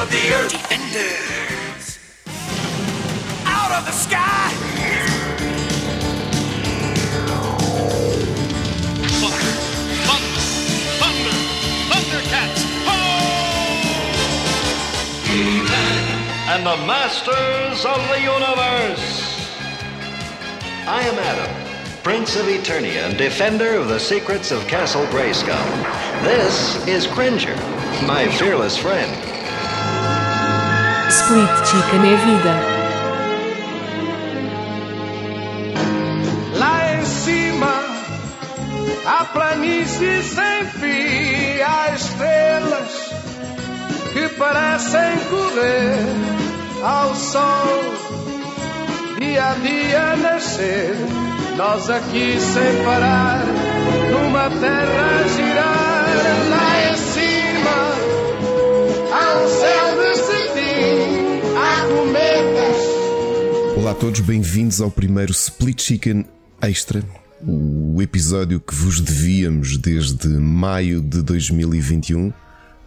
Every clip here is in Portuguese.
of the earth. Defenders. Out of the sky. Thunder, thunder, thunder, Thundercats! and the masters of the universe. I am Adam, Prince of Eternia and defender of the secrets of Castle Grayskull. This is Cringer, my fearless friend. Split Chicken é vida. Lá em cima, a planície sem fim, há estrelas que parecem correr ao sol, dia a dia nascer. Nós aqui sem parar, numa terra girar, lá em Olá a todos, bem-vindos ao primeiro Split Chicken Extra, o episódio que vos devíamos desde maio de 2021.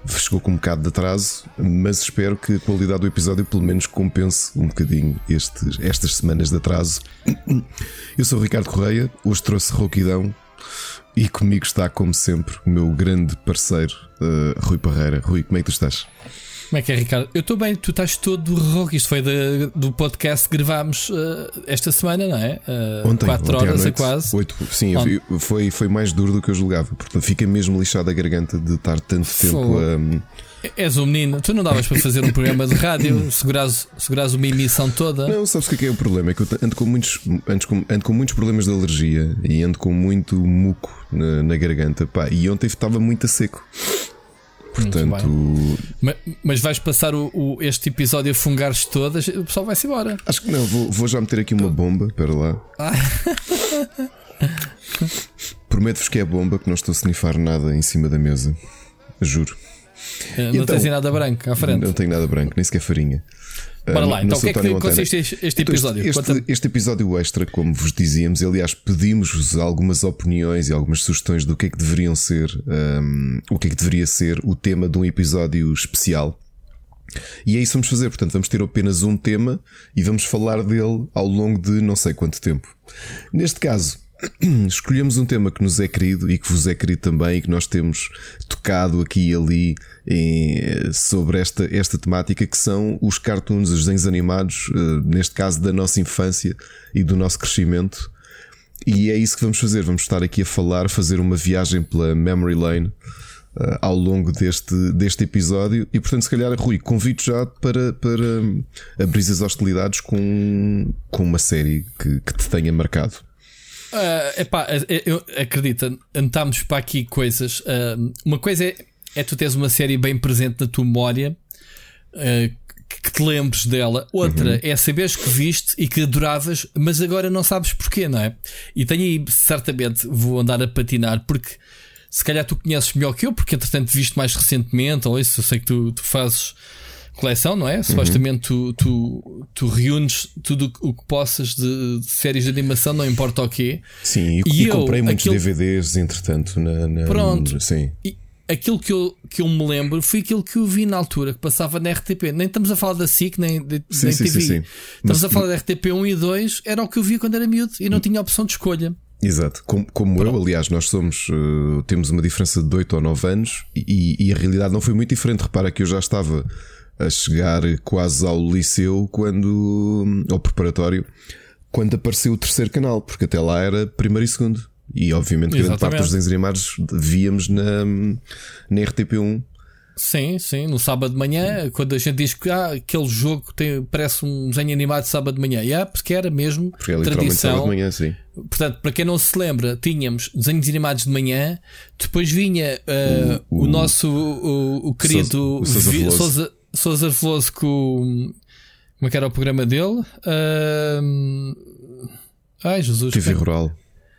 Chegou com um bocado de atraso, mas espero que a qualidade do episódio pelo menos compense um bocadinho estes, estas semanas de atraso. Eu sou o Ricardo Correia, hoje trouxe rouquidão e comigo está, como sempre, o meu grande parceiro, uh, Rui Parreira. Rui, como é que tu estás? Como é que é, Ricardo? Eu estou bem, tu estás todo rock. Isto foi de, do podcast que gravámos uh, esta semana, não é? Uh, Ontem, 4 ontem horas a quase. Oito, sim, eu- foi, foi mais duro do que eu julgava. Portanto, fica mesmo lixado a garganta de estar tanto tempo a. És um menino, tu não davas para fazer um programa de rádio, segurares, segurares uma emissão toda. Não, sabes o que é, que é o problema? É que eu ando com muitos, ando com, ando com muitos problemas de alergia e ando com muito muco na, na garganta. Pá, e ontem estava muito a seco. Portanto, Ma- Mas, vais passar o, o- este episódio a fungares todas, o pessoal vai-se embora. acho que não, vou, vou já meter aqui uma bomba. Espera lá. Prometo-vos que é bomba, que não estou a snifar nada em cima da mesa. Juro. Uh, não então? tens nada branco à frente. Não tenho nada branco, nem sequer farinha. Bora Ah, lá, então o que é que consiste este, este Então, episódio? Este, este, este episódio extra, como vos dizíamos, aliás, pedimos-vos algumas opiniões e algumas sugestões do que é que deveriam ser, hum, o que é que deveria ser o tema de um episódio especial. E é isso que vamos fazer. Portanto, vamos ter apenas um tema e vamos falar dele ao longo de não sei quanto tempo. Neste caso, escolhemos um tema que nos é querido e que vos é querido também e que nós temos tocado aqui e ali em- sobre esta, esta temática que são os cartoons, os desenhos animados, eh, neste caso da nossa infância e do nosso crescimento. E é isso que vamos fazer. Vamos estar aqui a falar, fazer uma viagem pela Memory Lane uh, ao longo deste, deste episódio. E portanto, se calhar, Rui, convido já para, para abrir as hostilidades com, com uma série que, que te tenha marcado. Ah, epá, eu, eu acredita, anotámos para aqui coisas. Ah, uma coisa é, é tu teres uma série bem presente na tua memória ah, que, te lembres dela. Outra é saberes que viste e que adoravas, mas agora não sabes porquê, não é? E tenho aí, certamente, vou andar a patinar porque. Se calhar tu conheces melhor que eu, porque entretanto viste mais recentemente, ou isso, eu sei que tu, tu fazes coleção, não é? Supostamente tu, tu, tu reúnes tudo o que possas de, de séries de animação, não importa o quê. Sim, e, E eu, comprei muitos aquilo- DVDs, entretanto, na, na- Pronto. Sim. E aquilo que eu, que eu me lembro foi aquilo que eu vi na altura, que passava na RTP. Nem estamos a falar da SIC, nem da Sim, nem sim, TV. sim, sim. Estamos Mas- a falar da RTP 1 e 2, era o que eu via quando era miúdo e não tinha opção de escolha. Exato, como, como eu, aliás, nós somos, uh, temos uma diferença de 8 ou 9 anos e, e a realidade não foi muito diferente. Repara que eu já estava a chegar quase ao liceu quando ao preparatório quando apareceu o terceiro canal, porque até lá era primeiro e segundo. E obviamente grande parte Exatamente. dos desenhos animados víamos na, na RTP1. Sim, sim, no sábado de manhã, quando a gente diz que ah, aquele jogo tem, parece um desenho animado de sábado de manhã, yeah, porque era mesmo Porque é tradição. de manhã, sim. Portanto, para quem não se lembra, tínhamos desenhos animados de manhã, depois vinha uh, o, O- o- nosso o, o querido Sousa. Sousa, Sousa Veloso com como é que era o programa dele? Ahm, ai Jesus, TV é- Rural.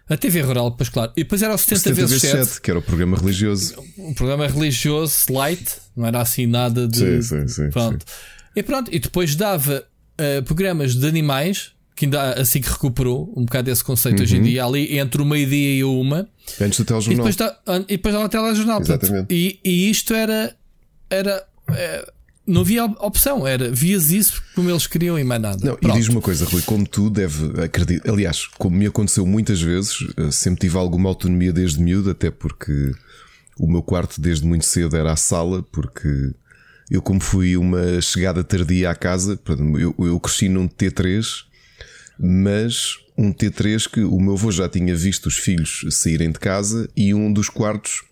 a TV Rural, pois claro. E depois era o 70, 70 vezes 7, vezes 7, que era o programa religioso. um programa religioso, light, não era assim nada de. Sim, sim, sim, pronto. E pronto, e depois dava uh, programas de animais, que ainda assim que recuperou um bocado esse conceito hoje em Uhum. dia, ali entre o meio-dia e uma. Antes do E telejornal. depois, e depois dava o telejornal. portanto, Exatamente. E, e isto era. era é, não havia opção, era vias isso como eles queriam e mais nada. Não, e diz uma coisa, Rui, como tu deve acreditar, aliás, como me aconteceu muitas vezes, eh, sempre tive alguma autonomia desde miúdo, até porque o meu quarto desde muito cedo era a sala, porque eu, como fui uma chegada tardia à casa, eu, eu cresci num T3, mas um T3 que o meu avô já tinha visto os filhos saírem de casa e um dos quartos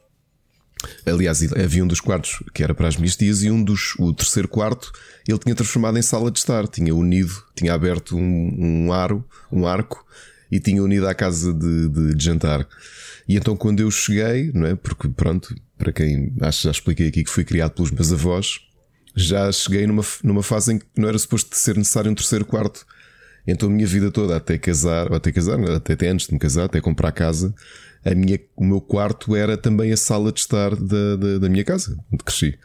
Aliás, havia um dos quartos que era para as minhas tias e um dos, o terceiro quarto, ele tinha transformado em sala de estar, tinha unido, tinha aberto um, um aro, um arco e tinha unido à casa de, de, de, jantar. E então quando eu cheguei, não é? Porque pronto, para quem acho já expliquei aqui que fui criado pelos meus avós, já cheguei numa, numa fase em que não era suposto ser necessário um terceiro quarto. Então a minha vida toda, até casar, até casar, até, até antes de me casar, até comprar casa, a minha, o meu quarto era também a sala de estar da, da, da minha casa, onde cresci.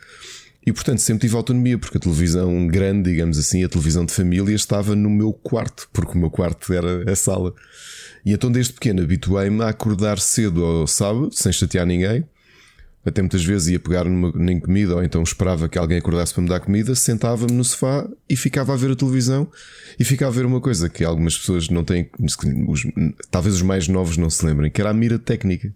E portanto sempre tive autonomia, porque a televisão grande, digamos assim, a televisão de família estava no meu quarto, porque o meu quarto era a sala. E então desde pequeno habituei-me a acordar cedo ao sábado, sem chatear ninguém, até muitas vezes ia pegar numa, nem comida ou então esperava que alguém acordasse para me dar comida, sentava-me no sofá e ficava a ver a televisão e ficava a ver uma coisa que algumas pessoas não têm, os, talvez os mais novos não se lembrem, que era a mira técnica.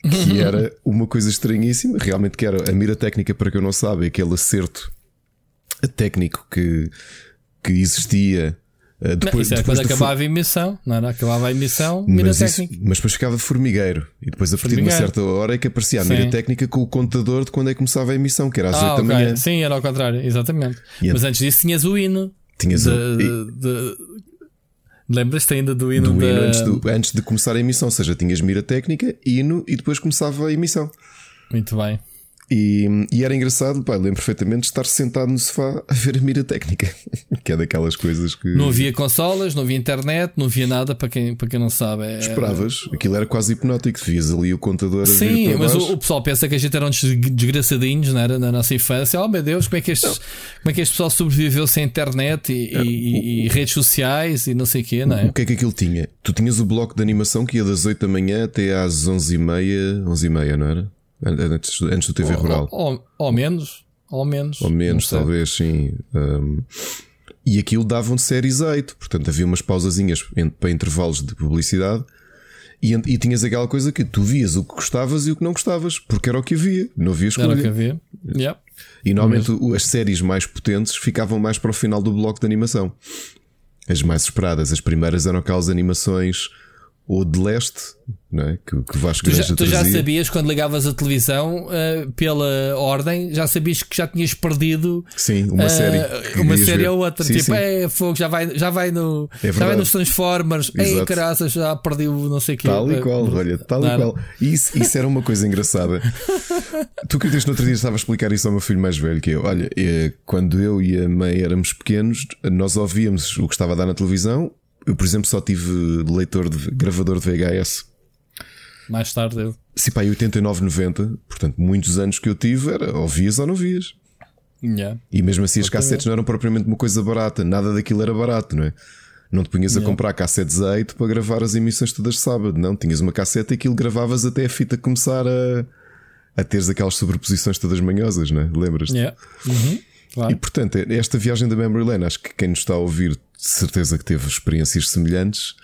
Que era uma coisa estranhíssima, realmente que era a mira técnica, para quem não sabe, aquele acerto técnico que, que existia Uh, depois, não, isso era depois quando acabava a emissão, não era? Acabava a emissão, mira mas técnica. Isso, mas depois ficava formigueiro. E depois, a partir formigueiro. de uma certa hora, é que aparecia a Sim. mira técnica com o contador de quando é que começava a emissão, que era às ah, 8 okay. da manhã. Sim, era ao contrário, exatamente. E mas antes disso tinhas o hino. Tinhas de, o. De, de, Lembras-te ainda do hino? Do da... hino antes, do, antes de começar a emissão, ou seja, tinhas mira técnica, hino e depois começava a emissão. Muito bem. E, e, era engraçado, pá, lembro perfeitamente de estar sentado no sofá a ver a mira técnica, que é daquelas coisas que. Não havia consolas, não havia internet, não havia nada para quem, para quem não sabe. É... Esperavas, aquilo era quase hipnótico, vias ali o contador. Sim, mas o, o, pessoal pensa que a gente era uns desgraçadinhos não era, na nossa infância. Oh meu Deus, como é que este, como é que este pessoal sobreviveu sem internet e, é, e, e, redes sociais e não sei o quê, não é? O que é que aquilo tinha? Tu tinhas o bloco de animação que ia das 8 da manhã até às 11h30, 11h30, não era? Antes, antes do TV ou, Rural. Ou, ou, menos. Ou menos. Ou menos, talvez, sim. Um, e aquilo davam de série azeite. Portanto, havia umas pausazinhas para intervalos de publicidade. E, e, tinhas aquela coisa que tu vias o que gostavas e o que não gostavas, porque era o que havia, não havia escolha. Era o que havia. Yeah. E normalmente as séries mais potentes ficavam mais para o final do bloco de animação. As mais esperadas, as primeiras eram aquelas animações ou de leste, não é? que, que Vasco tu já, tu já sabias quando ligavas a televisão uh, pela ordem, já sabias que já tinhas perdido sim, uma uh, série, uma série ou outra. Sim, tipo, sim. é fogo, já vai, já vai, no, é já vai nos Transformers, ei, caraças, já perdi o não sei o que. Tal e qual, olha, tal e qual. Isso, isso era uma coisa engraçada. tu que no outro dia estava a explicar isso ao meu filho mais velho, que eu, olha, eh, quando eu e a mãe éramos pequenos, nós ouvíamos o que estava a dar na televisão eu, por exemplo, só tive leitor de gravador de VHS. Mais tarde eu. Se pá, em 89, 90, portanto, muitos anos que eu tive era ouvias ou não vias. Yeah. E mesmo assim as cassetes não eram propriamente uma coisa barata, nada daquilo era barato, não é? Não te punhas yeah. a comprar cassetes a 8 para gravar as emissões todas de sábado, não. Tinhas uma cassete e aquilo gravavas até a fita começar a, a teres aquelas sobreposições todas manhosas, não é? Lembras-te? Yeah. Uhum. Claro. E portanto, esta viagem da Memory Lane, acho que quem nos está a ouvir, de certeza que teve experiências semelhantes.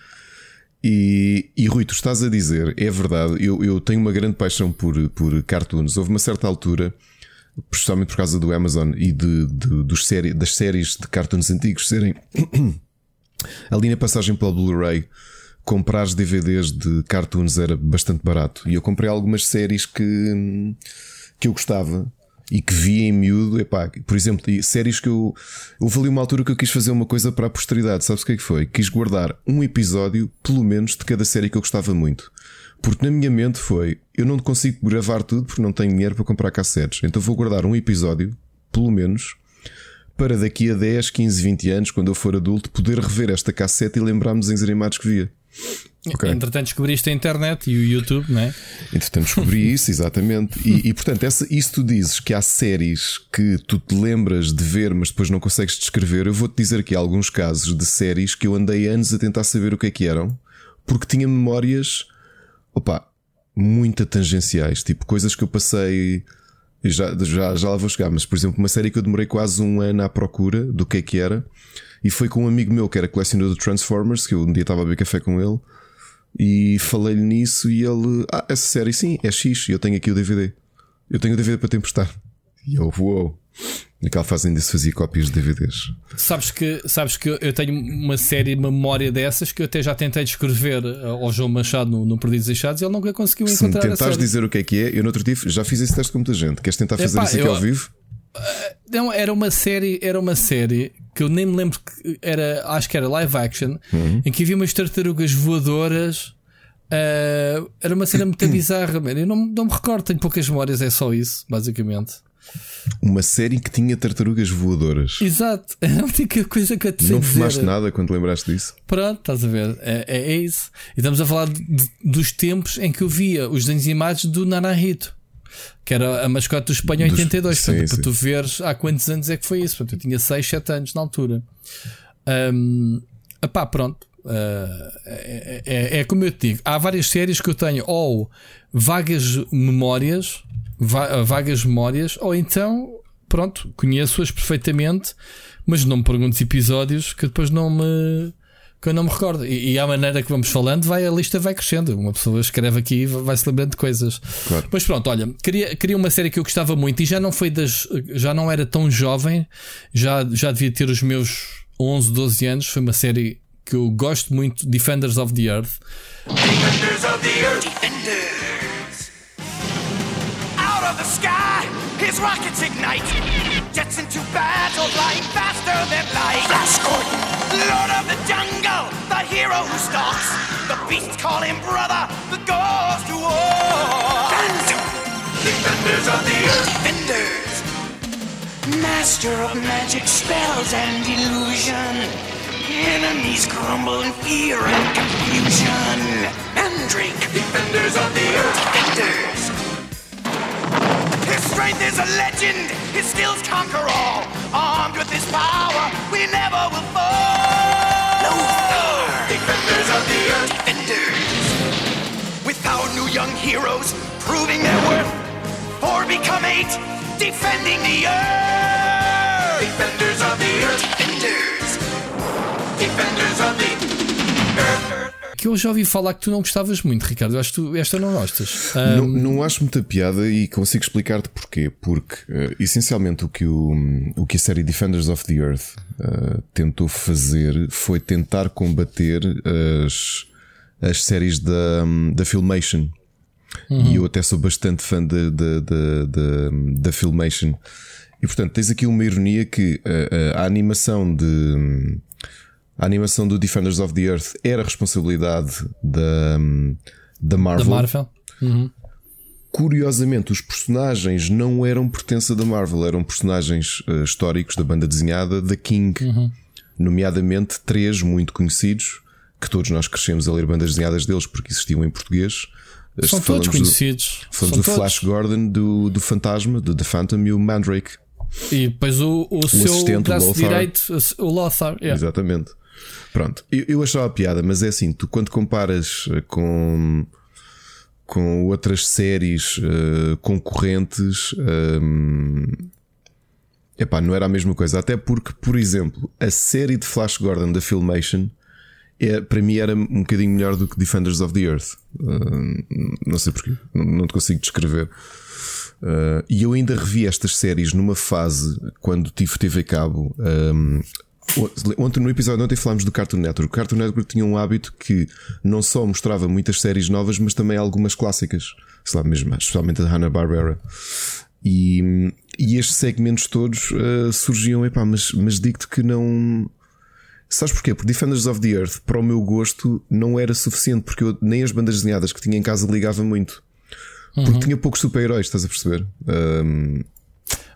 E, e Rui, tu estás a dizer, é verdade, eu, eu tenho uma grande paixão por, por cartoons. Houve uma certa altura, especialmente por causa do Amazon e de, de dos série, das séries de cartoons antigos serem ali na passagem pela Blu-ray. Comprar os DVDs de cartoons era bastante barato e eu comprei algumas séries que, que eu gostava e que vi em miúdo, epá, por exemplo, séries que eu. Houve ali uma altura que eu quis fazer uma coisa para a posteridade, sabes o que é que foi? Quis guardar um episódio, pelo menos, de cada série que eu gostava muito. Porque na minha mente foi: eu não consigo gravar tudo porque não tenho dinheiro para comprar cassetes. Então vou guardar um episódio, pelo menos, para daqui a 10, 15, 20 anos, quando eu for adulto, poder rever esta cassete e lembrar-me dos desenhos animados que via. Okay. Entretanto, descobriste a internet e o YouTube, não é? Entretanto, descobri isso, exatamente. E, e, portanto, essa, isso tu dizes que há séries que tu te lembras de ver, mas depois não consegues descrever. Eu vou-te dizer aqui alguns casos de séries que eu andei anos a tentar saber o que é que eram, porque tinha memórias, opa, muito tangenciais, tipo coisas que eu passei Já, já, já lá vou chegar, mas por exemplo, uma série que eu demorei quase um ano à procura do que é que era, e foi com um amigo meu que era colecionador de Transformers, que eu um dia estava a beber café com ele, e falei-lhe nisso, e ele, ah, essa série sim, é X, eu tenho aqui o DVD. Eu tenho o DVD para te emprestar. E eu, uou. Naquela fase ainda se fazia cópias de DVDs. Sabes que, sabes que eu tenho uma série de memória dessas que eu até já tentei descrever ao João Machado no, no Perdidos e Achados e ele nunca conseguiu Se me encontrar a tentares dizer o que é que é, eu no outro dia já fiz esse teste com muita gente. Queres tentar fazer Epá, isso aqui eu- ao vivo? Não, era uma série, era uma série que eu nem me lembro que era, acho que era live action, Uhum. em que havia umas tartarugas voadoras. ah, era uma cena muito bizarra, man. eu não, não me recordo, tenho poucas memórias, é só isso, basicamente. Uma série que tinha tartarugas voadoras. Exato, é a única coisa que eu te Não fumaste nada quando te lembraste disso? Pronto, estás a ver? É, é, é isso. E estamos a falar de- dos tempos em que eu via os desenhos animados do Nanahito, que era a mascote do Espanha Dos- 82. sim, Portanto, sim. para tu veres há quantos anos é que foi isso. Portanto, eu tinha 6, 7 anos na altura. Um, epá, pronto. Uh, é, é- é como eu te digo, há várias séries que eu tenho ou vagas memórias, va- vagas memórias, ou então, pronto, conheço-as perfeitamente, mas não me perguntes episódios que depois não me que eu não me recordo. E, e à maneira que vamos falando, vai, a lista vai crescendo. Uma pessoa escreve aqui e vai se lembrando de coisas. Claro. Mas pronto, olha, queria, queria uma série que eu gostava muito e já não foi das. Já não era tão jovem, já, já devia ter os meus 11, 12 anos. Foi uma série que eu gosto muito, Defenders of the Earth. Defenders of the Earth. Defenders. Out of the sky, his rockets ignite. Jets into battle, flying faster than light. Flash Gordon. Lord of the jungle, the hero who stalks. The beasts call him brother, the goes to war. Defenders of the Earth. Defenders. Master of magic spells and illusion. Enemies crumble in fear and confusion. Mandrake. Defenders of the Earth. Defenders. His strength is a legend. His skills conquer all. Armed with his power, we never will fall. Lothar. Defenders of the Earth. Defenders. With our new young heroes proving their worth. Four become eight, defending the Earth. Defenders of the Earth. Defenders. Defenders of the Earth. Que eu já ouvi falar que tu não gostavas muito, Ricardo. Eu acho que tu esta não gostas. Ah, Não, não acho muita piada e consigo explicar-te porquê. Porque, eh, essencialmente, o que, o, o que a série Defenders of the Earth eh, tentou fazer foi tentar combater as, as séries da, da Filmation. E eu até sou bastante fã da Filmation. E portanto, tens aqui uma ironia que eh, a, a animação de. A animação do Defenders of the Earth era responsabilidade da, da da Marvel. Marvel. Curiosamente, os personagens não eram pertença da Marvel, eram personagens eh, históricos da banda desenhada da King, Uhum. nomeadamente três muito conhecidos, que todos nós crescemos a ler bandas desenhadas deles porque existiam em português. Eh, São falamos todos do- conhecidos. Falamos São do todos. Flash Gordon, do, do Fantasma, do The Phantom e o Mandrake. E depois o, o, seu assistente, o braço Lothar. direito, o Lothar. yeah. Exatamente. Pronto, eu, eu achava piada, mas é assim: tu quando comparas eh, com, com outras séries eh, concorrentes, eh, epá, não era a mesma coisa. Até porque, por exemplo, a série de Flash Gordon da Filmation é, para mim era um bocadinho melhor do que Defenders of the Earth. Eh, não sei porquê, não, não te consigo descrever. Uh, e eu ainda revi estas séries numa fase quando tive TV Cabo. Um, ontem, no episódio de ontem, falámos do Cartoon Network. O Cartoon Network tinha um hábito que não só mostrava muitas séries novas, mas também algumas clássicas, sei lá mesmo, especialmente a Hanna-Barbera. E, e estes segmentos todos uh, surgiam, epá, mas, mas digo-te que não. Sabes porquê? Porque Defenders of the Earth, para o meu gosto, não era suficiente, porque eu nem as bandas desenhadas que tinha em casa ligava muito. Porque tinha poucos super-heróis, estás a perceber? Um,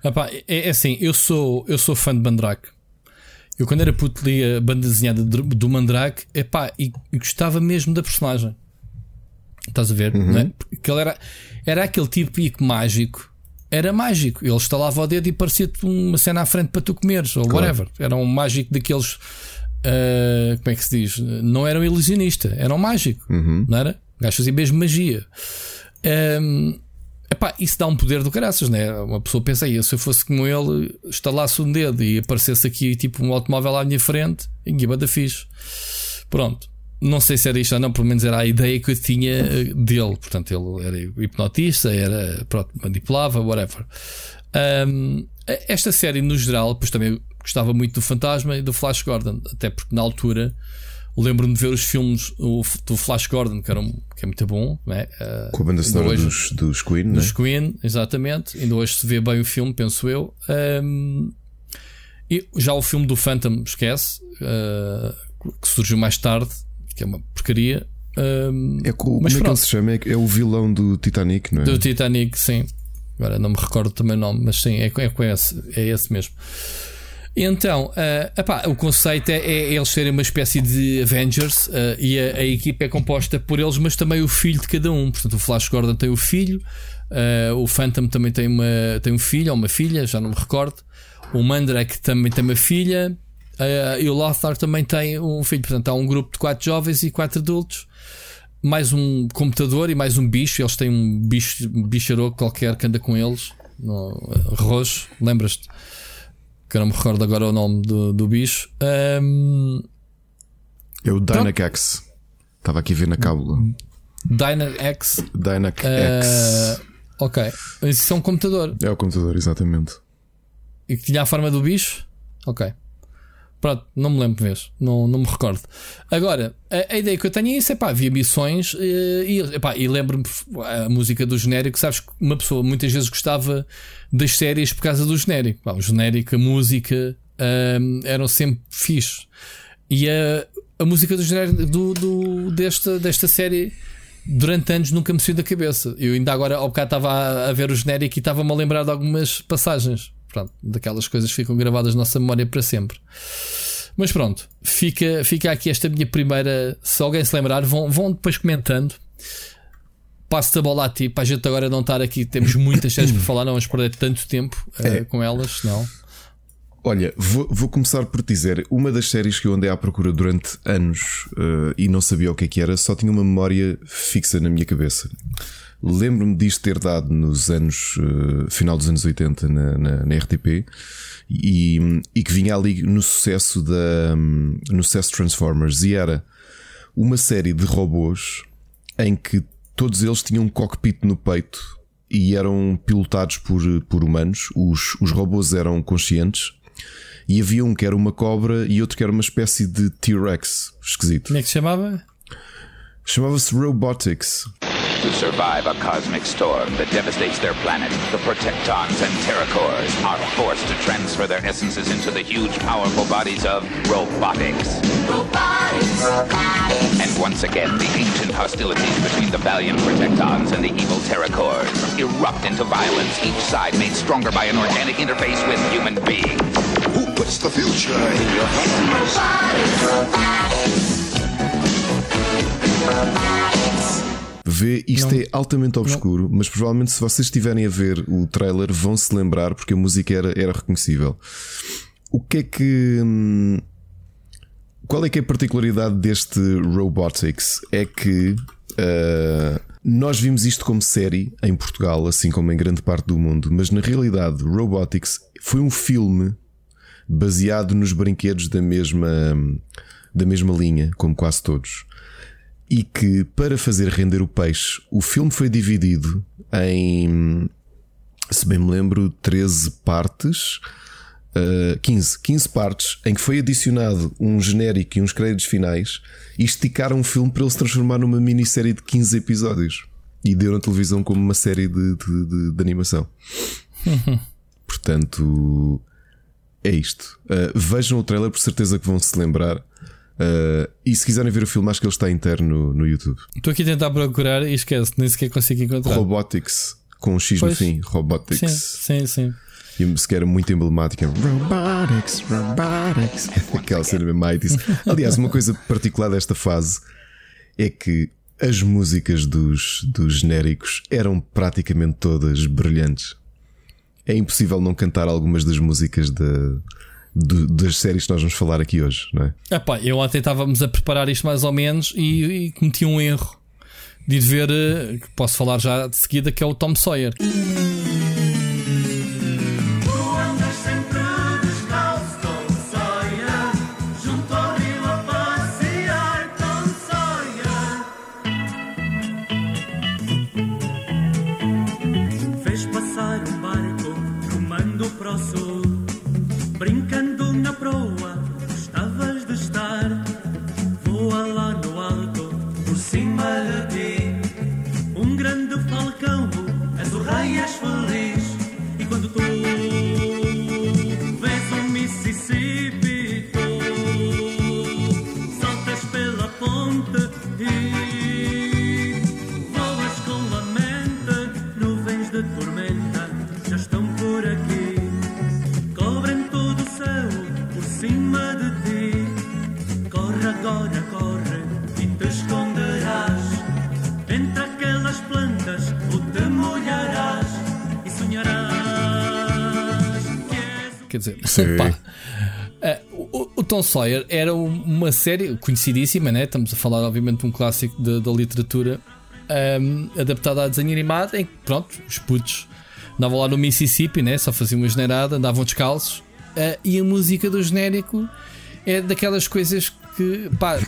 Epá, é, é assim, eu sou, eu sou fã de Mandrake. Eu quando era puto li a banda desenhada de- do Mandrake epá, e, e gostava mesmo da personagem. Estás a ver? Não é? Porque ele era, era aquele tipo pico mágico. Era mágico. Ele estalava o dedo e parecia-te uma cena à frente para tu comeres, ou whatever. Era um mágico daqueles. ah, como é que se diz? Não era um ilusionista, era um mágico. Não era? O gajo fazia mesmo magia. Ahm, Epá, isso dá um poder do caraças, né? Uma pessoa pensa aí, se eu fosse como ele, estalasse um dedo e aparecesse aqui tipo um automóvel à minha frente, e da fixe. Pronto. Não sei se era isto ou não, pelo menos era a ideia que eu tinha eh, dele. Portanto, ele era hipnotista, era pronto, manipulava, whatever. Um, esta série, no geral, pois também gostava muito do Fantasma e do Flash Gordon, até porque na altura lembro-me de ver os filmes do Flash Gordon, que, era um, que é muito bom, né? Uh, com a banda sonora hoje, dos, dos Queen, dos né? Queen, exatamente. Ainda hoje se vê bem o filme, penso eu. Um, e já o filme do Phantom, esquece, uh, que surgiu mais tarde, que é uma porcaria. Um, é com, mas como é que ele se chama? É, é, o vilão do Titanic, não é? Do Titanic, sim. Agora não me recordo também o nome, mas sim, é, é com esse, é esse mesmo. Então, uh, epá, o conceito é, é, eles serem uma espécie de Avengers uh, e a, a, equipa é composta por eles, mas também o filho de cada um. Portanto, o Flash Gordon tem o filho, uh, o Phantom também tem, uma, tem um filho ou uma filha, já não me recordo. O Mandrake também tem uma filha e o Lothar também tem um filho. Portanto, há um grupo de quatro jovens e quatro adultos. Mais um computador e mais um bicho. Eles têm um bicho, um qualquer que anda com eles. No, roxo, lembras-te? Que eu não me recordo agora o nome do, do bicho. Um, é o Dynax. Estava aqui a ver na cábula. Dynax. Dynax. Uh, ok. Isso é um computador. É o computador, exatamente. E que tinha a forma do bicho? Ok. Pronto, não me lembro mesmo, não, não me recordo. Agora, a, a, ideia que eu tenho é isso: é pá, havia missões eh, e, e lembro-me a música do genérico. Sabes que uma pessoa muitas vezes gostava das séries por causa do genérico. Pá, o genérico, a música um, eram sempre fixe. E a, a música do genérico do, do, desta, desta série durante anos nunca me saiu da cabeça. Eu ainda agora, ao bocado, estava a, a ver o genérico e estava-me a lembrar de algumas passagens pronto, daquelas coisas que ficam gravadas na nossa memória para sempre. Mas pronto, fica, fica aqui esta minha primeira. Se alguém se lembrar, vão, vão depois comentando. Passo a bola a ti, para a gente agora não estar aqui. Temos muitas séries para falar, não vamos perder tanto tempo uh, é. com elas, não. Olha, vou, vou, começar por dizer: uma das séries que eu andei à procura durante anos uh, e não sabia o que é que era, só tinha uma memória fixa na minha cabeça. Lembro-me disto ter dado nos anos, uh, final dos anos 80 na, na, na RTP e, e, que vinha ali no sucesso da no sucesso Transformers e era uma série de robôs em que todos eles tinham um cockpit no peito e eram pilotados por, por humanos. Os, os robôs eram conscientes e havia um que era uma cobra e outro que era uma espécie de T-Rex esquisito. Como é que se chamava? Chamava-se Robotics. To survive a cosmic storm that devastates their planet, the Protectons and Terracores are forced to transfer their essences into the huge, powerful bodies of robotics. Robotics! And once again, the ancient hostilities between the valiant Protectons and the evil Terracores erupt into violence, each side made stronger by an organic interface with human beings. Who puts the future in your hands? Robotics! Robotics! Vê, isto não, é altamente obscuro, não. mas provavelmente se vocês estiverem a ver o trailer vão se lembrar porque a música era, era reconhecível. O que é que. Hum, qual é que é a particularidade deste Robotics? É que uh, nós vimos isto como série em Portugal, assim como em grande parte do mundo, mas na realidade, Robotics foi um filme baseado nos brinquedos da mesma, da mesma linha, como quase todos e que para fazer render o peixe, o filme foi dividido em, se bem me lembro, 13 partes. Uh, 15, 15 partes em que foi adicionado um genérico e uns créditos finais e esticaram o filme para ele se transformar numa minissérie de 15 episódios e deu na televisão como uma série de, de, de, de animação. Portanto, é isto. Uh, vejam o trailer, por certeza que vão se lembrar. Uh, e se quiserem ver o filme, acho que ele está interno no, YouTube. Estou aqui a tentar procurar e esquece, nem sequer consigo encontrar. Robotics, com um X pois. no fim. Robotics. Sim, sim, sim. E sequer muito emblemática. Robotics, Robotics. Aquela cena mesmo mighty. Aliás, uma coisa particular desta fase é que as músicas dos, dos genéricos eram praticamente todas brilhantes. É impossível não cantar algumas das músicas da de, das séries que nós vamos falar aqui hoje, não é? Epá, eu ontem estávamos a preparar isto mais ou menos e, e cometi um erro de ver, eh, posso falar já de seguida, que é o Tom Sawyer. És Quer dizer, pá. Eh, o, o Tom Sawyer era um- uma série conhecidíssima, né? estamos a falar, obviamente, de um clássico da- da literatura ahm, adaptada a desenho animado, em que, pronto, os putos andavam lá no Mississippi, né? só faziam uma generada, andavam descalços, eh, e a música do genérico é daquelas coisas que, pá,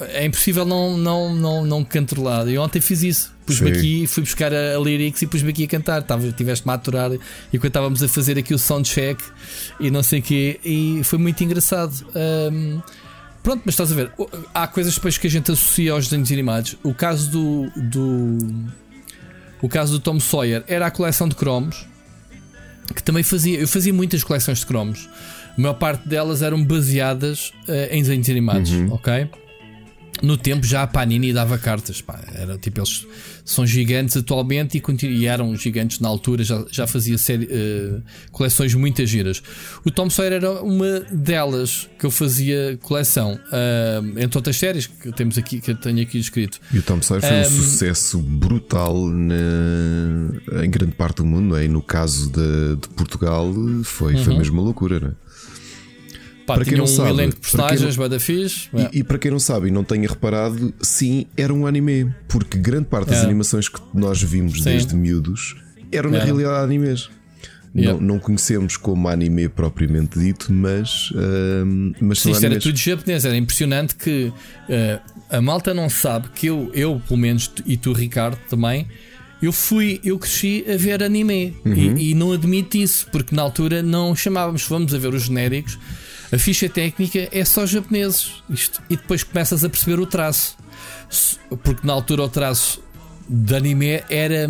é impossível não, não, não, não controlar. E ontem fiz isso. Pus-me aqui, fui buscar a, a lyrics e pus-me aqui a cantar. Tiveste-me a aturar enquanto estávamos a fazer aqui o soundcheck e não sei o quê. E foi muito engraçado. Ahm, pronto, mas estás a ver. Há coisas depois que a gente associa aos desenhos animados. O caso do. do o caso do Tom Sawyer era a coleção de cromos que também fazia. Eu fazia muitas coleções de cromos. A maior parte delas eram baseadas eh, em desenhos animados, ok? No tempo já a Panini dava cartas, pá, era tipo eles são gigantes atualmente e, e eram gigantes na altura, já, já fazia série, eh, coleções muitas giras. O Tom Sawyer era uma delas que eu fazia coleção, ah, entre outras séries que temos aqui, que eu tenho aqui escrito. E o Tom Sawyer foi um Um, sucesso brutal na- em grande parte do mundo, é? E no caso de, de Portugal foi, foi mesmo uma loucura, não é? Pá, Para quem não um sabe, elenco de personagens, não- fixe. E, e para quem não sabe e não tenha reparado, sim, era um anime, porque grande parte das Era. animações que nós vimos Sim. desde miúdos eram na Era. realidade animes. Yeah. Não, não conhecemos como anime propriamente dito, mas, ahm, mas Sim, era tudo japonês, era impressionante que eh, a malta não sabe que eu, eu, pelo menos, e tu, Ricardo, também, eu fui, eu cresci a ver anime e, e não admito isso, porque na altura não chamávamos, vamos a ver os genéricos, a ficha técnica é só japoneses, isto, e depois começas a perceber o traço, porque na altura o traço de anime era.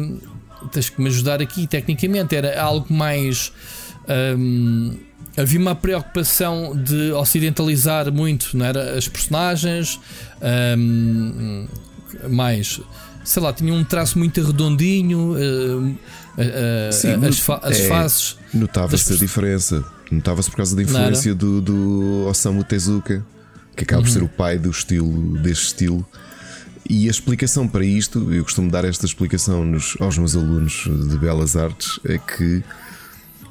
Tens que me ajudar aqui tecnicamente, era algo mais. hum, havia uma preocupação de ocidentalizar muito, não era? As personagens, hum, mais. Sei lá, tinha um traço muito redondinho, hum, uh, uh, Sim, as, fa- as é, faces. Notava-se a das- diferença. Notava-se por causa da influência do, do Osamu Tezuka, que acaba Uhum. por ser o pai do estilo, deste estilo. E a explicação para isto, eu costumo dar esta explicação nos- aos meus alunos de Belas Artes, é que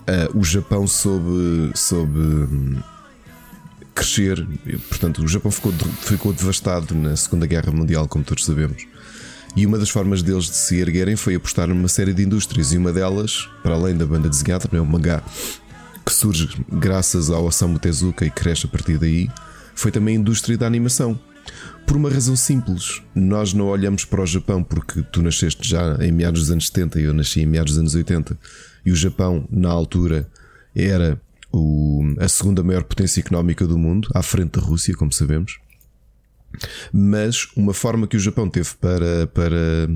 ah, o Japão soube, soube hum, crescer. Portanto, o Japão ficou, ficou devastado na Segunda Guerra Mundial, como todos sabemos. E uma das formas deles de se erguerem foi apostar numa série de indústrias. E uma delas, para além da banda desenhada, também é o mangá, que surge graças ao Osamu Tezuka e cresce a partir daí, foi também a indústria da animação. Por uma razão simples, nós não olhamos para o Japão porque tu nasceste já em meados dos anos 70 e eu nasci em meados dos anos 80 e o Japão, na altura, era o- a segunda maior potência económica do mundo, à frente da Rússia, como sabemos. Mas uma forma que o Japão teve para, para,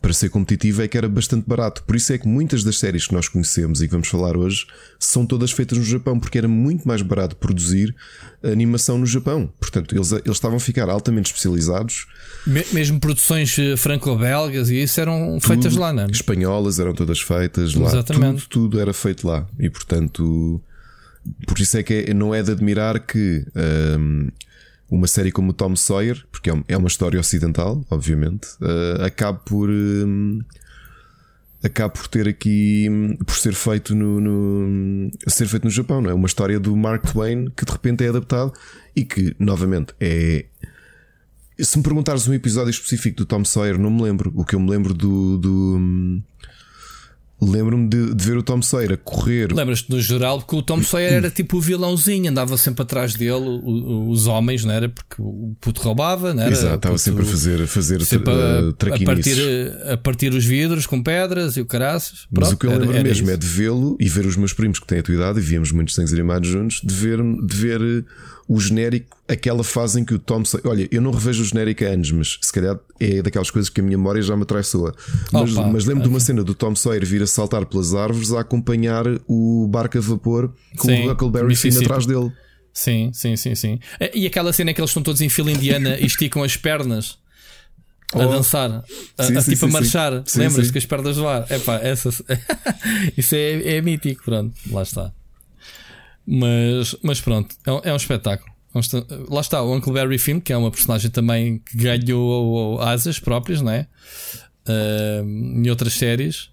para ser competitivo é que era bastante barato. Por isso é que muitas das séries que nós conhecemos e que vamos falar hoje são todas feitas no Japão, porque era muito mais barato produzir animação no Japão. Portanto, eles, eles estavam a ficar altamente especializados. Me- mesmo produções eh, franco-belgas e isso eram feitas Tudo- lá, não é? Espanholas eram todas feitas lá. Exatamente. Tudo, tudo era feito lá. E portanto, por isso é que é- não é de admirar que hum, uma série como Tom Sawyer, porque é um- é uma história ocidental, obviamente, uh, acabe por. hum, acabe por ter aqui hum, por ser feito no, no- ser feito no Japão, não é? Uma história do Mark Twain que de repente é adaptado e que novamente é Se me perguntares um episódio específico do Tom Sawyer, não me lembro. O que eu me lembro do. do hum, Lembro-me de, de ver o Tom Sawyer a correr. Lembras-te no geral que o Tom Sawyer era tipo o vilãozinho, andava sempre atrás dele, o- os homens, não era? Porque o puto roubava, não era? Exato, estava sempre a fazer, a fazer sempre uh, a, a, traquinices. partir, a partir os vidros com pedras e o caraças. Mas o que eu era- lembro era mesmo isso. é de vê-lo e ver os meus primos que têm a tua idade e víamos muitos desenhos animados juntos, de ver, de ver eh, o genérico, aquela fase em que o Tom Sawyer. Olha, eu não revejo o genérico há anos, mas se calhar é daquelas coisas que a minha memória já me traiçoa. Mas, Opa, mas lembro de uma cena do Tom Sawyer vir a saltar pelas árvores a acompanhar o barco a vapor com Sim, o Huckleberry Finn atrás dele. Sim, sim, sim, sim. E aquela cena em que eles estão todos em fila indiana e esticam as pernas. A Oh. dançar, a, Sim, a tipo a sim, marchar. sim. Sim, Lembras sim. que as pernas do ar? Epá, essa, isso é, é mítico. Pronto, lá está. Mas, mas pronto, é um, é um espetáculo. É Lá está o Uncle Barry Finn, que é uma personagem também que ganhou asas próprias, não é? Ah, em outras séries.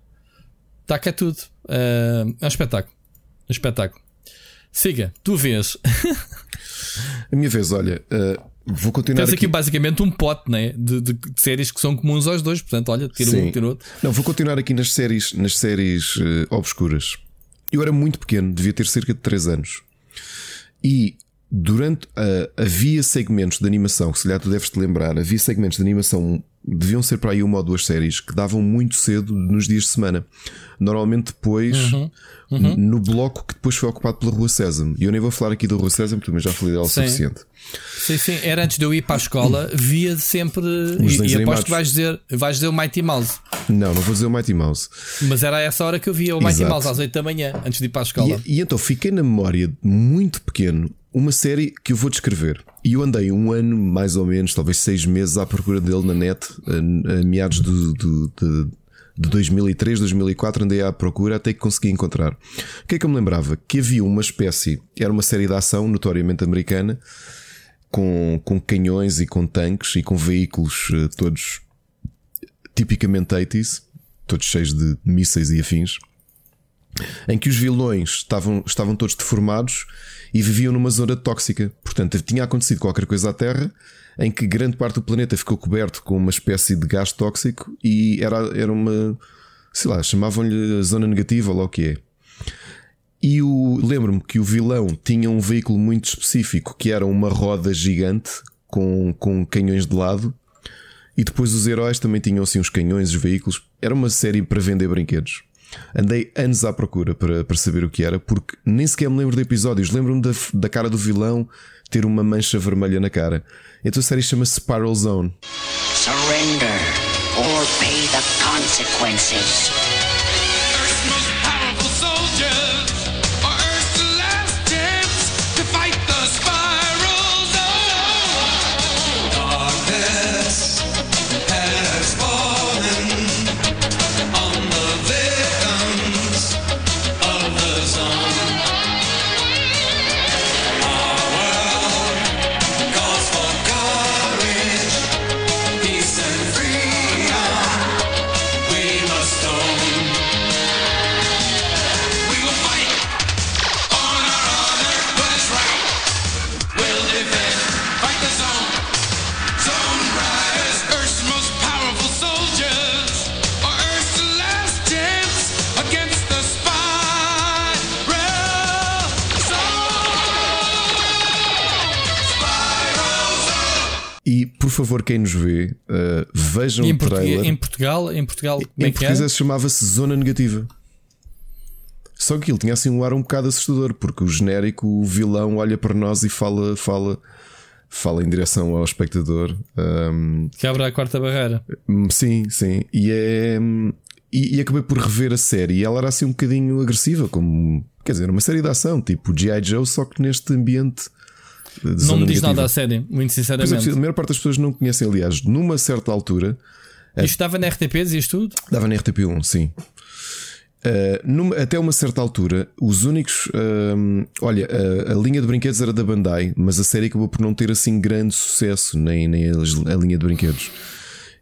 Está cá tudo. Ah, é um espetáculo. Um espetáculo. Siga, tu vês. A minha vez, olha, uh, vou continuar. Tens aqui basicamente um pote né? de, de- de séries que são comuns aos dois, portanto, olha, tira Sim. um, tira outro. Não, vou continuar aqui nas séries, nas séries eh, obscuras. Eu era muito pequeno, devia ter cerca de 3 anos. E durante a, havia segmentos de animação, que se calhar tu deves te lembrar, havia segmentos de animação, deviam ser para aí uma ou duas séries que davam muito cedo nos dias de semana. Normalmente depois Uhum, no bloco que depois foi ocupado pela Rua Sésamo. E eu nem vou falar aqui da Rua Sésamo, porque já falei dela o suficiente. Sim, sim, era antes de eu ir para a escola, via sempre. desenhos E, e aposto que vais dizer, vais dizer o Mighty Mouse. Não, não vou dizer o Mighty Mouse. Mas era a essa hora que eu via o Mighty Exato. Mouse às 8 da manhã, antes de ir para a escola. E, e então fiquei na memória, muito pequeno, uma série que eu vou descrever. E eu andei um ano, mais ou menos, talvez seis meses, à procura dele na net, a, a meados do, do- de, de 2003, 2004, andei à procura até que consegui encontrar. O que é que eu me lembrava? Que havia uma espécie, era uma série de ação notoriamente americana, com, com canhões e com tanques e com veículos eh, todos tipicamente 80s, todos cheios de mísseis e afins em que os vilões estavam, estavam todos deformados e viviam numa zona tóxica. Portanto, tinha acontecido qualquer coisa à Terra em que grande parte do planeta ficou coberto com uma espécie de gás tóxico e era, era uma, sei lá, chamavam-lhe zona negativa, ou lá o que é. E lembro-me que o vilão tinha um veículo muito específico que era uma roda gigante com, com canhões de lado. E depois os heróis também tinham assim os canhões, os veículos. Era uma série para vender brinquedos. Andei anos à procura para, para saber o que era, porque nem sequer me lembro de episódios. Lembro-me da, da cara do vilão ter uma mancha vermelha na cara. Então a série chama-se Spiral Zone. Surrender or pay the consequences. Favor, quem nos vê, uh, vejam E em, o trailer. em Portugal, em Portugal, como é em que é? português chamava-se Zona Negativa. Só que ele tinha assim um ar um bocado assustador, porque o genérico, o vilão olha para nós e fala, fala, fala em direção ao espectador. Um, Quebra a quarta barreira. Hum, Sim, sim. E é. E, e acabei por rever a série. E ela era assim um bocadinho agressiva, como. Quer dizer, uma série de ação, tipo G.I. Joe, só que neste ambiente. Não me diz negativa. nada a sério, muito é, sinceramente. a maior parte das pessoas não conhecem, aliás, numa certa altura, Isto estava na RTP, dizias tudo? dava na RTP1, sim. Uh, numa- até uma certa altura, os únicos. um, olha, a, a linha de brinquedos era da Bandai, mas a série acabou por não ter assim grande sucesso, nem, nem a, a linha de brinquedos.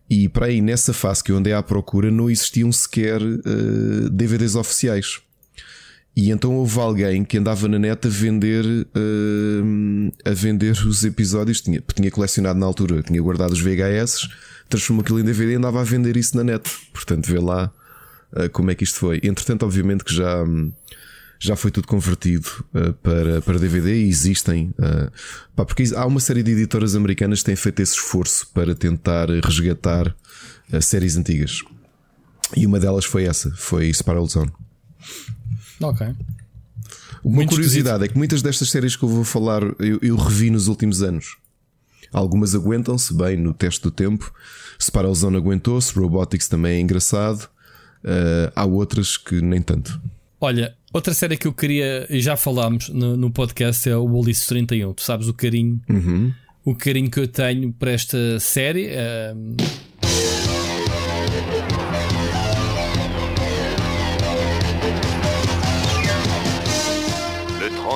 E para aí, nessa fase que eu andei à procura, não existiam sequer uh, DVDs oficiais. E então houve alguém que andava na net a vender uh, a vender os episódios, tinha, tinha colecionado na altura, tinha guardado os VHS, transformou aquilo em DVD e andava a vender isso na net. Portanto, vê lá uh, como é que isto foi. Entretanto, obviamente que já, já foi tudo convertido uh, para, para DVD e existem. Pá, porque há uma série de editoras americanas que têm feito esse esforço para tentar resgatar séries antigas. E uma delas foi essa, foi Spiral Zone. Ok. Uma Muito curiosidade esquisito. é que muitas destas séries que eu vou falar eu, eu revi nos últimos anos. Algumas aguentam-se bem no teste do tempo. Spiral Zone aguentou-se, Robotics também é engraçado. Uh, há outras que nem tanto. Olha, outra série que eu queria, e já falámos no, no podcast, é o Ulisses 31. Tu sabes o carinho, uhum. o carinho que eu tenho para esta série. Uh,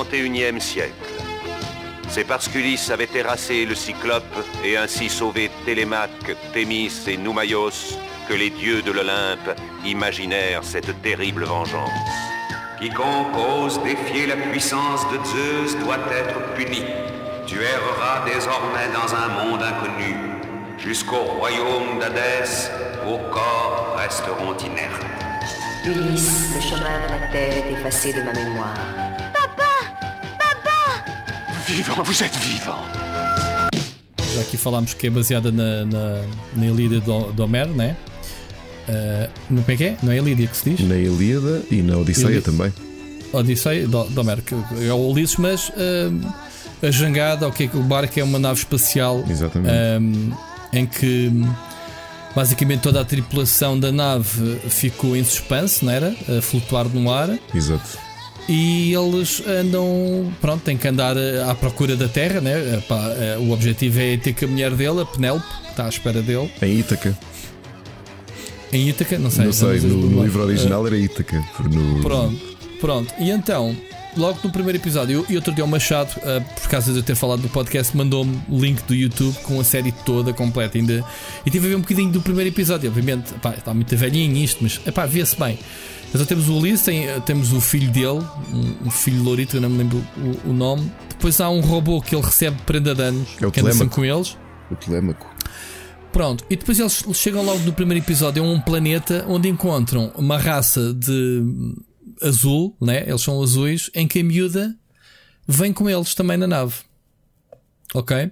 Le 31e siècle. C'est parce qu'Ulysse avait terrassé le Cyclope et ainsi sauvé Télémaque, Thémis et Noumaios que les dieux de l'Olympe imaginèrent cette terrible vengeance. Quiconque ose défier la puissance de Zeus doit être puni. Tu erreras désormais dans un monde inconnu. Jusqu'au royaume d'Hadès, vos corps resteront inertes. Ulysse, le chemin de la terre est effacé de ma mémoire. Vivant, vous êtes vivant. Já aqui falámos que é baseada na, na, na Ilíada do, do Homero, né? Uh, como é que é? Não é Ilíada que se diz? Na Ilíada e na Odisseia Ilíada. também. Odisseia do, do Homero, que é o Ulisses, mas uh, a jangada, okay, o barco é uma nave espacial Exatamente. Um, em que basicamente toda a tripulação da nave ficou em suspense, não era? A flutuar no ar. Exato. E eles andam, pronto, têm que andar à procura da terra, né? Epá, o objetivo é ter que a mulher dele, a Penélope, que está à espera dele. Em Ítaca. Em Ítaca, não sei. Não sei, no, no livro original era Ítaca. No... Pronto, pronto. E então, logo no primeiro episódio, e outro dia o Machado, uh, por causa de eu ter falado do podcast, mandou-me o link do YouTube com a série toda completa ainda. E tive a ver um bocadinho do primeiro episódio. Obviamente, pá, está muito velhinho isto, mas epá, vê-se bem. Então temos o Ulisses, tem, temos o filho dele, um, um filho lourito, eu não me lembro o, o, nome. Depois há um robô que ele recebe prenda de anos, é o que anda com eles. O Telemaco. Pronto, e depois eles chegam logo no primeiro episódio a um planeta onde encontram uma raça de azul, né? eles são azuis, em que a miúda vem com eles também na nave. Ok?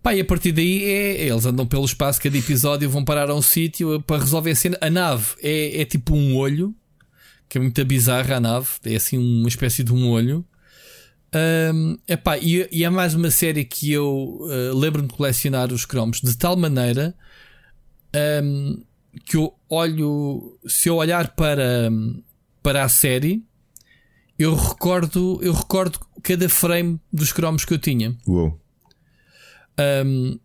Pá, e a partir daí é, eles andam pelo espaço, cada episódio vão parar a um sítio para resolver a cena. A nave é, é tipo um olho que é muito bizarra a nave, é assim uma espécie de um olho. Um, epá, e, e é mais uma série que eu uh, lembro-me de colecionar os cromos de tal maneira um, que eu olho, se eu olhar para, para a série, eu recordo, eu recordo cada frame dos cromos que eu tinha. Uou. Um,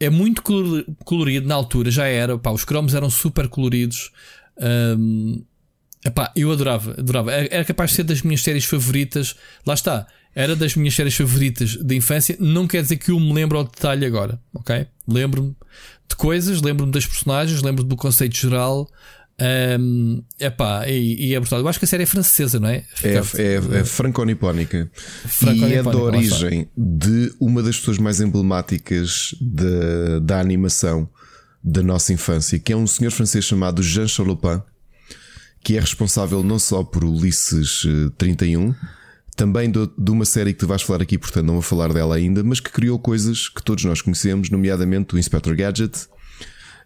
é muito colorido na altura, já era. Pá, os cromos eram super coloridos. Um, Epá, eu adorava, adorava. Era capaz de ser das minhas séries favoritas. Lá está. Era das minhas séries favoritas da infância. Não quer dizer que eu me lembro ao detalhe agora, ok? Lembro-me de coisas, lembro-me das personagens, lembro-me do conceito geral. Um, epá, e, e é brutal. Eu acho que a série é francesa, não é? É, é, é franco-nipónica. Franco e é da origem de uma das pessoas mais emblemáticas de, da animação da nossa infância, que é um senhor francês chamado Jean Chalopin que é responsável não só por Ulisses 31, eh, também de, de uma série que tu vais falar aqui, portanto não vou falar dela ainda, mas que criou coisas que todos nós conhecemos, nomeadamente o Inspector Gadget.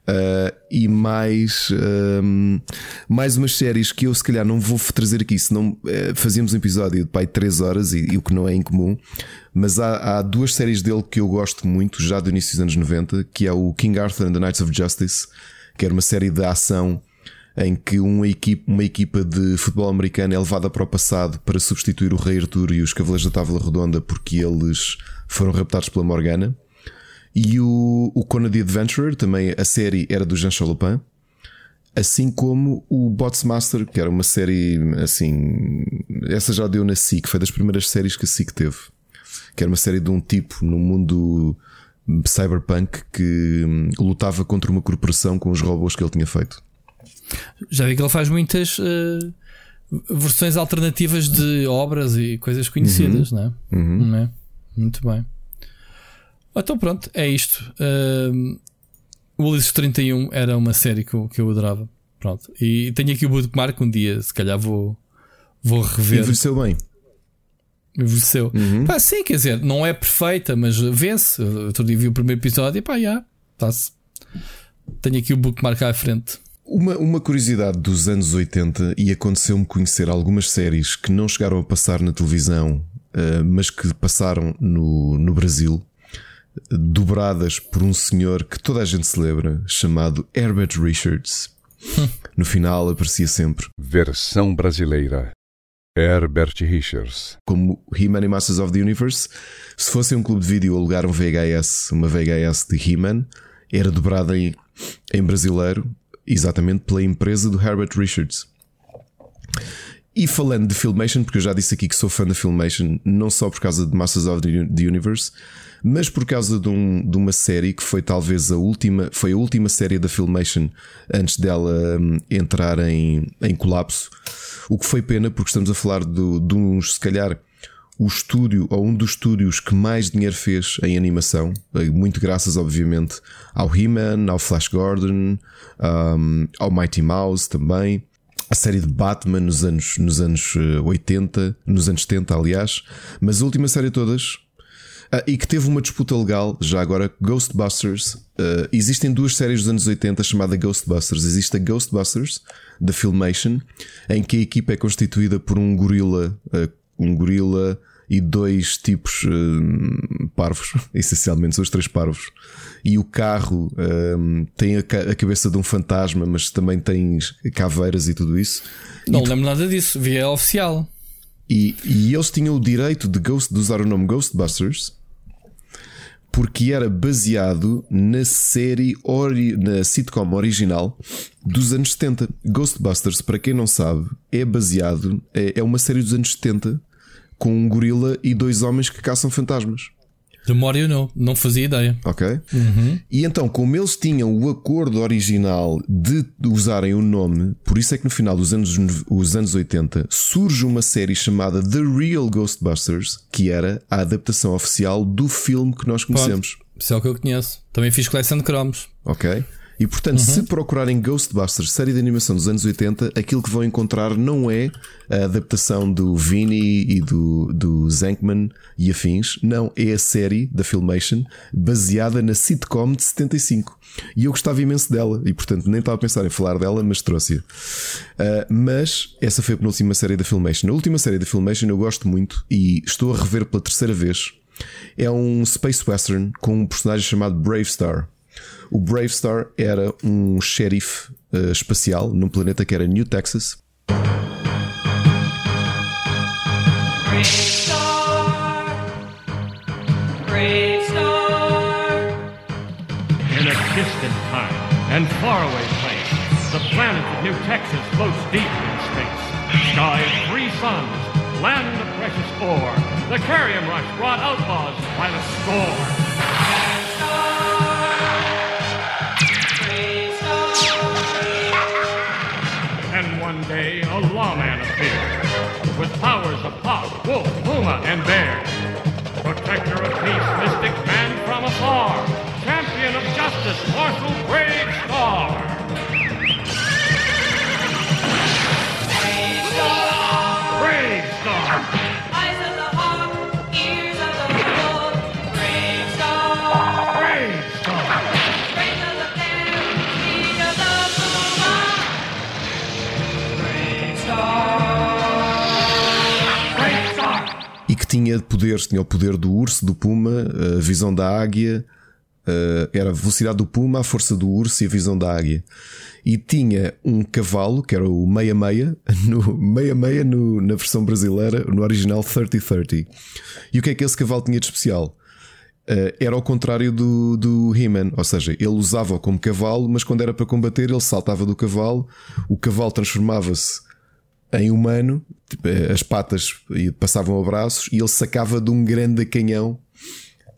Uh, e mais uh, mais umas séries que eu se calhar não vou trazer aqui, senão uh, fazíamos um episódio de pai 3 horas e, e, o que não é incomum. Mas há, há, duas séries dele que eu gosto muito, já do início dos anos 90, que é o King Arthur and the Knights of Justice, que era uma série de ação em que uma equipa, uma equipa de futebol americano é levada para o passado para substituir o Rei Arthur e os Cavaleiros da Távola Redonda porque eles foram raptados pela Morgana. E o, o Conan the Adventurer, também a série era do Jean Chalopin. Assim como o Botsmaster, que era uma série assim. Essa já deu na SIC, foi das primeiras séries que a SIC teve. Que era uma série de um tipo no mundo cyberpunk que hum, lutava contra uma corporação com os robôs que ele tinha feito. Já vi que ele faz muitas. Uh, versões alternativas de obras e coisas conhecidas, Uhum. não é? Uhum. Não é? Muito bem. Então pronto, é isto. Um, o Ulisses 31 era uma série que eu, que eu adorava. Pronto. E tenho aqui o bookmark um dia, se calhar vou, vou rever. Envelheceu bem. Envelheceu. Uhum. Pá, sim, quer dizer, não é perfeita, mas vê-se. Outro dia vi o primeiro episódio e pá, já, está-se. Tenho aqui o bookmark à frente. Uma, uma curiosidade dos anos 80 e aconteceu-me conhecer algumas séries que não chegaram a passar na televisão, eh, mas que passaram no, no Brasil, dobradas por um senhor que toda a gente se lembra, chamado Herbert Richards. No final aparecia sempre. Versão brasileira. Herbert Richards. Como He-Man e Masters of the Universe, se fosse um clube de vídeo alugar um VHS, uma VHS de He-Man, era dobrada em, em brasileiro, exatamente pela empresa do Herbert Richards. E falando de Filmation, porque eu já disse aqui que sou fã da Filmation, não só por causa de Masters of the Universe, mas por causa de, um- de uma série que foi talvez a última, foi a última série da Filmation antes dela hum, entrar em, em colapso. O que foi pena, porque estamos a falar de uns, se calhar, o estúdio ou um dos estúdios que mais dinheiro fez em animação, eh, muito graças, obviamente, ao He-Man, ao Flash Gordon, um, ao Mighty Mouse também. A série de Batman nos anos, nos anos eh, 80, nos anos 70, aliás, mas a última série de todas, ah, e que teve uma disputa legal, já agora, Ghostbusters. Ah, existem duas séries dos anos 80 chamada Ghostbusters. Existe a Ghostbusters, da Filmation, em que a equipa é constituída por um gorila, ah, um gorila e dois tipos ah, parvos, essencialmente são os três parvos. E o carro ah, tem a, ca- a cabeça de um fantasma, mas também tem caveiras e tudo isso. Não lembro nada disso, via oficial. E, e eles tinham o direito de, Ghost, de usar o nome Ghostbusters porque era baseado na série, ori, na sitcom original dos anos 70. Ghostbusters, para quem não sabe, é baseado, é, é uma série dos anos 70 com um gorila e dois homens que caçam fantasmas. You know, não fazia ideia. Ok? Uhum. E então, como eles tinham o acordo original de usarem o nome, por isso é que no final dos anos, os anos 80 surge uma série chamada The Real Ghostbusters, que era a adaptação oficial do filme que nós conhecemos. Pronto, Isso é o que eu conheço. Também fiz coleção de cromos. Ok? E portanto, se procurarem Ghostbusters, série de animação dos anos 80, aquilo que vão encontrar não é a adaptação do Vinny e do, do Zankman e afins, não, é a série da Filmation baseada na sitcom de 75. E eu gostava imenso dela, e portanto nem estava a pensar em falar dela, mas trouxe-a. Ah, mas essa foi a penúltima série da Filmation. A última série da Filmation eu gosto muito e estou a rever pela terceira vez. É um space western com um personagem chamado Brave Star. O Brave Star era um xerife eh, espacial num planeta que era New Texas. Brave star, brave star. In a distant time and faraway place, the planet of New Texas floats deep in space. Sky of three suns, land of precious ore. The Carrium Rush brought outlaws by the score. Powers of hawk, wolf, puma, and bear. Protector of peace, mystic man from afar. Champion of justice, Marshal Brave Star. Tinha poderes, tinha o poder do urso, do puma, a visão da águia, era a velocidade do puma, a força do urso e a visão da águia. E tinha um cavalo, que era o meia-meia, no, meia-meia no, na versão brasileira, no original 30-30. E o que é que esse cavalo tinha de especial? Era ao contrário do, do He-Man, ou seja, ele usava-o como cavalo, mas quando era para combater, ele saltava do cavalo, o cavalo transformava-se em humano, tipo, eh, as patas passavam a braços e ele sacava de um grande canhão,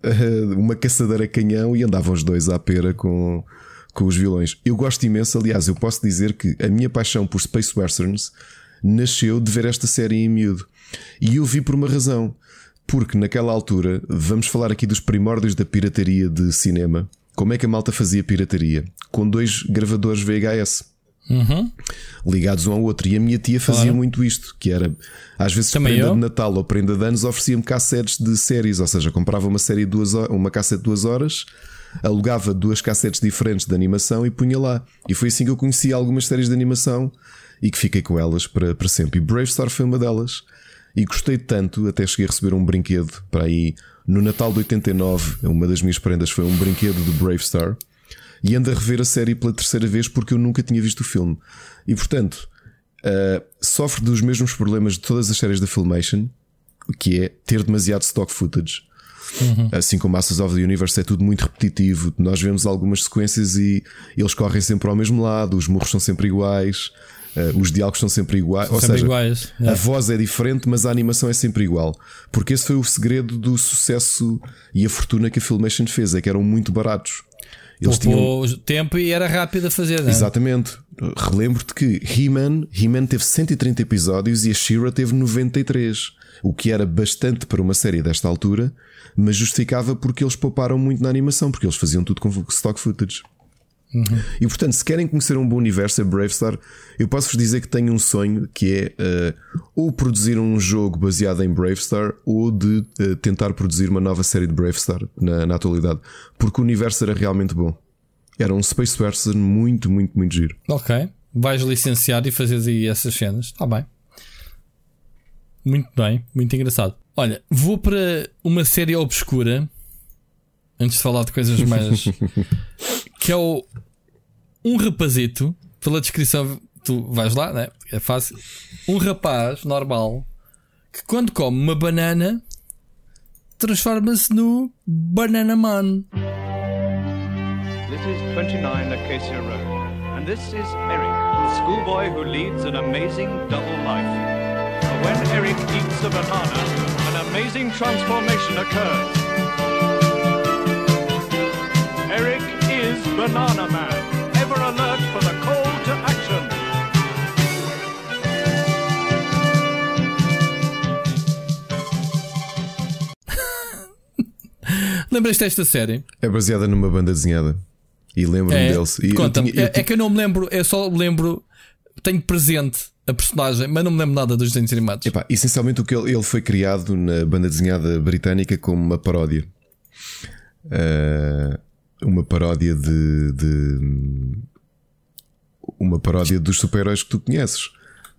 eh, uma caçadeira canhão, e andavam os dois à pera com, com os vilões. Eu gosto imenso, aliás, eu posso dizer que a minha paixão por Space Westerns nasceu de ver esta série em miúdo. E eu vi por uma razão. Porque naquela altura, vamos falar aqui dos primórdios da pirataria de cinema. Como é que a malta fazia pirataria? Com dois gravadores VHS Uhum. ligados um ao outro. E a minha tia fazia Claro. muito isto, que era às vezes Também prenda eu. de Natal ou prenda de anos oferecia-me cassetes de séries, ou seja, comprava uma série de duas horas, uma cassete de duas horas, alugava duas cassetes diferentes de animação e punha lá. E foi assim que eu conheci algumas séries de animação e que fiquei com elas para, para sempre. E Brave Star foi uma delas. E gostei tanto, até cheguei a receber um brinquedo para aí no Natal de 89. Uma das minhas prendas foi um brinquedo de Brave Star e ando a rever a série pela terceira vez porque eu nunca tinha visto o filme. E portanto, uh, sofre dos mesmos problemas de todas as séries da Filmation, que é ter demasiado stock footage. Assim como Masters of the Universe é tudo muito repetitivo. Nós vemos algumas sequências e eles correm sempre ao mesmo lado, os morros são sempre iguais, uh, os diálogos são sempre iguais. São Ou sempre seja, iguais, a é. voz é diferente, mas a animação é sempre igual. Porque esse foi o segredo do sucesso e a fortuna que a Filmation fez, é que eram muito baratos. Eles tinham Poupou tempo e era rápido a fazer, não é? Exatamente. Relembro-te que He-Man He teve 130 episódios e a She-Ra teve 93, o que era bastante para uma série desta altura, mas justificava porque eles pouparam muito na animação, porque eles faziam tudo com stock footage. E portanto, se querem conhecer um bom universo a Brave Star, eu posso-vos dizer que tenho um sonho que é eh, ou produzir um jogo baseado em Brave Star ou de eh, tentar produzir uma nova série de Brave Star na, na atualidade, porque o universo era realmente bom. Era um Space Western muito, muito, muito giro. Ok. Vais licenciar e fazeres aí essas cenas. Está bem. Muito bem, muito engraçado. Olha, vou para uma série obscura. Antes de falar de coisas mais. que é o. Um rapazito. Pela descrição, tu vais lá, né? É fácil. Um rapaz normal que quando come uma banana transforma-se no Banana Man. This is 29 Acacia Road, and this is Eric, the schoolboy who leads an amazing double life. But when Eric eats a banana, an amazing transformation occurs. Eric Banana Man, ever alert for the call to action. Lembras desta série? É baseada numa banda desenhada. E lembro-me É, deles. E eu conta-me. tinha- eu é, é que eu não me lembro, eu só me lembro, tenho presente a personagem, mas não me lembro nada dos desenhos animados. Epá, essencialmente o que ele, ele foi criado na banda desenhada britânica como uma paródia. Ah, uma paródia de, de- uma paródia dos super-heróis que tu conheces.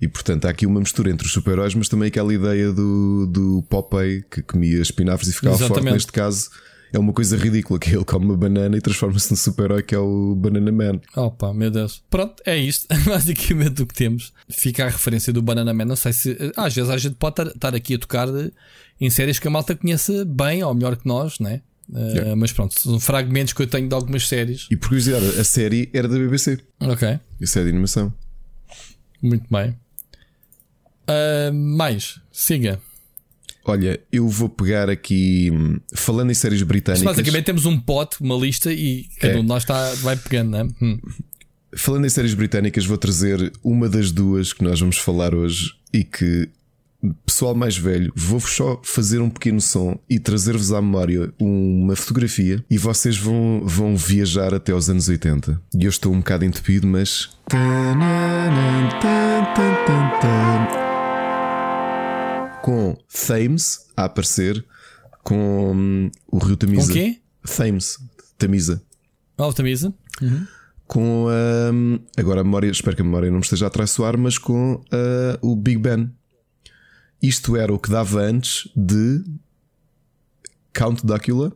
E portanto há aqui uma mistura entre os super-heróis, mas também aquela ideia do, do Popeye que comia espinafres e ficava forte. Exatamente. Neste caso é uma coisa ridícula que ele come uma banana e transforma-se num super-herói que é o Banana Man. Opa, meu Deus. Pronto, é isto. Basicamente o que temos. Fica a referência do Banana Man. Não sei se. Às vezes a gente pode estar- aqui a tocar em séries que a malta conheça bem ou melhor que nós, né? Eh, Yeah. mas pronto, são fragmentos que eu tenho de algumas séries. E por curiosidade, a série era da BBC. Ok, A série de animação. muito bem. Ah, mais, siga. Olha, eu vou pegar aqui, hum, falando em séries Mas britânicas. basicamente temos um pote, uma lista e cada É. um de nós está, vai pegando, né? Hum. Falando em séries britânicas, vou trazer uma das duas que nós vamos falar hoje e que, pessoal mais velho, vou-vos só fazer um pequeno som e trazer-vos à memória uma fotografia e vocês vão, vão viajar até aos anos 80. E eu estou um bocado entupido, mas. Com Thames a aparecer, com hum, o Rio Tamisa. Com quê? Thames, Tamisa Ah, o Tamisa. Uhum. com hum, agora a memória, espero que a memória não me esteja a traiçoar, mas com ah, o Big Ben. Isto era o que dava antes de Count Dracula,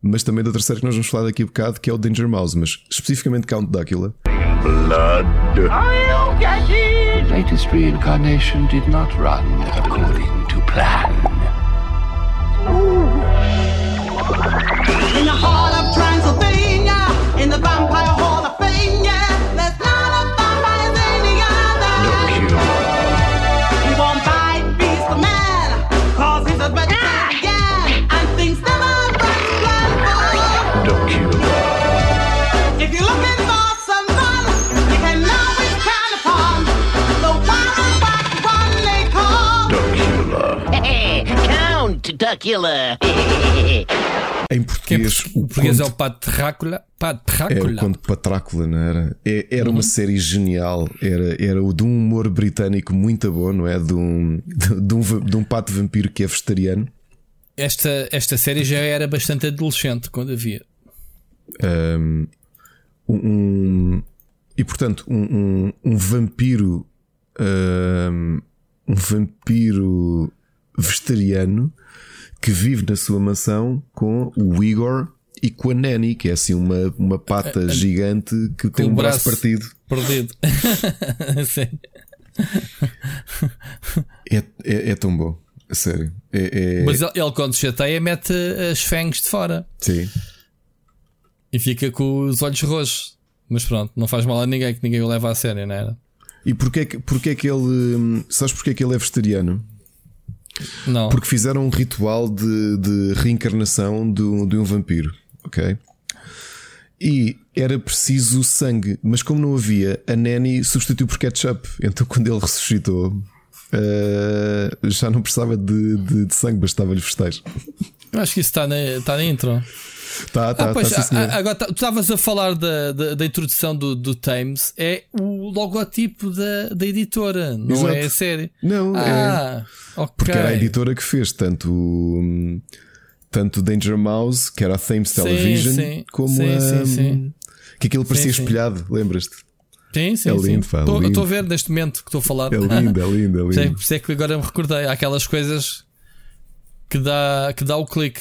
mas também da terceira que nós vamos falar daqui a bocado, que é o Danger Mouse, mas especificamente Count Dracula. Blood. The latest reincarnation did not run according to plan. Spectacular! Em português, o português é o Pato Drácula. Pato É Drácula. o Conde Patrácula, não era? É- era uma série genial. Era, era o de um humor britânico muito bom, não é? De um, de, um, de um pato vampiro que é vegetariano. Esta, esta série já era bastante adolescente quando havia. Um, um- e portanto, um, um, um vampiro, um, um vampiro vegetariano que vive na sua mansão com o Igor e com a Nanny, que é assim uma, uma pata gigante que tem um braço, braço partido. Perdido. É, é, é tão bom, a sério. É, é- Mas ele, ele, quando se chateia mete as fangs de fora Sim. e fica com os olhos roxos. Mas pronto, não faz mal a ninguém que ninguém o leva a sério, não era? E porquê, é que- porquê é que ele. hum, Sabes porquê é que ele é vegetariano? Não. Porque fizeram um ritual de, de reencarnação de um, de um vampiro, ok? E era preciso sangue, mas como não havia, a Nanny substituiu por ketchup. Então, quando ele ressuscitou, eh, já não precisava de, de- de sangue, bastava-lhe. Eu acho que isso está na, está na intro. Tá, tá, ah, pois, tá, sim, ah, senhor. ah, agora tá- tu estavas a falar da, da, da introdução do, do Thames, é o logotipo da, da editora, não Exato. é a série. Não, ah, ok. Porque era a editora que fez tanto o- tanto Danger Mouse, que era a Thames Sim, Television, sim. como Sim, a. sim, sim. Que aquilo parecia Sim, sim. espelhado, lembras-te? Sim, sim, É lindo, sim. pá, Estou- a ver neste momento que estou a falar. É lindo, é lindo, é lindo. Por isso é- por isso é que agora me recordei. Há aquelas coisas que dá, que dá o clique.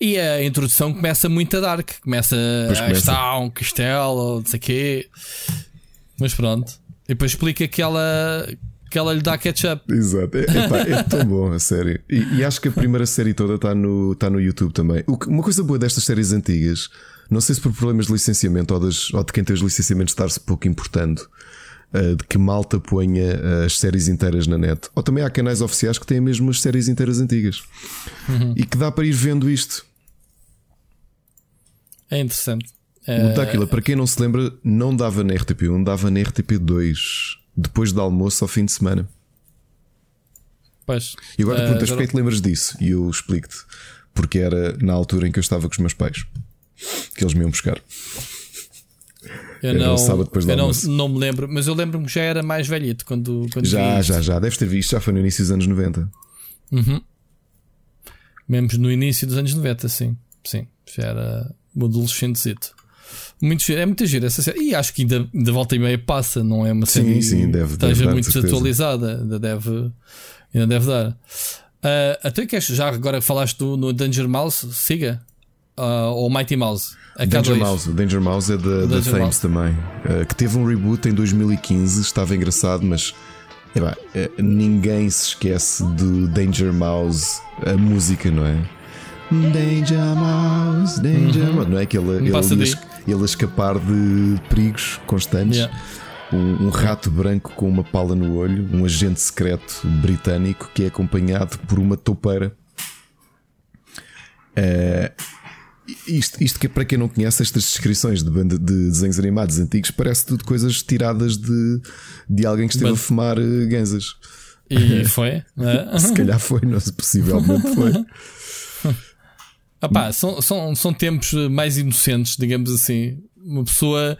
E a introdução começa muito a dark. Começa Pois a começa. estar um castelo, não sei o quê. Mas pronto. E depois explica que ela, que ela lhe dá ketchup. Exato, é, epá, é tão bom, a sério. E, e acho que a primeira série toda está no, tá no YouTube também. Que- uma coisa boa destas séries antigas, não sei se por problemas de licenciamento ou, das- ou de quem tem os licenciamentos estar-se pouco importando, eh, de que malta ponha eh, as séries inteiras na net. Ou também há canais oficiais que têm mesmo as séries inteiras antigas Uhum. e que dá para ir vendo isto. É interessante. O Dáquila, para quem não se lembra, não dava na RTP1, dava na RTP2, depois do almoço ao fim de semana. Pois. E agora Eh, perguntas agora- te lembras disso? E eu explico-te. Porque era na altura em que eu estava com os meus pais que eles me iam buscar. Eu Era não, sábado depois do eu não, não me lembro, mas eu lembro-me que já era mais velhito quando, quando Já, já, já. Deves ter visto, já foi no início dos anos 90. Uhum. Mesmo no início dos anos 90, sim. Sim, já era um adolescentezito. Muito giro, é muito giro essa série. E acho que ainda, ainda volta e meia passa, não é uma Sim, série sim, deve- que deve esteja dar, de muito desatualizada. Ainda deve, ainda deve dar. Ah, até que já agora falaste do, no Danger Mouse, siga. Ah, ou Mighty Mouse. É Danger. Mouse, o Danger Mouse é da, da Thames também. eh, que teve um reboot em 2015, estava engraçado, mas eh, ninguém se esquece do Danger Mouse, a música, não é? Danger Mouse, Danger Uhum. Mouse, não é? Que ele, ele, es- ele a escapar de perigos constantes. Yeah. Um, um rato branco com uma pala no olho, um agente secreto britânico que é acompanhado por uma toupeira. Eh, isto, isto que é para quem não conhece estas descrições de, banda, de desenhos animados antigos, parece tudo coisas tiradas de, de alguém que esteve a fumar eh, ganzas. E foi. é? Se calhar foi, não, possivelmente foi. Ah pá, são, são, são tempos mais inocentes, digamos assim. Uma pessoa.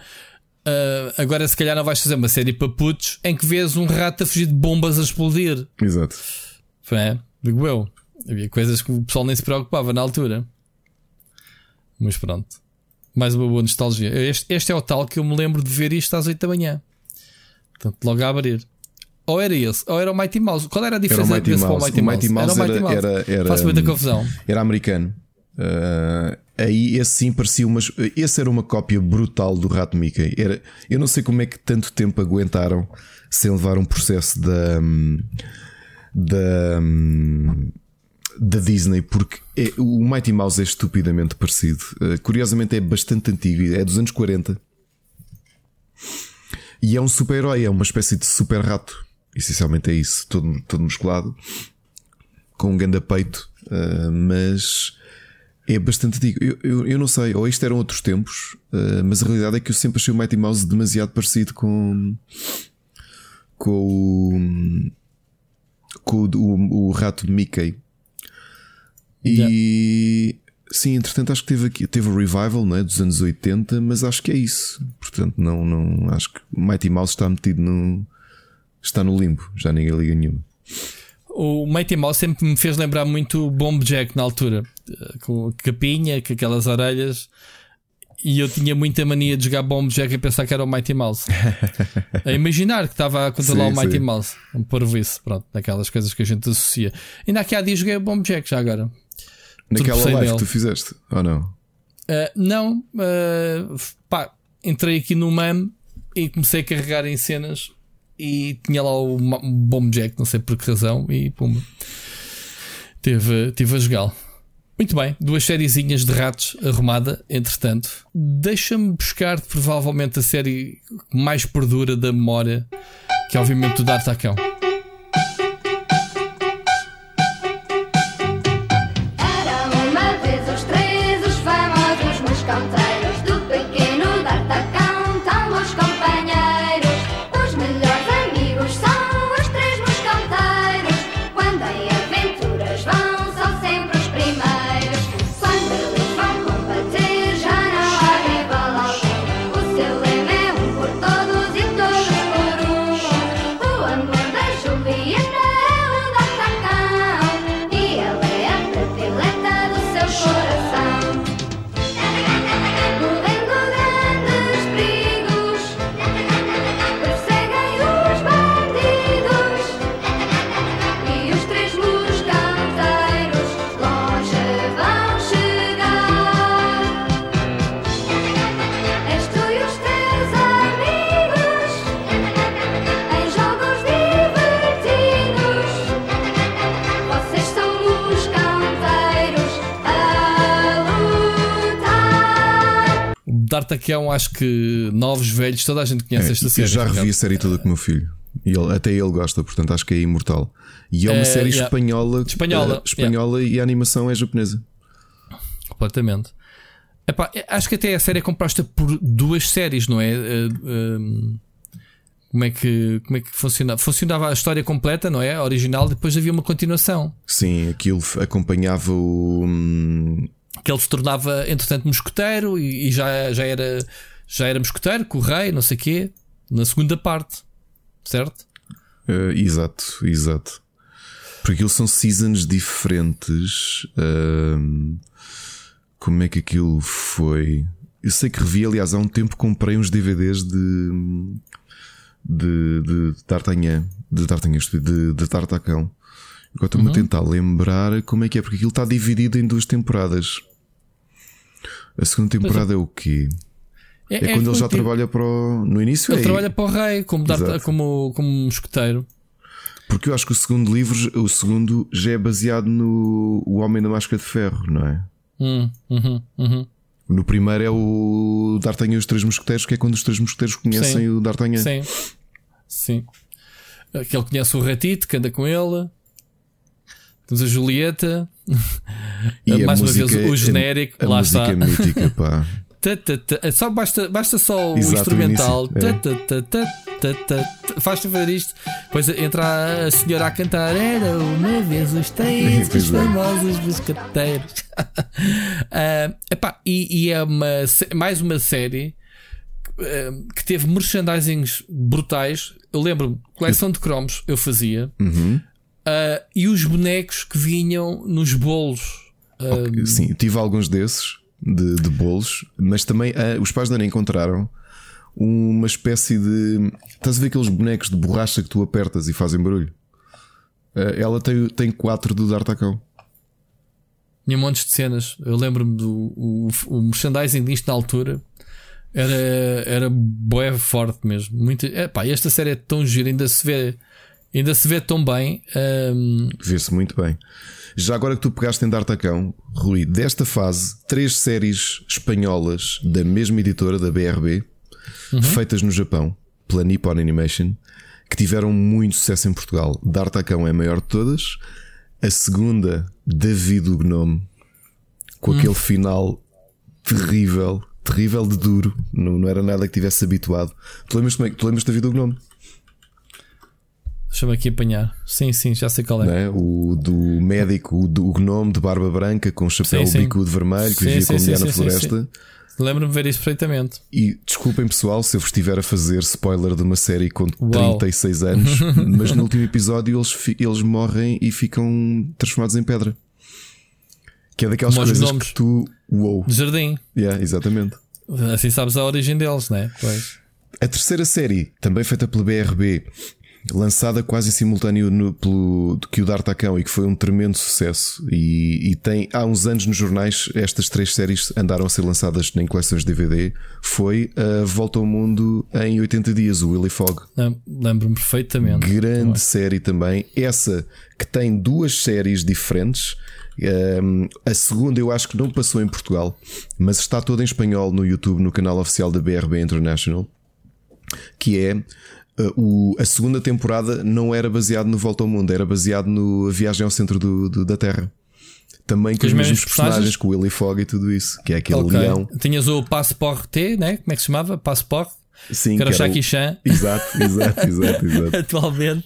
ah, agora, se calhar, não vais fazer uma série para putos em que vês um rato a fugir de bombas a explodir. Exato. É, digo eu. Havia coisas que o pessoal nem se preocupava na altura. Mas pronto. Mais uma boa nostalgia. Este, este é o tal que eu me lembro de ver isto às 8 da manhã. Portanto, logo a abrir. Ou era esse, ou era o Mighty Mouse. Qual era a Era o diferença Mighty desse para o Mouse. Mighty O Mighty Mouse? Mouse Era o Mighty era, Mouse. era, era, Faço muita confusão. Era americano. Ah, aí esse sim parecia umas. Esse era uma cópia brutal do rato Mickey. Era, eu não sei como é que tanto tempo aguentaram sem levar um processo da. hum, da. hum, da Disney, porque é- o Mighty Mouse é estupidamente parecido. Ah, curiosamente é bastante antigo, é dos anos 40. E é um super-herói, é uma espécie de super rato. Essencialmente é isso, todo, todo musculado, com um ganda peito, ah, mas é bastante antigo. Eu, eu, eu não sei, ou isto eram outros tempos, ah, mas a realidade é que eu sempre achei o Mighty Mouse demasiado parecido com. com o. com o, o, o rato de Mickey. E sim, entretanto, acho que teve, aqui, teve o revival não é, dos anos 80, mas acho que é isso. Portanto, não, não acho que Mighty Mouse está metido no. está no limbo, já ninguém liga nenhuma. O Mighty Mouse sempre me fez lembrar muito o Bomb Jack na altura, eh, com a capinha, com aquelas orelhas. E eu tinha muita mania de jogar Bomb Jack e pensar que era o Mighty Mouse. a imaginar que estava a controlar Sim, o Mighty sim. Mouse. Um parvoíce, pronto, daquelas coisas que a gente associa. Ainda aqui há dias joguei o Bomb Jack, já agora. Naquela live nele. que tu fizeste, ou não? Uh, não, uh, pá, entrei aqui no MAM e comecei a carregar em cenas e tinha lá o ma- um Bomb Jack, não sei por que razão, e pumba. Teve, tive a jogá-lo. Muito bem, duas sériezinhas de ratos arrumada, entretanto. Deixa-me buscar provavelmente a série mais perdura da memória, que é obviamente o D'Artacão. O D'Artacão, acho que novos, velhos, toda a gente conhece É, esta eu série. já revi a série toda com o meu filho. E ele- até ele gosta, portanto acho que é imortal. E é uma É, série yeah. espanhola, Espanhola, eh, espanhola e a animação é japonesa. Completamente. Epá, acho que até a série é composta por duas séries, não é? Eh, ehm, como é que, como é que funcionava? Funcionava a história completa, não é? A original, depois havia uma continuação. Sim, aquilo acompanhava o. hum, Que ele se tornava, entretanto, mosqueteiro e, e já, já, era, já era mosqueteiro, com o rei, não sei o quê, na segunda parte, certo? eh, exato, exato. Porque aquilo são seasons diferentes. hum, como é que aquilo foi? Eu sei que revi, aliás, há um tempo comprei uns DVDs de. de, de D'Artagnan, de D'Artagnan, de, de Tartacão. Agora estou-me Uhum. a tentar lembrar como é que é, porque aquilo está dividido em duas temporadas. A segunda temporada é o quê? É, É- é quando ele já relativo. trabalha para o. No início Ele é. trabalha para o rei como, Exato. como, como mosqueteiro. Porque eu acho que o segundo livro, o segundo já é baseado no O Homem da Máscara de Ferro, não é? Hum, uhum, uhum. No primeiro é o D'Artagnan e os Três Mosqueteiros, que é quando os Três Mosqueteiros conhecem Sim. o D'Artagnan. Sim. Sim. Que ele conhece o ratito, que anda com ele. Temos a Julieta. E a Mais música- uma vez o genérico. a- a lá está. mítica, pá. É Só basta, basta só o Exato, instrumental. é. Faz-te ver isto. Depois entra a senhora a cantar. Era uma vez os três, os é. famosos biscateiros. Ah, epá, e, e é uma, mais uma série ah, que teve merchandisings brutais. Eu lembro-me, coleção de cromos eu fazia. Uhum. Ah, e os bonecos que vinham nos bolos. Ah, Sim, tive alguns desses de, de bolos, mas também ah, os pais da Ana encontraram uma espécie de. Estás a ver aqueles bonecos de borracha que tu apertas e fazem barulho? Ah, ela tem, tem quatro do D'Artacão. Tinha montes de cenas. Eu lembro-me do o, o merchandising disto na altura. Era, era bué forte mesmo. Muito, epá, esta série é tão gira, ainda se vê, ainda se vê tão bem. hum, Vê-se muito bem. Já agora que tu pegaste em D'Artacão, Rui, desta fase, três séries espanholas da mesma editora, da BRB, feitas no Japão, pela Nippon Animation, que tiveram muito sucesso em Portugal. D'Artacão é a maior de todas. A segunda, David o Gnome, com Hum. aquele final terrível, terrível de duro. Não, não era nada que tivesse habituado. Tu lembras, é, tu lembras da David o Gnome? Deixa-me aqui apanhar. Sim, sim, já sei qual é. é? O do médico, o, do, gnome de barba branca com chapéu Sim, sim. bicudo vermelho que Sim, vivia com a mulher na floresta. Lembro-me ver isso perfeitamente. E desculpem pessoal se eu vos estiver a fazer spoiler de uma série com Uau. 36 anos, mas no último episódio eles, eles morrem e ficam transformados em pedra. Que é daquelas coisas que tu. Uou! De jardim. Yeah, exatamente. Assim sabes a origem deles, né? Pois. A terceira série, também feita pela BRB, lançada quase em simultâneo no, pelo, que o D'Artacão e que foi um tremendo sucesso. E, e tem há uns anos nos jornais estas três séries andaram a ser lançadas em coleções de DVD. Foi a Volta ao Mundo em 80 dias, o Willy Fogg. Lem- Lembro-me perfeitamente. Grande série também. Essa que tem duas séries diferentes. Um, a segunda eu acho que não passou em Portugal, mas está toda em espanhol no YouTube, no canal oficial da BRB International. Que é o, a segunda temporada não era baseado no Volta ao Mundo, era baseado no A Viagem ao Centro do- do- da Terra. Também com os mesmos personagens, com o Willy Fogg e tudo isso, que é aquele Ok. leão. Tinhas o Passport T, né? Como é que se chamava? Passport? Sim, que era o Jackie Chan. Exato, exato, exato, exato. Atualmente.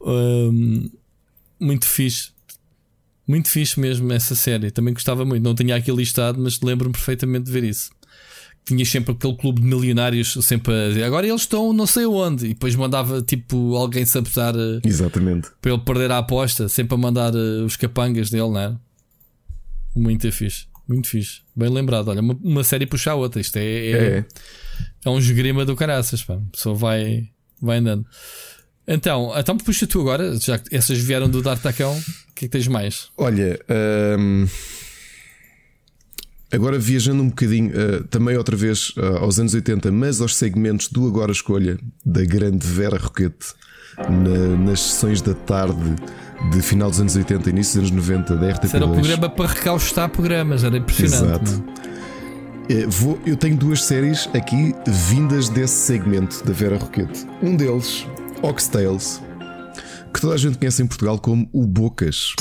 Hum, muito fixe. Muito fixe mesmo essa série. Também gostava muito. Não tinha aqui listado, mas lembro-me perfeitamente de ver isso. Tinha sempre aquele clube de milionários sempre a dizer agora eles estão não sei onde. E depois mandava tipo alguém sabotar eh, Exatamente. para ele perder a aposta, sempre a mandar eh, os capangas dele, não é? Muito fixe. Muito fixe. Bem lembrado. Olha, uma, uma série puxa a outra. Isto é, é, É. é um esgrima do caraças, pá. Pessoa vai, vai andando. Então, então puxa tu agora, já que essas vieram do D'Artacão, o que é que tens mais? Olha, hum, agora viajando um bocadinho, uh, também outra vez uh, aos anos 80, mas aos segmentos do Agora Escolha, da grande Vera Roquete, na- nas sessões da tarde de final dos anos 80, início dos anos 90, da RTP2. Isso era o programa para recaustar programas, era impressionante. Exato. é? Eh, vou- eu tenho duas séries aqui vindas desse segmento da Vera Roquete. Um deles, Oxtails, que toda a gente conhece em Portugal como o Bocas.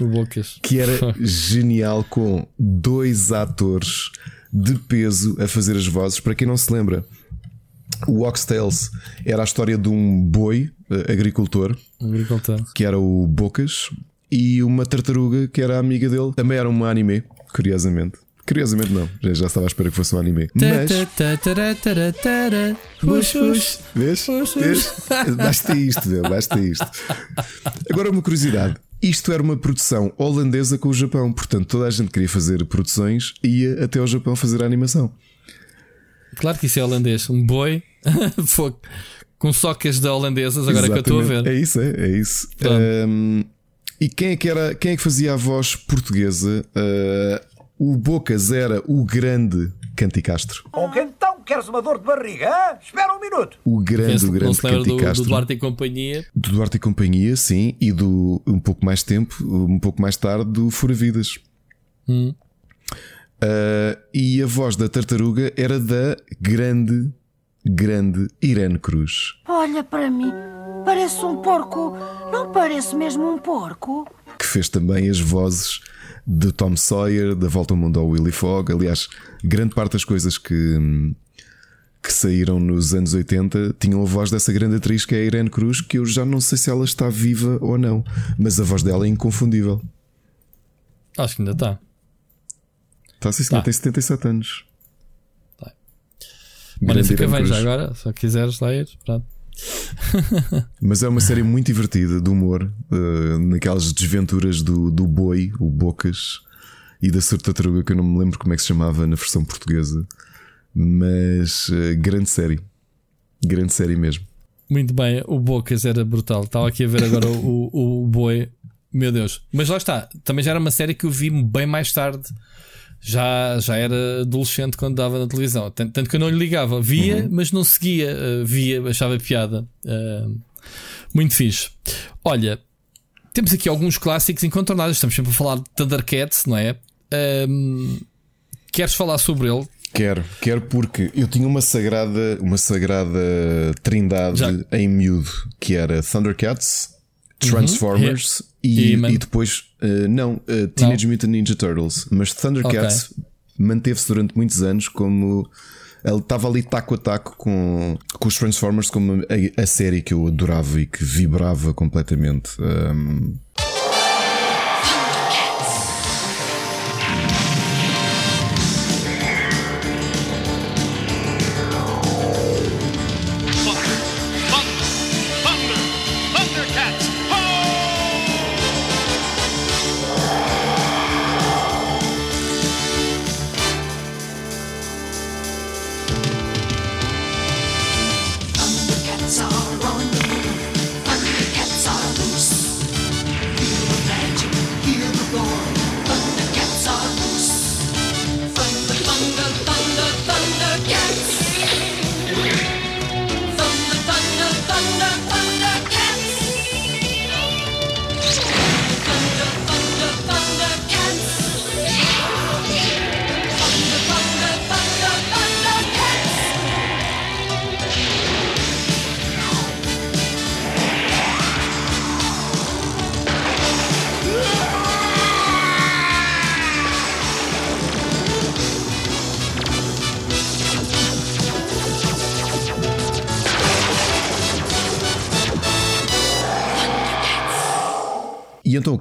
Bocas. que era genial com dois atores de peso a fazer as vozes. Para quem não se lembra, o Oxtails era a história de um boi eh, agricultor Agricultor. que era o Bocas e uma tartaruga que era amiga dele. Também era um anime, curiosamente. Curiosamente não, já, já estava à espera que fosse um anime. Mas. Vês? Vês? Basta isto, meu, basta isto. Agora, uma curiosidade: isto era uma produção holandesa com o Japão, portanto, toda a gente queria fazer produções e ia até ao Japão fazer a animação. Claro que isso é holandês. Um boi com socas de holandesas, agora que eu estou a Exatamente. ver. É isso, é, é isso. Um, e quem é, que era, quem é que fazia a voz portuguesa? Uh, o Bocas era o grande Canticastro. Com que então queres uma dor de barriga? hã? Espera um minuto. O grande, o grande lembra do, Duarte e Companhia. Do Duarte e Companhia, sim, e do um pouco mais tempo, um pouco mais tarde, do Fura Vidas. Hum. Uh, e a voz da tartaruga era da grande, grande Irene Cruz. Olha para mim, parece um porco. Não parece mesmo um porco? que fez também as vozes de Tom Sawyer, da Volta ao Mundo ao Willy Fogg. Aliás, grande parte das coisas que, que saíram nos anos 80 tinham a voz dessa grande atriz que é a Irene Cruz, que eu já não sei se ela está viva ou não, mas a voz dela é inconfundível. Acho que ainda está. Está senhor, Tá. tem 77 anos. Olha, Grande fica bem já agora. Se quiseres lá ir, pronto. Mas é uma série muito divertida de humor, eh, naquelas desventuras do, do boi, o Bocas, e da tartaruga, que eu não me lembro como é que se chamava na versão portuguesa. Mas eh, grande série. Grande série mesmo. Muito bem, o Bocas era brutal. Estava aqui a ver agora o, o, o Boi. Meu Deus. Mas lá está. Também já era uma série que eu vi bem mais tarde. Já, já era adolescente quando dava na televisão. Tanto, tanto que eu não lhe ligava. Via, Uhum. mas não seguia. Uh, via, achava piada. Uh, muito fixe. Olha, temos aqui alguns clássicos incontornáveis. Estamos sempre a falar de Thundercats, não é? Ahm, queres falar sobre ele? Quero, quero porque eu tinha uma sagrada, uma sagrada trindade em miúdo, que era Thundercats, Transformers e, He-Man. e depois, eh, não, eh, Teenage Mutant Ninja Turtles. Mas Thundercats manteve-se durante muitos anos como. Ele estava ali taco a taco com, com os Transformers, como a, a série que eu adorava e que vibrava completamente. Um,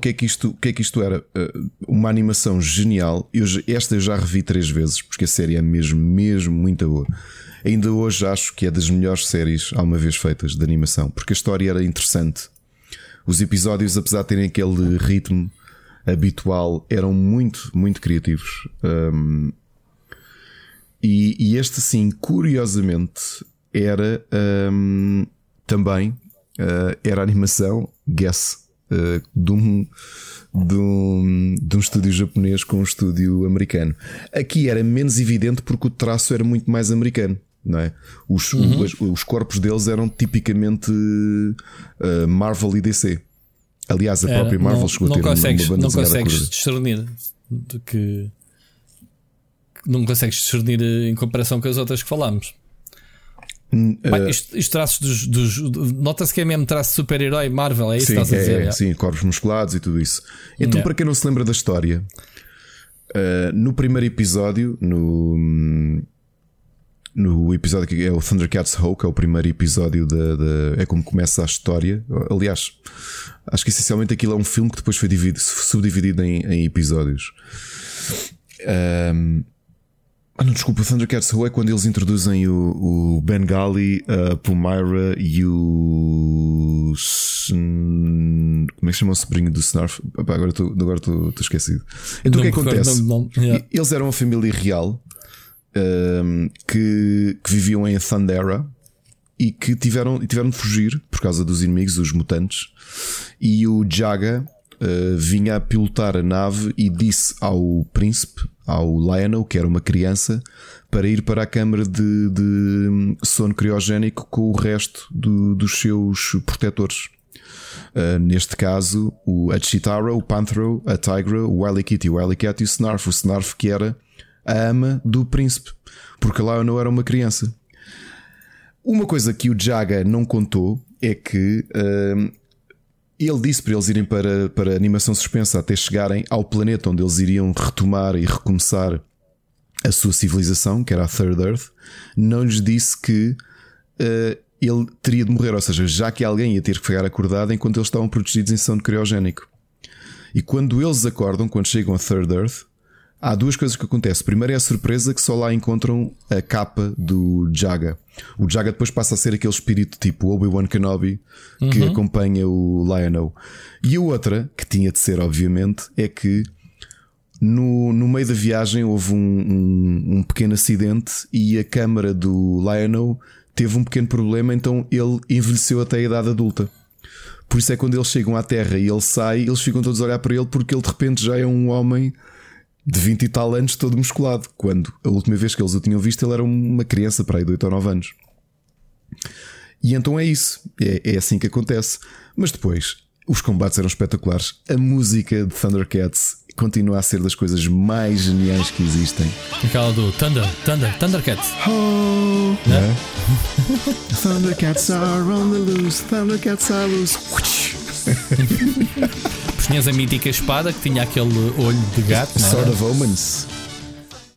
que é que isto, que é que isto era? Uh, uma animação genial. Eu, esta eu já revi três vezes, porque a série é mesmo, mesmo muito boa. Ainda hoje acho que é das melhores séries alguma vez feitas de animação, porque a história era interessante. Os episódios, apesar de terem aquele ritmo habitual, eram muito, muito criativos. Um, e, e este, sim, curiosamente, era um, também uh, era animação, guess, uh, de, um, de, um, de um estúdio japonês com um estúdio americano. Aqui era menos evidente porque o traço era muito mais americano. Não é? os, Uhum. os, os corpos deles eram tipicamente uh, Marvel e DC. Aliás, a Era, própria Marvel não, chegou a não ter uma- consegues, uma banda não consegues discernir do que não consegues discernir em comparação com as outras que falámos. Pá, eh, isto, isto traços dos, dos- nota-se que é mesmo traço de super-herói Marvel, é isso sim, que estás a dizer? é, é? sim, corpos musculados e tudo isso. Então, Yeah. para quem não se lembra da história, uh, no primeiro episódio, no, no episódio que é o Thundercats que é o primeiro episódio da, da- é como começa a história. Aliás, acho que essencialmente aquilo é um filme que depois foi dividido, subdividido em, em episódios. Um, ah, não, desculpa, o Thundercats Ho é quando eles introduzem o, o Bengali, a Pulmyra e o. Como é que chama o sobrinho do Snarf? Epá, agora estou agora esquecido. Então Não o que é acontece? o nome, yeah. Eles eram uma família real um, que, que viviam em Thundera e que tiveram, tiveram de fugir por causa dos inimigos, os mutantes. E o Jaga uh, vinha a pilotar a nave e disse ao príncipe, ao Lionel, que era uma criança, para ir para a câmara de, de sono criogénico com o resto do- dos seus protetores. Uh, neste caso, o, a Chitara, o Panthro, a Tigra, o Wily Kitty, o Wily Cat e o Snarf. O Snarf que era a ama do príncipe, porque lá não era uma criança. Uma coisa que o Jaga não contou é que hum, ele disse para eles irem para, para animação suspensa até chegarem ao planeta onde eles iriam retomar e recomeçar a sua civilização, que era a Third Earth. Não lhes disse que eh, ele teria de morrer, ou seja, já que alguém ia ter que ficar acordado enquanto eles estavam protegidos em sono criogénico. E quando eles acordam, quando chegam a Third Earth, há duas coisas que acontecem. Primeiro é a surpresa que só lá encontram a capa do Jaga. O Jaga depois passa a ser aquele espírito tipo Obi-Wan Kenobi que Uhum. acompanha o Lionel. E a outra, que tinha de ser, obviamente, é que no, no meio da viagem houve um, um, um pequeno acidente e a câmara do Lionel teve um pequeno problema, então ele envelheceu até a idade adulta. Por isso é quando eles chegam à Terra e ele sai, eles ficam todos a olhar para ele porque ele de repente já é um homem de 20 e tal anos todo musculado. Quando a última vez que eles o tinham visto, ele era uma criança para aí de 8 ou 9 anos. E então é isso, é, é assim que acontece. Mas depois, Os combates eram espetaculares. A música de Thundercats continua a ser das coisas mais geniais que existem. Aquela do Thunder, Thunder, Thundercats. Oh, né? Thundercats are on the loose, Thundercats are loose. Tinhas a mítica espada que tinha aquele olho de gato. não era? Sword of Omens.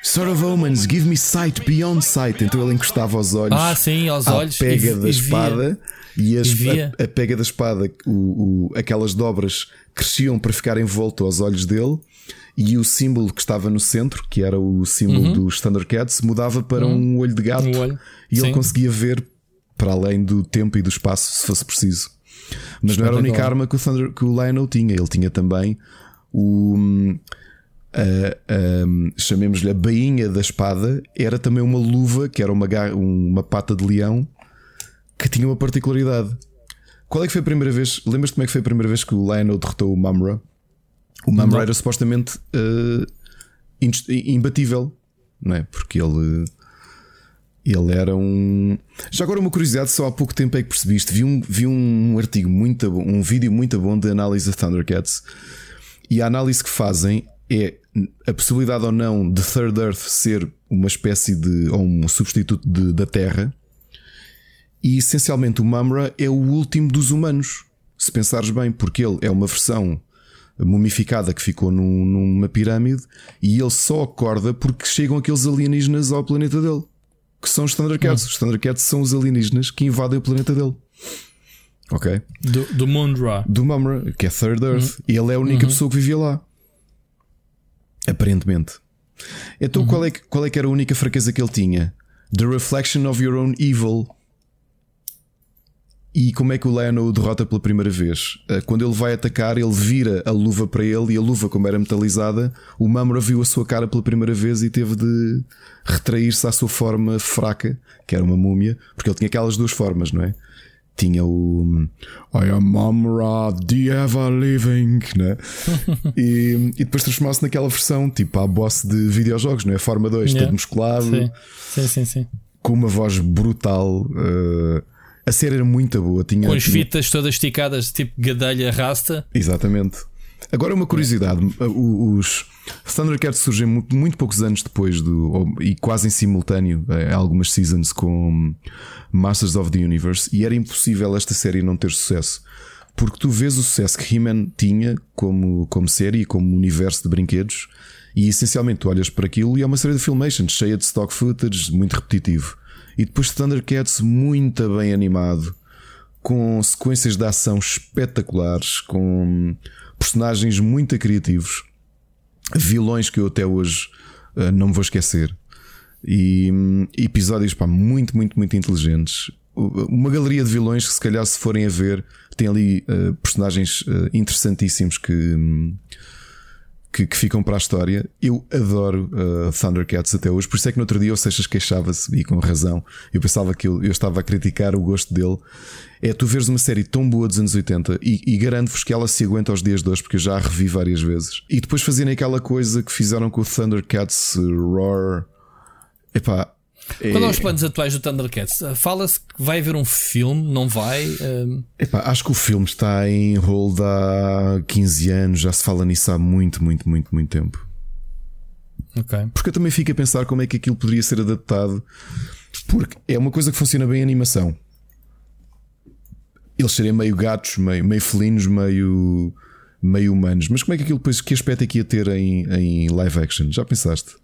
Sword of Omens, give me sight beyond sight. Então ele encostava os olhos. Ah, sim, aos olhos pega e- da e espada e, as- E via. a, a pega da espada, o, o- aquelas dobras cresciam para ficar envolto aos olhos dele. E o símbolo que estava no centro, que era o símbolo Uhum. dos Thundercats, mudava para Uhum. um olho de gato. Um olho, E ele sim. conseguia ver para além do tempo e do espaço, se fosse preciso. Mas não era a única arma que o, Thunder, que o Lionel tinha. Ele tinha também o. a- a- chamemos-lhe a bainha da espada, era também uma luva, que era uma, uma pata de leão, que tinha uma particularidade. Qual é que foi a primeira vez? Lembras-te como é que foi a primeira vez que o Lionel derrotou o Mamra? O Mamra era supostamente inst- imbatível, não é? Porque ele. Ele era um. Já agora, uma curiosidade, só há pouco tempo é que percebiste. Vi um, vi um artigo muito bom, um vídeo muito bom de análise de Thundercats. E a análise que fazem é a possibilidade ou não de Third Earth ser uma espécie de. ou um substituto de- da Terra. E essencialmente o Mamra é o último dos humanos. Se pensares bem, porque ele é uma versão mumificada que ficou num- numa pirâmide e ele só acorda porque chegam aqueles alienígenas ao planeta dele. Que são os Thundercats. Os Thundercats são os alienígenas que invadem o planeta dele. Ok? Do, do Mundra. Do Mumra, que é Third Earth. E ele é a única Uhum. pessoa que vivia lá. Aparentemente. Então qual, é qual é que era a única fraqueza que ele tinha? The reflection of your own evil. E como é que o Lionel o derrota pela primeira vez? Eh, Quando ele vai atacar, ele vira a luva para ele e a luva, como era metalizada, o Mamra viu a sua cara pela primeira vez e teve de retrair-se à sua forma fraca, que era uma múmia, porque ele tinha aquelas duas formas, não é? Tinha o I am Mamra, the ever living, né? e, e depois transformou-se naquela versão tipo a boss de videojogos, não é? Forma 2, Yeah. todo musculado, Sim, sim, sim. sim. com uma voz brutal. eh, a série era muito boa. Tinha, Com as tinha- fitas todas esticadas, tipo gadelha rasta. Exatamente. Agora uma curiosidade: os Thundercats surgem muito, muito poucos anos depois do, e quase em simultâneo, eh, algumas seasons com Masters of the Universe, e era impossível esta série não ter sucesso. Porque tu vês o sucesso que He-Man tinha como, como série e como universo de brinquedos, e essencialmente tu olhas para aquilo e é uma série de filmation cheia de stock footage, muito repetitivo. E depois Thundercats muito bem animado, com sequências de ação espetaculares, com personagens muito criativos, vilões que eu até hoje eh, não me vou esquecer, e hum, episódios pá, muito, muito, muito inteligentes. Uma galeria de vilões que, se calhar, se forem a ver, tem ali eh, personagens eh, interessantíssimos que. hum, que, que ficam para a história. Eu adoro uh, Thundercats até hoje, por isso é que no outro dia o Seixas queixava-se e com razão. Eu pensava que eu, eu estava a criticar o gosto dele. É tu veres uma série tão boa dos anos 80 e, e garanto-vos que ela se aguenta aos dias de hoje, porque eu já a revi várias vezes. E depois fazerem aquela coisa que fizeram com o Thundercats uh, Roar. Epá. É- Quando aos planos atuais do Thundercats, uh, fala-se que vai haver um filme, não vai? Um, Epá, acho que o filme está em hold há 15 anos, já se fala nisso há muito, muito, muito, muito tempo. ok. Porque eu também fico a pensar como é que aquilo poderia ser adaptado. Porque é uma coisa que funciona bem em animação. Eles serem meio gatos, meio, meio felinos, meio, meio humanos. Mas como é que aquilo depois, que aspecto é que ia ter em, em live action? Já pensaste?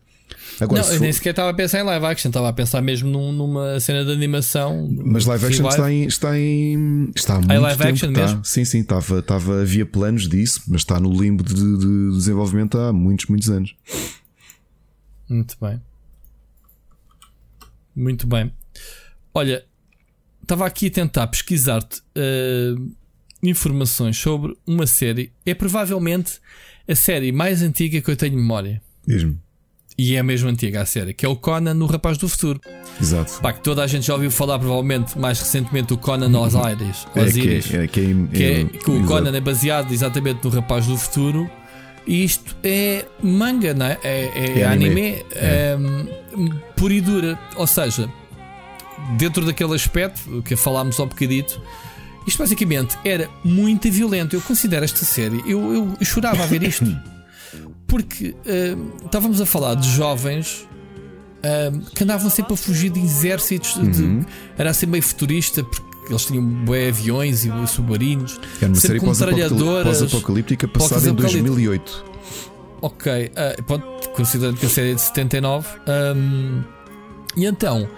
Agora, não, eu nem sequer estava a pensar em live action, estava a pensar mesmo num- numa cena de animação. Mas live action está em, está em. Está há muito live tempo, action está. mesmo? Sim, sim, estava, estava, havia planos disso, mas está no limbo de, de desenvolvimento há muitos, muitos anos. Muito bem. Muito bem. Olha, estava aqui a tentar pesquisar-te eh, informações sobre uma série. É provavelmente a série mais antiga que eu tenho memória. Diz-me. E é mesmo antiga a série, que é o Conan no Rapaz do Futuro. Exato. Pá, que toda a gente já ouviu falar, provavelmente, mais recentemente, o Conan Osiris. É que, Osiris. é, que, é, que, é, que o exato. Conan é baseado exatamente no Rapaz do Futuro. E isto é manga, não é? É, é É anime. anime, é. pura e dura. Ou seja, dentro daquele aspecto que falámos há bocadito, Isto basicamente era muito violento. Eu considero esta série. Eu, eu chorava a ver isto. Porque uh, estávamos a falar de jovens uh, que andavam sempre a fugir de exércitos. de- Uhum. era assim meio futurista, porque eles tinham bué aviões e submarinos. Era uma série pós-apocalíptica passada em pós-apocalíptica. 2008. Ok, ah, pronto, considerando que a série é de 79. ahm, e então,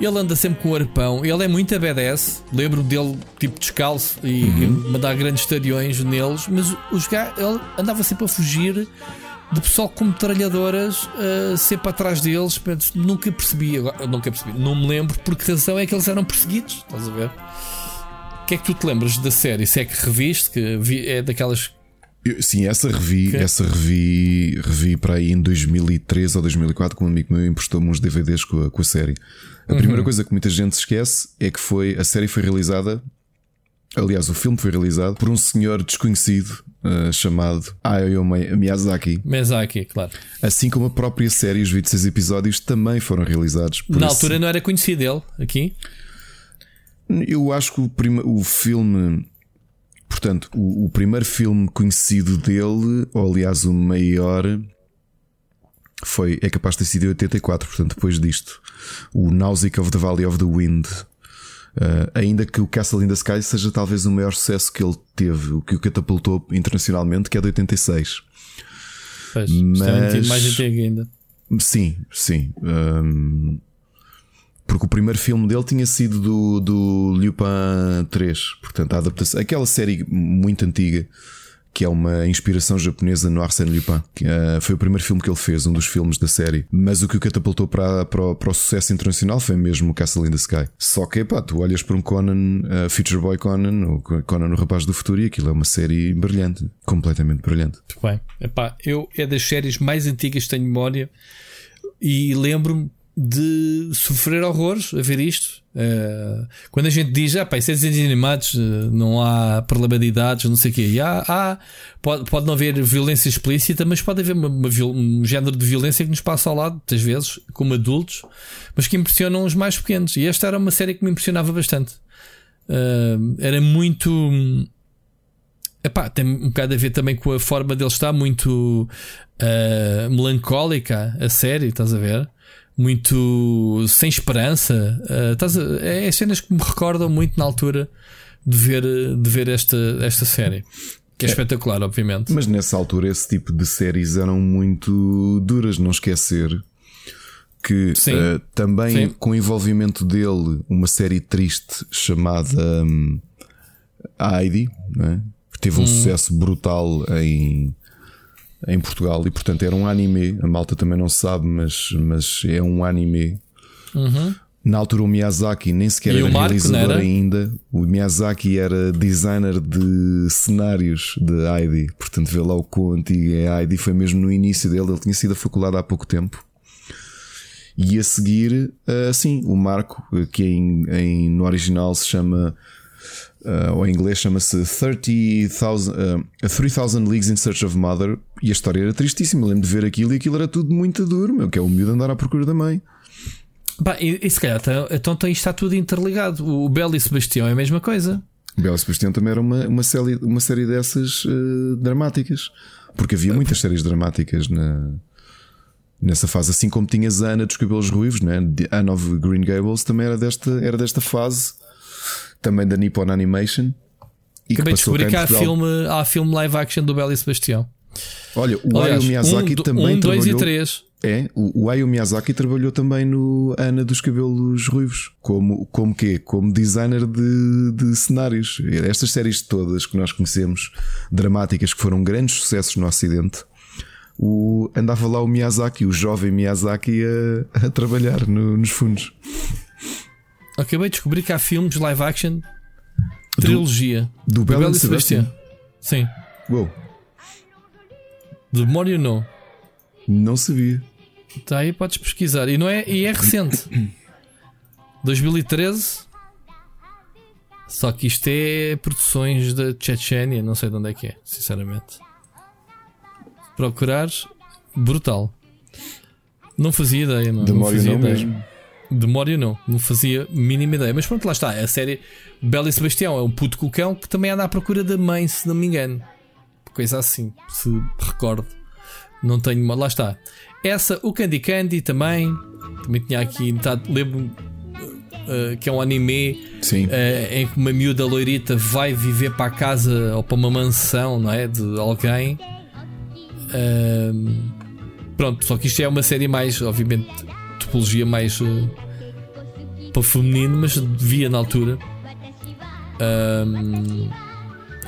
ele anda sempre com o arpão. Ele é muito a BDS. Lembro dele, tipo, descalço e, e mandar grandes estadiões neles. Mas os gajos, ele andava sempre a fugir de pessoal com metralhadoras, ah, sempre atrás deles. Portanto, nunca percebi, agora, nunca percebi, não me lembro por que razão é que eles eram perseguidos. Estás a ver? O que é que tu te lembras da série? Se é que reviste, que vi- é daquelas Eu- sim, essa revi, essa revi, revi para aí em 2003 ou 2004, com um amigo meu emprestou-me uns DVDs com a, com a série. A Uhum. primeira coisa que muita gente se esquece é que foi a série foi realizada, aliás, o filme foi realizado por um senhor desconhecido ah, chamado Hayao Miyazaki. Miyazaki, claro. Assim como a própria série, os 26 episódios também foram realizados por Na esse- altura não era conhecido ele aqui. Eu acho que o, prima, o filme, portanto, o, o primeiro filme conhecido dele, ou aliás o maior, foi, é capaz de ter sido em 84, portanto, depois disto, o Nausicaa of the Valley of the Wind. Uh, ainda que o Castle in the Sky seja talvez o maior sucesso que ele teve, o que o catapultou internacionalmente, que é de 86. Pois, é Mas- mais antigo ainda. Sim, sim. Hum, porque o primeiro filme dele tinha sido do, do Lupin 3. Portanto, a adaptação. Aquela série muito antiga que é uma inspiração japonesa no Arsène Lupin. que, ah, foi o primeiro filme que ele fez, um dos filmes da série. Mas o que o catapultou para, para, o- para o sucesso internacional foi mesmo o Castle in the Sky. Só que, pá, tu olhas para um Conan, ah, Future Boy Conan, ou Conan o Rapaz do Futuro, e aquilo é uma série brilhante. Completamente brilhante. Muito bem. Epá, eu é das séries mais antigas que tenho memória e lembro-me de sofrer horrores a ver isto. Eh, quando a gente diz, ah, pá, isso é desenhos animados, eh, não há problema de idades, não sei o quê. E há, há- pode, pode não haver violência explícita, mas pode haver uma- uma um género de violência que nos passa ao lado, muitas vezes, como adultos, mas que impressionam os mais pequenos. E esta era uma série que me impressionava bastante. Eh, era muito. Epá, tem um bocado a ver também com a forma dele estar muito ah, melancólica, a série, estás a ver? Muito sem esperança. a- é cenas que me recordam muito na altura de ver, de ver esta, esta série. Que é, É. espetacular, obviamente. Mas nessa altura esse tipo de séries eram muito duras, não esquecer que Sim. eh, também Sim. com o envolvimento dele uma série triste chamada hum, Heidi, né? que teve um Hum. sucesso brutal em em Portugal e portanto era um anime. A Malta também não sabe, mas mas é um anime. Uhum. Na altura o Miyazaki nem sequer E era Marco, realizador era? ainda. O Miyazaki era designer de cenários de Heidi. Portanto, vê lá o quão antigo é Heidi. Foi mesmo no início dele. Ele tinha sido a faculdade há pouco tempo. E a seguir, ah, sim, o Marco, que em, em- no original se chama, ah, ou em inglês chama-se 30,000 ah, 3000 Leagues in Search of Mother. E a história era tristíssima. Lembro de ver aquilo e aquilo era tudo muito duro, meu, que é o miúdo andar à procura da mãe. Pá, e, e se calhar então, então está tudo interligado. O Belo e Sebastião é a mesma coisa. Bela Sebastião também era uma, uma, série, uma série dessas eh, dramáticas. Porque havia muitas séries dramáticas na, nessa fase. Assim como tinhas a Ana dos Cabelos Ruivos, né? Anne of Green Gables também era desta, era desta fase. Também da Nippon Animation. E Acabei de descobrir que há filme, há filme live action do Belo e Sebastião. Olha, o Aliás, Hayao Miyazaki um, também um, dois e trabalhou. três. É, o, o Hayao Miyazaki trabalhou também no Ana dos Cabelos Ruivos. Como, como quê? Como designer de, de cenários. Estas séries todas que nós conhecemos, dramáticas, que foram grandes sucessos no Ocidente, o, andava lá o Miyazaki, o jovem Miyazaki, a, a trabalhar no- nos fundos. Acabei de descobrir que há filmes live action, trilogia do Belo e Sebastião? Sim. Uou, You Know. não sabia. Está aí, podes pesquisar. E, não é, e é recente. 2013. Só que isto é produções da Chechênia, não sei de onde é que é, sinceramente. Se procurares, brutal. Não fazia ideia, mano. The não fazia Know ideia. mesmo. De memória não, não fazia mínima ideia. Mas pronto, lá está. A série Bela e Sebastião é um puto cocão que também anda à procura da mãe, se não me engano. Coisa assim, se recordo. Não tenho. Lá está. Essa, o Candy Candy também. Também tinha aqui metade. Lembro-me uh, que é um anime uh, em que uma miúda loirita vai viver para a casa ou para uma mansão, não é? De alguém. Ahm, pronto, só que isto é uma série mais, obviamente, topologia mais uh, para feminino, mas devia na altura. Ahm,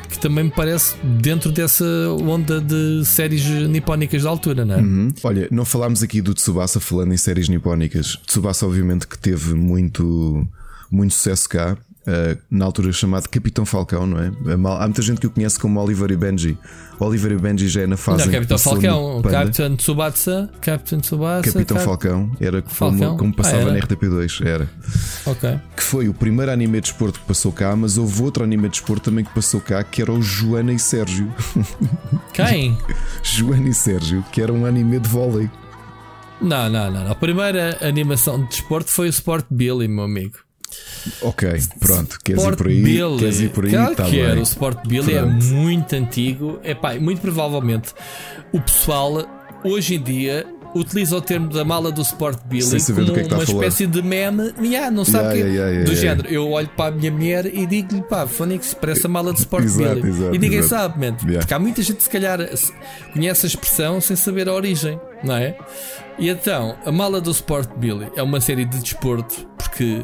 que também me parece dentro dessa onda de séries nipónicas da altura, não é? Uhum. Olha, não falámos aqui do Tsubasa falando em séries nipónicas. Tsubasa, obviamente, que teve muito, muito sucesso cá. Uh, na altura chamado Capitão Falcão, não é? Há muita gente que o conhece como Oliver e Benji. Oliver e Benji já é na fase. Não, Capitão Falcão. Capitão Tsubasa, Capitão Tsubasa. Capitão Cap- Falcão era como, Falcão? como passava Ah, na RTP2, era. Ok. Que foi o primeiro anime de desporto que passou cá, mas houve outro anime de desporto também que passou cá, que era o Joana e Sérgio. Quem? Joana e Sérgio, que era um anime de vôlei. Não, não, não, não. A primeira animação de desporto foi o Sport Billy, meu amigo. Ok, pronto, queres ir por aí? Billy. Queres ir por aí? Claro Tá que bem. O Sport Billy é Pronto. muito antigo. É pá, muito provavelmente o pessoal hoje em dia utiliza o termo da mala do Sport Billy como é está uma espécie de meme. Yeah, não sabe Yeah, que, yeah, yeah, yeah, do género. Eu olho para a minha mulher e digo-lhe, pá, Phonics, parece a mala do Sport Exato, Billy. exato, e ninguém exato. sabe, man. Porque há muita gente, se calhar, conhece a expressão sem saber a origem, não é? E então, a mala do Sport Billy é uma série de desporto porque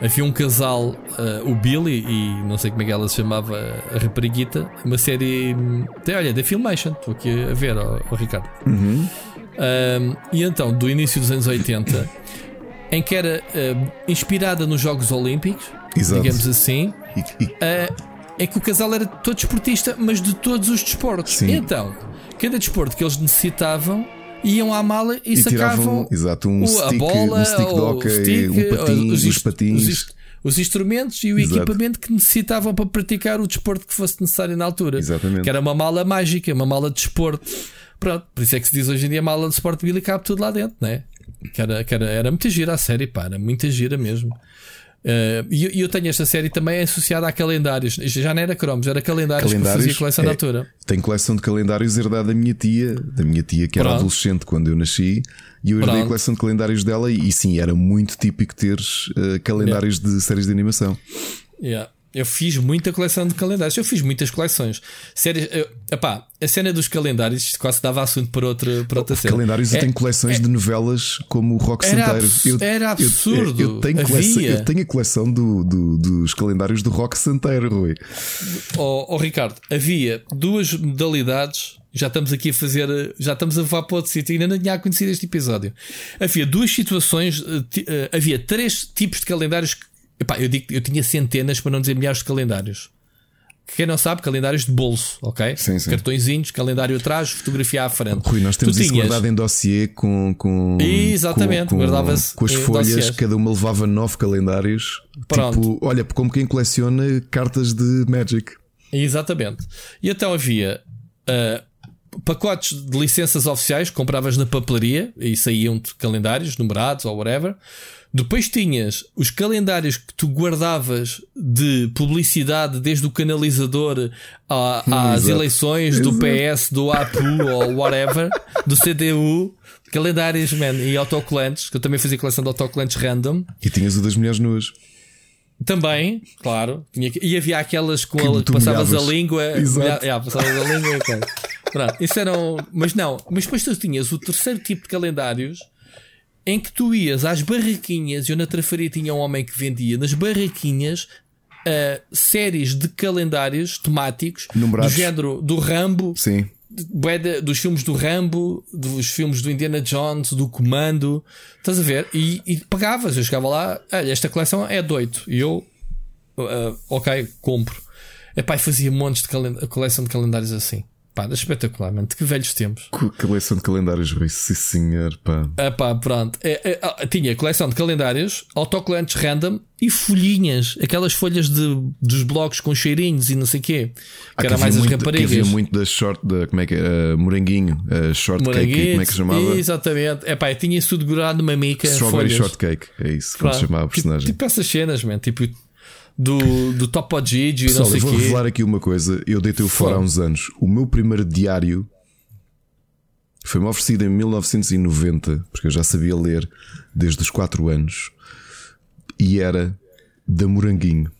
havia um casal, eh, o Billy e não sei como é que ela se chamava, a rapariguita, uma série, tem, olha, da Filmation, estou aqui a ver, ó, ó Ricardo. Uhum. Um, e então, do início dos anos 80, em que era um, inspirada nos Jogos Olímpicos, Exato. digamos assim, uh, em que o casal era todo esportista, mas de todos os desportos. Sim. Então, cada desporto que eles necessitavam. Iam à mala e, E sacavam tiravam, exato, um o- stick- a bola, um stick hóquei, stick, um patim, os, os inst- patins. os os instrumentos e o Exato. equipamento que necessitavam para praticar o desporto que fosse necessário na altura. Exatamente. Que era uma mala mágica, uma mala de desporto. Pronto, por isso é que se diz hoje em dia mala de Sport Billy cabe tudo lá dentro, né? Que era, que era, era muita gira a série, pá, era muita gira mesmo. Eh, E eu- eu tenho esta série também associada a calendários. Já não era cromos, era calendários, que eu fazia coleção é, na altura. Tem coleção de calendários herdada da minha tia, da minha tia que era Pronto. adolescente quando eu nasci, e eu herdei a coleção de calendários dela, e, e sim, era muito típico teres eh, calendários de séries de animação. Yeah. Eu fiz muita coleção de calendários. Eu fiz muitas coleções. Séries, eu, epá, a cena dos calendários isto quase dava assunto para outra, para outra cena. Calendários eu É- tenho coleções de novelas como o Rock Era Santeiro. Eu- era eu- absurdo. Eu, tenho coleção, eu tenho a coleção do, do- dos calendários do Rock Santeiro, Rui. Ó ó, Ricardo, havia duas modalidades. Já estamos aqui a fazer, já estamos a levar para outro sítio. Ainda não tinha conhecido este episódio. Havia duas situações, eh, eh, havia três tipos de calendários. Epá, eu digo, eu tinha centenas, para não dizer milhares de calendários. Quem não sabe, calendários de bolso, ok? Sim, sim. Cartõezinhos, calendário atrás, fotografia à frente. Rui, nós temos Tu isso tinhas- guardado em dossiê com, com, Exatamente, com, guardava-se com as folhas, cada uma levava nove calendários. Pronto. Tipo, olha, como quem coleciona cartas de Magic. Exatamente. E então havia ah, pacotes de licenças oficiais compravas na papelaria e saíam-te calendários numerados ou whatever. Depois tinhas os calendários que tu guardavas de publicidade desde o canalizador a- Hum, às exato. eleições do. PS, do APU ou whatever, do CDU. Calendários, man, e autocolantes, que eu também fazia coleção de autocolantes random. E tinhas o das mulheres nuas. Também, claro. Tinha e havia aquelas com Que a, tu passavas a língua. Exato. yeah, passavas a língua e. Pronto, isso eram. Mas não, mas depois tu tinhas o terceiro tipo de calendários em que tu ias às barraquinhas. Eu na trafaria tinha um homem que vendia nas barraquinhas ah, séries de calendários temáticos Numerados. do género do Rambo. Sim. de- dos filmes do Rambo, dos filmes do Indiana Jones, do Comando, estás a ver? E, e pagavas, eu chegava lá, olha, esta coleção é de 8 e eu, ah, ok, compro. Epá, fazia montes de coleção de calendários assim. Pá, espetacular, mano. Que velhos tempos. Co- Coleção de calendários, Rui. Sim, senhor, pá. Ah pá, pronto. É, é, ah, tinha coleção de calendários, autocolantes random e folhinhas. Aquelas folhas de, dos blogs com cheirinhos e não sei o quê. Ah, Que era havia mais as muito, raparigas. Que havia muito da short, da, como é que é? Uh, moranguinho, uh, shortcake, como é que se chamava? Exatamente. É pá, tinha isso decorado numa mica. Strawberry folhas. shortcake, é isso como se chamava o tipo- personagem. Tipo, essas cenas, man. Tipo do, do Topo Gigi e não sei eu vou quê. revelar aqui uma coisa. Eu deitei-o fora há uns anos. O meu primeiro diário foi-me oferecido em 1990, porque eu já sabia ler desde os 4 anos, e era da Moranguinho.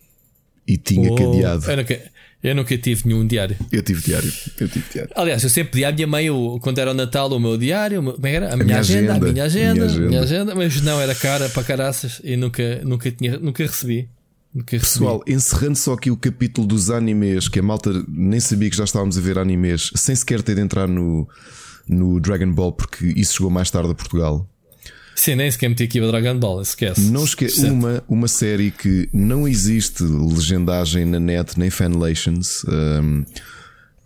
E tinha Oh, cadeado. Eu nunca, eu nunca tive nenhum diário. Eu tive diário. Eu tive diário. Aliás, eu sempre pedi à minha mãe, quando era o Natal, o meu diário, o meu- é era? A, minha, minha agenda, agenda, a minha agenda, minha a minha agenda. agenda, mas não era cara para caraças e nunca, nunca, tinha, nunca recebi. Recebi. Pessoal, encerrando só aqui o capítulo dos animes, que a malta nem sabia que já estávamos a ver animes, sem sequer ter de entrar no, no Dragon Ball, porque isso chegou mais tarde a Portugal. Sim, nem sequer meti aqui o Dragon Ball, esquece. Não esque Certo. uma, uma série que não existe legendagem na net nem fanlations. hum,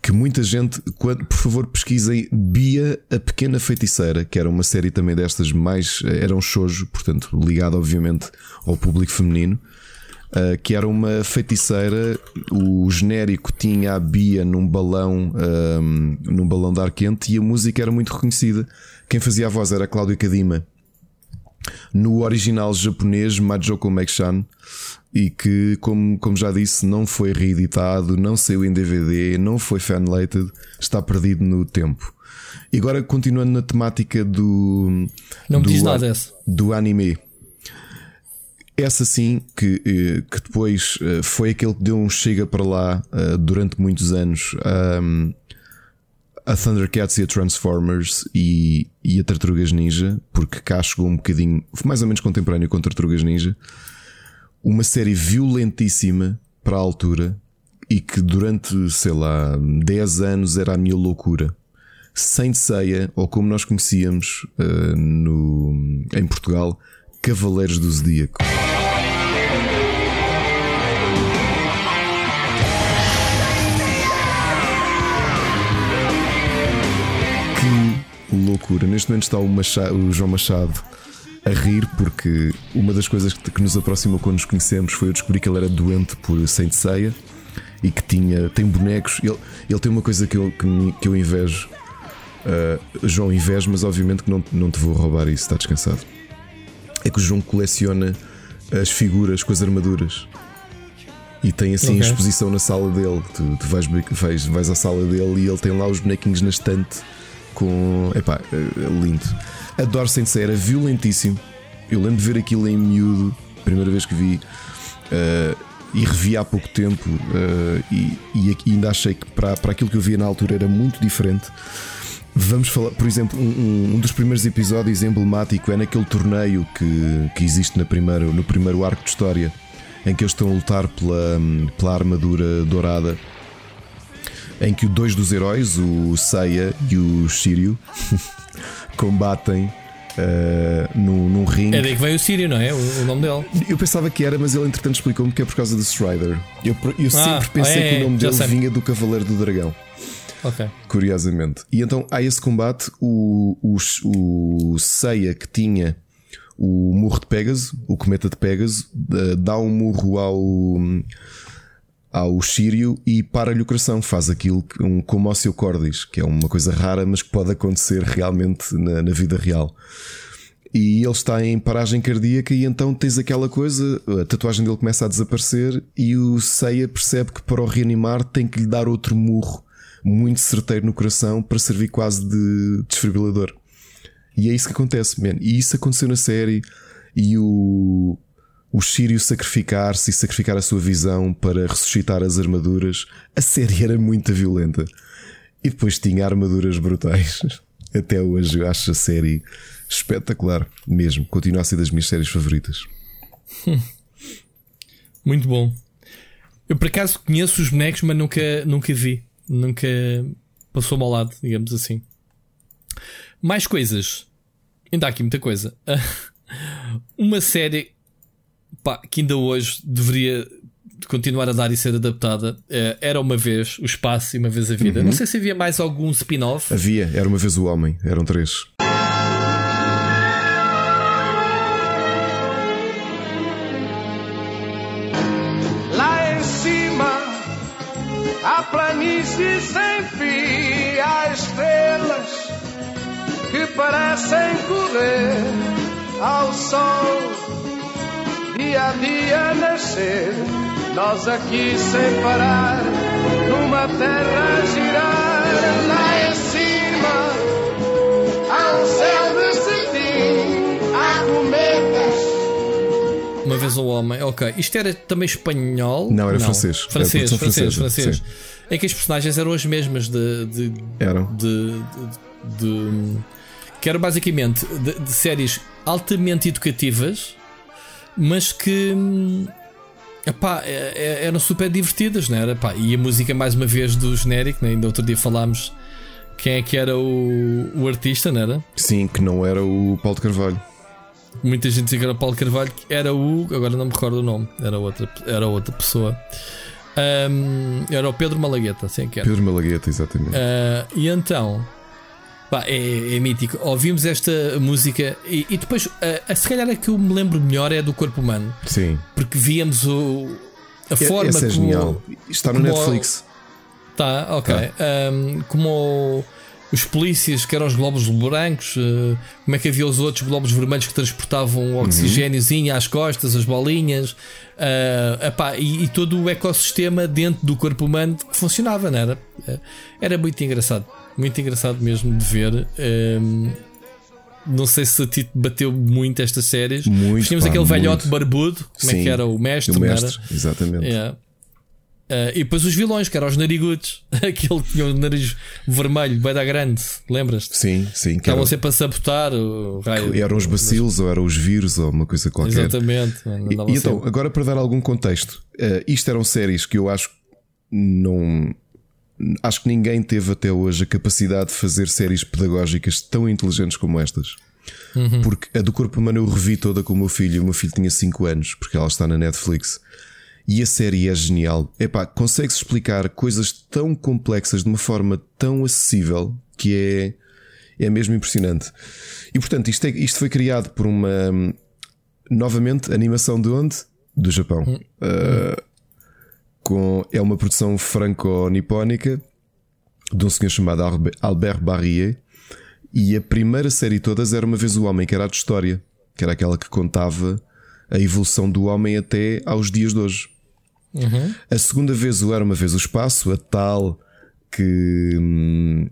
que muita gente, quando- por favor, pesquisem Bia a Pequena Feiticeira, que era uma série também destas mais. Era um shoujo, portanto, ligado obviamente ao público feminino. Uh, que era uma feiticeira. O genérico tinha a Bia num balão, hum, num balão de ar quente, e a música era muito reconhecida. Quem fazia a voz era Cláudia Kadima no original japonês Majoko Make-chan e que, como, como já disse, não foi reeditado, não saiu em DVD, não foi fanlated, está perdido no tempo. E agora, continuando na temática do. Não me do, diz nada essa. do anime. Essa sim, que, eh, que depois eh, foi aquele que deu um chega para lá eh, durante muitos anos. ahm, a Thundercats e a Transformers e, e a Tartarugas Ninja, porque cá chegou um bocadinho, mais ou menos contemporâneo com Tartarugas Ninja, uma série violentíssima para a altura e que durante, sei lá, 10 anos era a minha loucura. Sem ceia, ou como nós conhecíamos eh, no, em Portugal, Cavaleiros do Zodíaco. Que loucura. Neste momento está o, Macha- o João Machado a rir porque uma das coisas que, nos aproximou quando nos conhecemos foi eu descobrir que ele era doente por Saint Seiya e que tinha, tem bonecos. Ele, ele tem uma coisa que eu, que, que eu invejo. Uh, João, invejo, mas obviamente que não, não te vou roubar isso, está descansado. É que o João coleciona as figuras com as armaduras e tem assim Ok. exposição na sala dele. Tu, tu vais, vais, vais à sala dele e ele tem lá os bonequinhos na estante com. Epá, é lindo. Adoro Sensei, era violentíssimo. Eu lembro de ver aquilo em miúdo, primeira vez que vi. eh, e revi há pouco tempo eh, e, e ainda achei que para, para aquilo que eu via na altura era muito diferente. Vamos falar, por exemplo, um, um- dos primeiros episódios emblemático é naquele torneio que, que existe na primeira, no primeiro arco de história, em que eles estão a lutar pela, pela armadura dourada, em que dois dos heróis, o Seiya e o Shiryu, combatem eh, num, num ringue. É daí que veio o Sírio, não é? O, o nome dele. Eu pensava que era, mas ele entretanto explicou-me que é por causa do Strider. Eu, eu sempre pensei é, que o nome dele sei. vinha do Cavaleiro do Dragão. Ok. Curiosamente. E então há esse combate. O, o, o Seiya que tinha o murro de Pegasus, o cometa de Pegasus, eh, dá um murro ao, ao Shiryu e para-lhe o coração. Faz aquilo um, como ósseo cordis, que é uma coisa rara, mas que pode acontecer realmente na, na vida real. E ele está em paragem cardíaca, e então tens aquela coisa, a tatuagem dele começa a desaparecer, e o Seiya percebe que para o reanimar tem que lhe dar outro murro muito certeiro no coração para servir quase de desfibrilador. E é isso que acontece, man. E isso aconteceu na série. E o, o Shiryu sacrificar-se e sacrificar a sua visão para ressuscitar as armaduras. A série era muito violenta. E depois tinha armaduras brutais. Até hoje eu acho a série espetacular, mesmo. Continua a ser das minhas séries favoritas. Muito bom. Eu por acaso conheço os bonecos, mas nunca, nunca vi. Nunca passou-me ao lado, digamos assim. Mais coisas. Ainda há aqui muita coisa. Uma série pá, que ainda hoje deveria de continuar a dar e ser adaptada. Eh, era uma vez o espaço e uma vez a vida. Uhum. Não sei se havia mais algum spin-off. Havia, era uma vez o homem, eram três. Parecem correr ao sol, dia a dia nascer. Nós aqui sem parar, numa terra a girar. Lá em cima, há um céu de cetim, há cometas. Uma vez um homem, ok. Isto era também espanhol? Não, era francês. Era Francês, francês, francesa, francês. sim. É que as personagens eram as mesmas de. de Eram. De, de- de- que eram basicamente de, de séries altamente educativas, mas que. hum, epá, é- é- eram super divertidas, não era? Epá, e a música, mais uma vez, do genérico, né? ainda outro dia falámos quem é que era o, o artista, não era? Sim, que não era o Paulo de Carvalho. Muita gente dizia que era o Paulo Carvalho, era o. Agora não me recordo o nome, era outra, era outra pessoa. Ahm, era o Pedro Malagueta, assim que era. Pedro Malagueta, exatamente. Ah, e então, pá, é, é mítico. Ouvimos esta música e, e depois, ah, a se calhar a que eu me lembro melhor é a do corpo humano, Sim. porque víamos o, a forma essa é como. genial. Está no Netflix. Tá, ok. Tá. Ahm, como os polícias, que eram os globos brancos, eh, como é que havia os outros globos vermelhos que transportavam o oxigêniozinho às costas, as bolinhas, ah, epá, e, e todo o ecossistema dentro do corpo humano que funcionava, não era? Eh, Era muito engraçado, muito engraçado mesmo de ver. Ahm, não sei se a ti te bateu muito estas séries. Muito, Tínhamos pá, aquele velhote muito. barbudo, como é Sim, que era o mestre, o não era? mestre, exatamente. Yeah. Uh, e depois os vilões, que eram os narigudos, aquele que tinha o nariz vermelho, bem da grande, lembras-te? Sim, sim. Que Estavam eram, sempre a sabotar o raio. eram os bacilos ou eram os vírus ou uma coisa qualquer. Exatamente. E, e então, agora para dar algum contexto, eh, isto eram séries que eu acho não. Acho que ninguém teve até hoje a capacidade de fazer séries pedagógicas tão inteligentes como estas. Uhum. Porque a do corpo humano eu revi toda com o meu filho. O meu filho tinha 5 anos, porque ela está na Netflix. E a série é genial. Epá, consegue-se explicar coisas tão complexas de uma forma tão acessível que é, é mesmo impressionante. E portanto, isto, é- isto foi criado por uma. Novamente, animação de onde? Do Japão. Uh, com, é uma produção franco-nipónica de um senhor chamado Albe- Albert Barrier. E a primeira série de todas era uma vez o homem, que era a de história, que era aquela que contava a evolução do homem até aos dias de hoje. Uhum. A segunda vez o Era uma Vez o Espaço, a tal que. hum,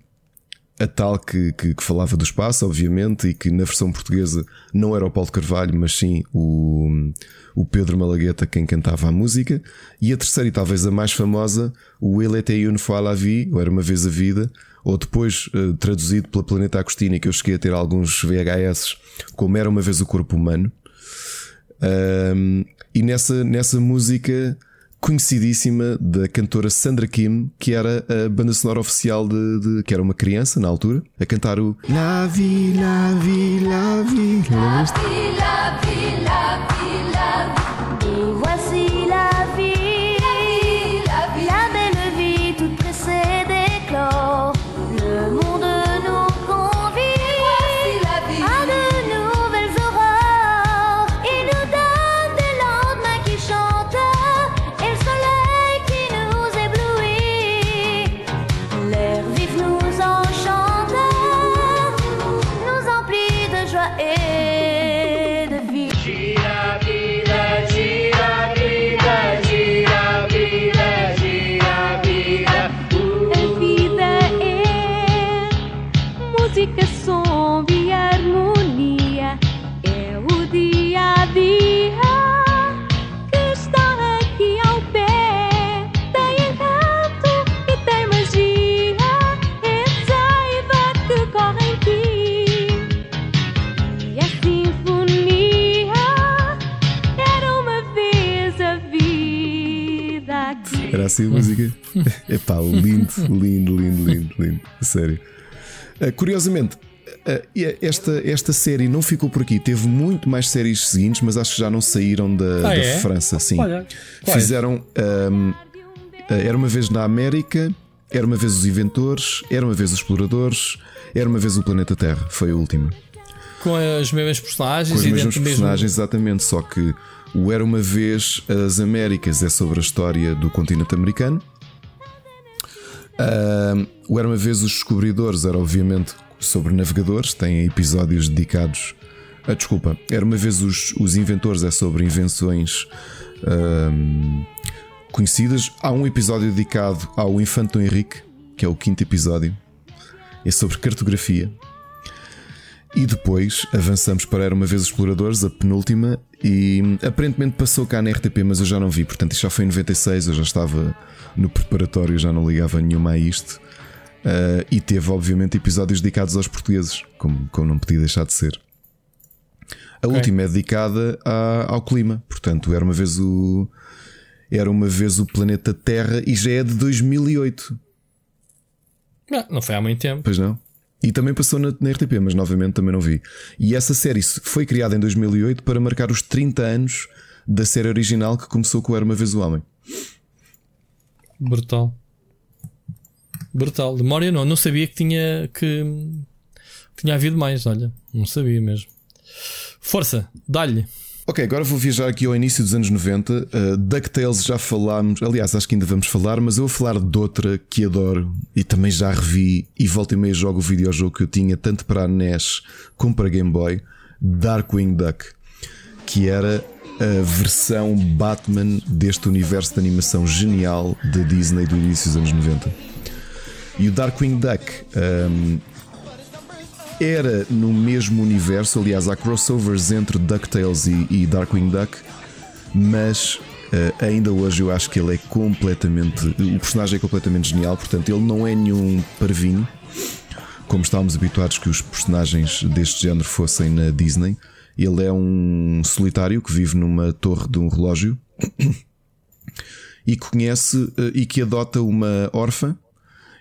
A tal que, que, que falava do espaço, obviamente, e que na versão portuguesa não era o Paulo Carvalho, mas sim o, o Pedro Malagueta quem cantava a música. E a terceira, e talvez a mais famosa, o Ele était une fois la vie, ou Era uma Vez a Vida, ou depois eh, traduzido pela Planeta Agostina, que eu cheguei a ter alguns VHS, como Era uma Vez o Corpo Humano. Um, e nessa, nessa música conhecidíssima da cantora Sandra Kim, que era a banda sonora oficial de, de- que era uma criança na altura, a cantar o La vie, la vie, la vie. Lembras-te? La vie, assim a música? Epá, lindo, lindo, lindo, lindo, lindo. Sério. Uh, curiosamente, Uh, esta, esta série não ficou por aqui. Teve muito mais séries seguintes, mas acho que já não saíram da, Ah, da é? França. Sim. Olha? Fizeram. um, uh, era uma vez na América, era uma vez os inventores, era uma vez os exploradores, era uma vez o planeta Terra. Foi a última. Com as mesmas personagens Com e mesmos dentro do mesmo. personagens, exatamente. Só que o Era uma Vez as Américas é sobre a história do continente americano. Ah, o Era uma Vez os Descobridores era, obviamente, sobre navegadores. Tem episódios dedicados. Ah, desculpa, Era uma Vez os, os Inventores é sobre invenções ah, conhecidas. Há um episódio dedicado ao Infante Henrique, que é o quinto episódio. É sobre cartografia. E depois avançamos para Era uma vez Exploradores, a penúltima, e aparentemente passou cá na RTP, mas eu já não vi, portanto isto já foi em 96, eu já estava no preparatório, já não ligava nenhuma a isto. Ah, e teve, obviamente, episódios dedicados aos portugueses, como, como não podia deixar de ser. A última é dedicada a- ao clima, portanto, era uma vez o. Era uma vez o planeta Terra e já é de 2008. Não, não foi há muito tempo. Pois não? E também passou na, na RTP, mas novamente também não vi. E essa série foi criada em 2008 para marcar os 30 anos da série original que começou com Era uma Vez o Homem. Brutal. Brutal. Memória não, não sabia que tinha que tinha havido mais, olha. Não sabia mesmo. Força, dá-lhe. Ok, agora vou viajar aqui ao início dos anos 90. Uh, DuckTales já falámos, aliás, acho que ainda vamos falar, mas eu vou falar de outra que adoro e também já revi e volta e meia jogo o videojogo que eu tinha tanto para a NES como para Game Boy, Darkwing Duck, que era a versão Batman deste universo de animação genial da Disney do início dos anos 90. E o Darkwing Duck um, era no mesmo universo, aliás, há crossovers entre DuckTales e, e Darkwing Duck, mas eh, ainda hoje eu acho que ele é completamente. O personagem é completamente genial, portanto, ele não é nenhum parvinho, como estávamos habituados que os personagens deste género fossem na Disney. Ele é um solitário que vive numa torre de um relógio e conhece eh, e que adota uma órfã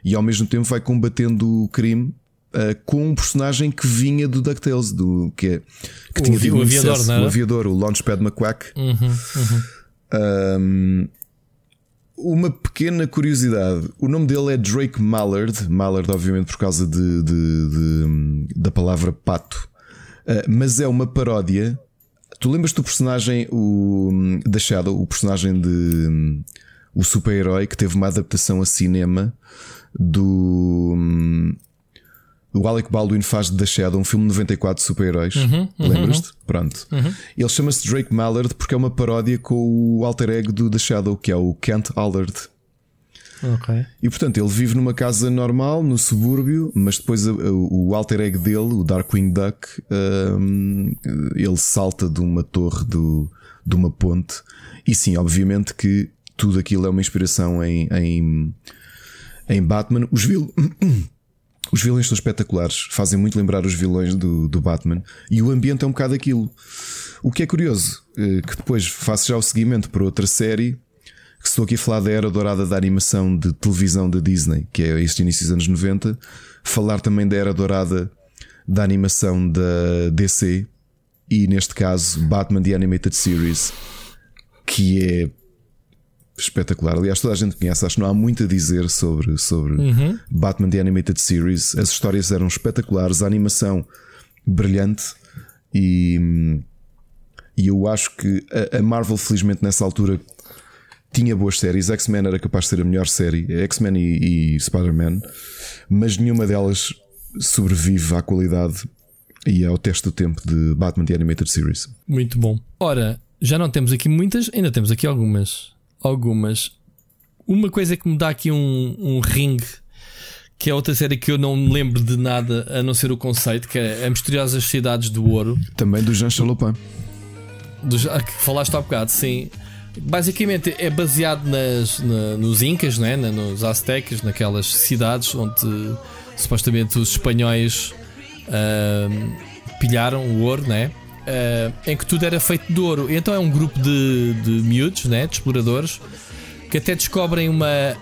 e ao mesmo tempo vai combatendo o crime eh, com um personagem que vinha do DuckTales, do, que, é, que O tinha tido o muito aviador, sucesso, era? o aviador, o Launchpad McQuack. Uhum, uhum. Um, uma pequena curiosidade: o nome dele é Drake Mallard, Mallard, obviamente, por causa de, de- de- da palavra pato, Uh, mas é uma paródia. Tu lembras do personagem o, da Shadow, o personagem de hum, o super-herói que teve uma adaptação a cinema do. O Alec Baldwin faz de The Shadow, um filme de 94 de super-heróis. Uhum, uhum, Lembras-te? uhum. Pronto. Uhum. Ele chama-se Drake Mallard porque é uma paródia com o alter ego do The Shadow, que é o Kent Allard. Ok. E portanto ele vive numa casa normal, no subúrbio, mas depois o alter ego dele, o Darkwing Duck, hum, ele salta de uma torre do, de uma ponte. E sim, obviamente que tudo aquilo é uma inspiração em, em, em Batman. Os, vil... os vilões são espetaculares, fazem muito lembrar os vilões do, do Batman. E o ambiente é um bocado aquilo. O que é curioso, eh, que depois faço já o seguimento para outra série que estou aqui a falar da era dourada da animação de televisão da Disney, que é este início dos anos 90, falar também da era dourada da animação da DC e neste caso Batman The Animated Series, que é espetacular. Aliás, toda a gente conhece, acho que não há muito a dizer sobre, sobre Uhum. Batman The Animated Series. As histórias eram espetaculares, a animação brilhante e, e eu acho que a, a Marvel, felizmente, nessa altura tinha boas séries. X-Men era capaz de ser a melhor série, X-Men e, e Spider-Man, mas nenhuma delas sobrevive à qualidade e ao teste do tempo de Batman The Animated Series. Muito bom. Ora, já não temos aqui muitas, ainda temos aqui algumas. Algumas. Uma coisa que me dá aqui um, um ring, que é outra série que eu não me lembro de nada a não ser o conceito, que é A Misteriosas Cidades do Ouro. Também do Jean Chalopin. Do, que falaste há bocado, sim. Basicamente é baseado nas, na- nos Incas, né? Na- nos Aztecas, naquelas cidades onde supostamente os espanhóis ahm, pilharam o ouro, né? Ah, em que tudo era feito de ouro. E então é um grupo de, de miúdos, né? de exploradores, que até descobrem uma,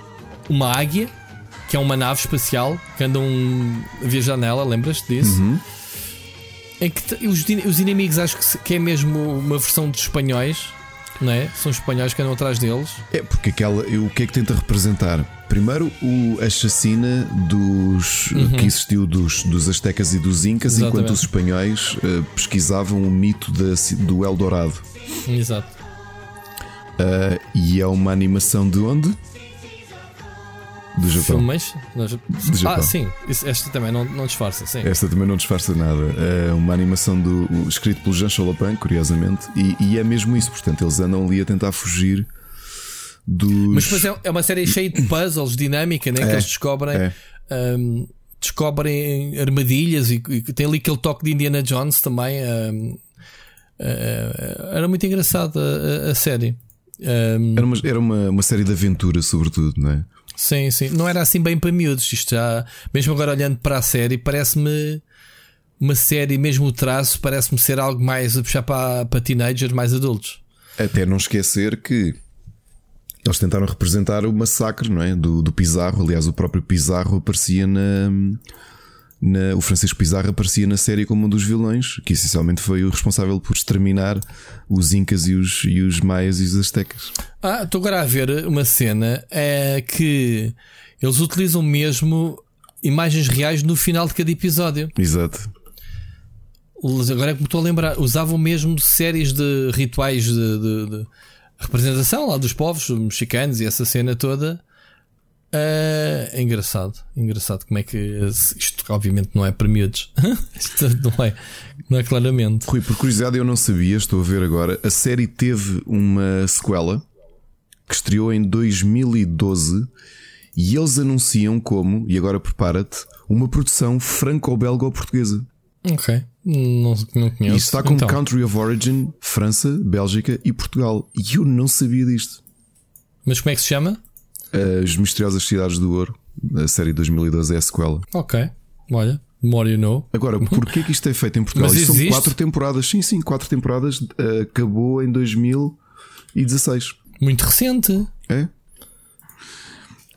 uma águia que é uma nave espacial que andam a viajar nela, lembras-te disso? Uhum. Em que os, os inimigos acho que, que é mesmo uma versão dos espanhóis, não é? São espanhóis que andam atrás deles. É porque aquela, o que é que tenta representar? Primeiro, o, a chacina dos, Uhum. que existiu dos, dos astecas e dos incas, Exatamente. enquanto os espanhóis eh, pesquisavam o mito da do Eldorado. Exato. Ah, e é uma animação de onde? Do Japão. Filmes? Nós- Japão. Ah, sim. Esta também não, não disfarça, sim. Esta também não disfarça nada. É uma animação do, escrito pelo Jean Cholopan, curiosamente, e, e é mesmo isso. Portanto, eles andam ali a tentar fugir dos. Mas depois é, é uma série cheia de puzzles, dinâmica, né? que É, eles descobrem. é. hum, descobrem armadilhas e, e tem ali aquele toque de Indiana Jones também. hum, eh, era muito engraçado a, série. Hum, Era, uma, era uma, uma série de aventura, sobretudo, não é? Sim, sim. Não era assim bem para miúdos. Isto já, mesmo agora olhando para a série, parece-me uma série, mesmo o traço, parece-me ser algo mais a puxar para, para teenagers, mais adultos. Até não esquecer que eles tentaram representar o massacre não é? do, do Pizarro. Aliás, o próprio Pizarro aparecia na, na- O Francisco Pizarro aparecia na série como um dos vilões, que essencialmente foi o responsável por exterminar os Incas e os, e os Maias e os Aztecas. Ah, estou agora a ver uma cena é que eles utilizam mesmo imagens reais no final de cada episódio. Exato. Agora é que me estou a lembrar, usavam mesmo séries de rituais de, de- de representação lá dos povos mexicanos e essa cena toda. Ah, é engraçado, engraçado como é que isto obviamente não é para miúdos. isto não é, não é claramente. Rui, por curiosidade, eu não sabia, estou a ver agora. A série teve uma sequela que estreou em 2012 e eles anunciam como, e agora prepara-te, uma produção franco-belga-portuguesa. Ok, não, não conheço. E está com Então, Country of Origin, França, Bélgica e Portugal. E eu não sabia disto. Mas como é que se chama? As Misteriosas Cidades do Ouro, a série de 2012 é a sequela. Ok, olha, more you know. Agora, porquê que isto é feito em Portugal? Mas Isto são quatro temporadas. Sim, sim, quatro temporadas. eh, acabou em 2016. Muito recente. É?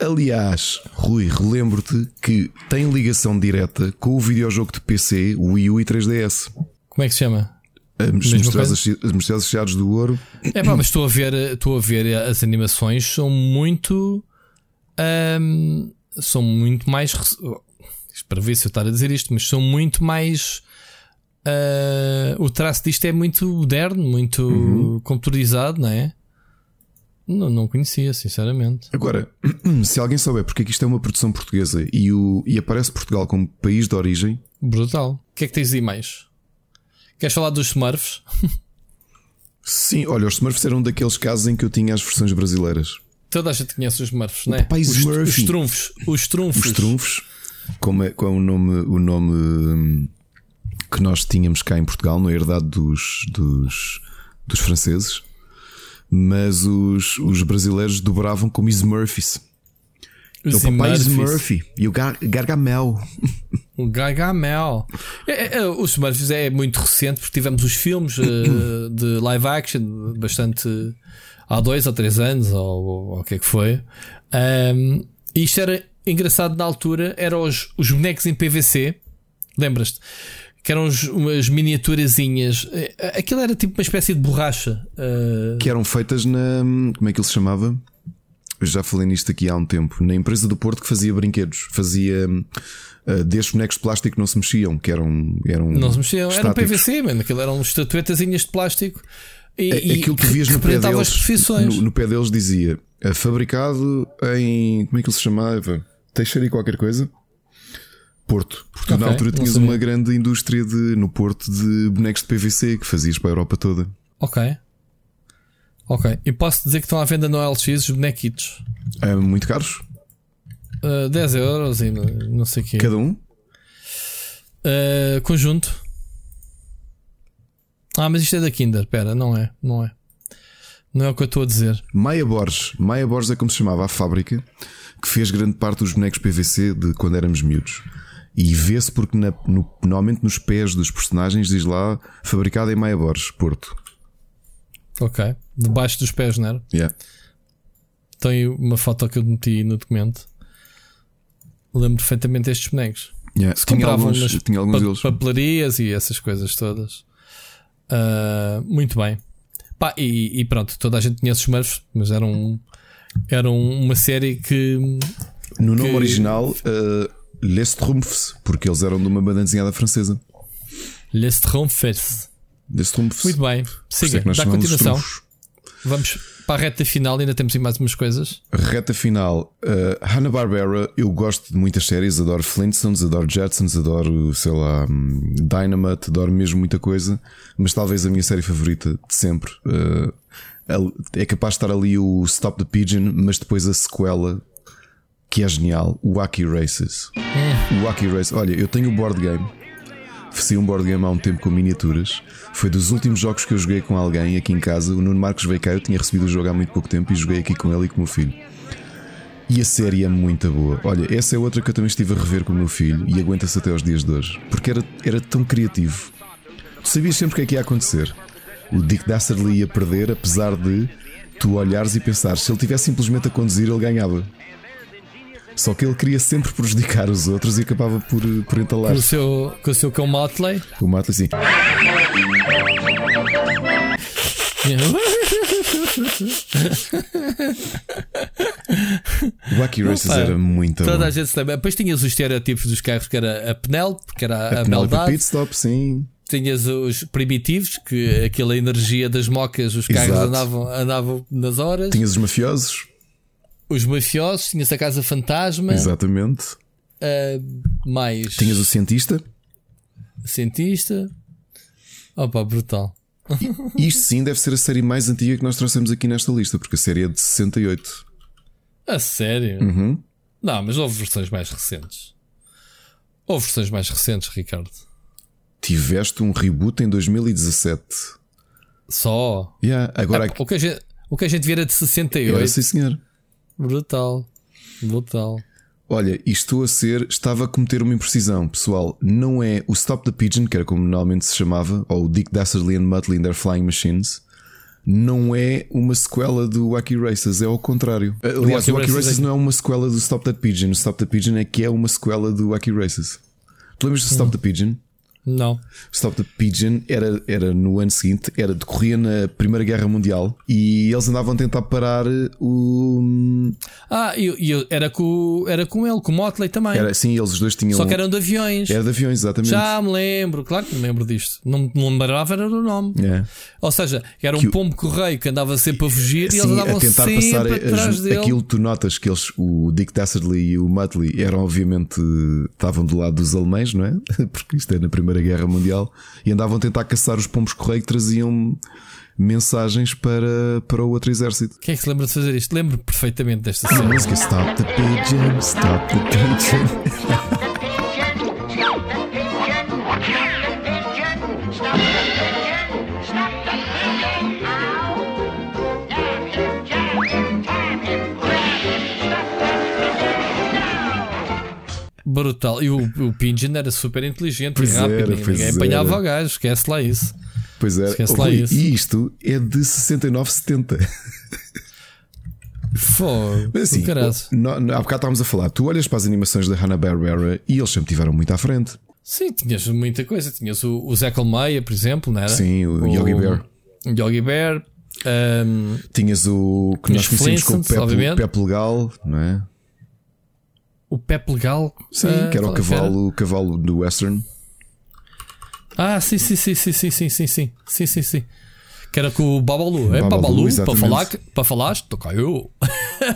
Aliás, Rui, relembro-te que tem ligação direta com o videojogo de PC, o Wii U e 3DS. Como é que se chama? Misteriosas cidades do ouro. É pá, mas estou a ver, estou a ver as animações são muito são muito mais isto para ver se eu estar a dizer isto, mas são muito mais ah, o traço disto é muito moderno, muito Uhum. computadorizado, não é? Não, não conhecia, sinceramente. Agora, se alguém souber porque é que isto é uma produção portuguesa e, o, e aparece Portugal como país de origem, Brutal. O que é que tens aí mais? Queres falar dos Smurfs? sim, olha, os Smurfs eram daqueles casos em que eu tinha as versões brasileiras. Toda a gente conhece os Smurfs, não é? os, Smurfy. os trunfos. Os trunfos. Os trunfos, como é, qual é o nome, o nome hum, que nós tínhamos cá em Portugal, é herdade dos, dos, dos franceses, mas os, os brasileiros dobravam como Smurfs. Os o papai. Smurfy e o Gar Gargamel. O Gargamel. É, é, é, os Smurfs é muito recente porque tivemos os filmes eh, de live action bastante há dois ou três anos, ou, o que é que foi. Ahm, e isto era engraçado na altura, eram os, os bonecos em PVC, lembras-te? Que eram umas miniaturazinhas. Eh, Aquilo era tipo uma espécie de borracha. eh, que eram feitas na. Como é que ele se chamava? Eu já falei nisto aqui há um tempo. Na empresa do Porto que fazia brinquedos. Fazia. Uh, destes bonecos de plástico que não se mexiam, que eram. eram não se mexiam, eram estáticos. PVC, mano. Aquilo eram estatuetazinhas de plástico. E, É- Aquilo que que- vias no pé deles. No, no pé deles dizia "É fabricado em. Como é que ele se chamava? Teixeira e qualquer coisa? Porto. Porque tu na altura tinhas uma grande indústria de, no Porto de bonecos de PVC que fazias para a Europa toda. Ok. Ok. E posso dizer que estão à venda no LX os bonequitos. Ah, muito caros? Uh, 10 euros e não, sei o quê. Cada um? Uh, conjunto. Ah, mas isto é da Kinder. Espera, não é. Não é. Não é o que eu estou a dizer. Maia Borges. Maia Borges é como se chamava a fábrica que fez grande parte dos bonecos PVC de quando éramos miúdos. E vê-se porque na- no- normalmente nos pés dos personagens diz lá fabricado em Maia Borges, Porto. Ok. Debaixo dos pés, não era? Yeah. Tem uma foto que eu meti no documento. Lembro perfeitamente destes bonecos. Yeah, Se tinha compravam alguns- nas tinha alguns deles. papelarias e essas coisas todas. Ah, muito bem. Pá, e, e pronto, toda a gente conhece os Smurfs, mas eram, um, eram uma série que. No nome que- original, uh, Les Trumpfs, porque eles eram de uma banda desenhada francesa. Les Stromfers. Les Trumpfs. Muito bem. É Siga, dá continuação. Vamos para a reta final, ainda temos mais umas coisas. Reta final, uh, Hanna-Barbera, eu gosto de muitas séries, adoro Flintstones, adoro Jetsons, adoro, sei lá, hum, Dynamite, adoro mesmo muita coisa, mas talvez a minha série favorita de sempre uh, é capaz de estar ali o Stop the Pigeon, mas depois a sequela que é genial, o Wacky Races. O Wacky Races, olha, eu tenho o board game. Fiz um board game há um tempo com miniaturas. Foi dos últimos jogos que eu joguei com alguém aqui em casa. O Nuno Marcos veio cá. Eu tinha recebido o jogo há muito pouco tempo e joguei aqui com ele e com o meu filho. E a série é muito boa. Olha, essa é outra que eu também estive a rever com o meu filho e aguenta-se até aos dias de hoje. Porque era, era tão criativo. Tu sabias sempre o que é que ia acontecer. O Dick Dastardly ia perder, apesar de tu olhares e pensares se ele tivesse simplesmente a conduzir, ele ganhava. Só que ele queria sempre prejudicar os outros e acabava por, por entalar. Com o seu, com o seu cão Motley. O Matley, sim. O Wacky Races Opa, era muito Toda bom. a gente se lembra. Depois tinhas os estereótipos dos carros, que era a Penelope, que era a, A a maldade. Pit Stop, sim. Tinhas os primitivos, que aquela energia das mocas, os carros Exato. andavam, andavam nas horas. Tinhas os mafiosos. Os mafiosos, tinhas a casa fantasma. Exatamente. ah, mais Tinhas o cientista. cientista. Opa, brutal. Isto sim deve ser a série mais antiga que nós trouxemos aqui nesta lista, porque a série é de 68. A sério? Uhum. Não, mas houve versões mais recentes. Houve versões mais recentes, Ricardo. Tiveste um reboot em 2017. Só. Yeah, agora Ah, aqui- o, que a gente, o que a gente vira de 68. Era, sim, senhor. Brutal. Brutal. Olha, e estou a ser. Estava a cometer uma imprecisão, pessoal. Não é o Stop the Pigeon, que era como normalmente se chamava, ou o Dick Dastardly and Muttley in Their Flying Machines. Não é uma sequela do Wacky Races, é ao contrário. Aliás, o Wacky Races Races é- não é uma sequela do Stop That Pigeon. O Stop That Pigeon é que é uma sequela do Wacky Races. Tu lembras do Stop the Pigeon? Não. Stop the Pigeon era, era no ano seguinte, era decorria na Primeira Guerra Mundial e eles andavam a tentar parar o. Ah, e e eu, era, com, era com ele, com o Motley também. Era assim, eles os dois tinham. Só que eram de aviões. Era de aviões, exatamente. Já me lembro, claro que me lembro disto. Não, me lembrava era do nome. É. Ou seja, era um Que pombo correio que andava sempre a fugir e Sim, eles andavam a tentar sempre passar atrás as- dele. aquilo tu notas que eles, o Dick Dastardly e o Muttley eram obviamente estavam do lado dos alemães, não é? Porque isto é na Primeira Guerra Mundial e andavam a tentar caçar os pombos correio que traziam mensagens para, para o outro exército. Quem é que se lembra de fazer isto? Lembro perfeitamente desta A cena. música Stop the Pigeon, Stop the Pigeon. Brutal. E o, o Pigeon era super inteligente Pois e rápido. era, ninguém apanhava era. o gajo, esquece lá isso. Pois é, e isto é de 69, 70. Fogo. Mas assim, no, no, há bocado estávamos a falar, tu olhas para as animações da Hanna-Barbera e eles sempre tiveram muito à frente. Sim, tinhas muita coisa. Tinhas o, o Zé Colmeia, por exemplo, não era? Sim, o Yogi Bear. Yogi Bear. um, Tinhas o que nós Os conhecemos como Pepe. Pepe Legal, não é? O Pepe Legal. Sim, ah, que era o é cavalo, o cavalo do Western. Ah, sim, sim, sim, sim, sim, sim, sim, sim, sim, sim, sim. Que era com o Babalu, é? Babalu, Babalu, para falar, para falar, toca eu.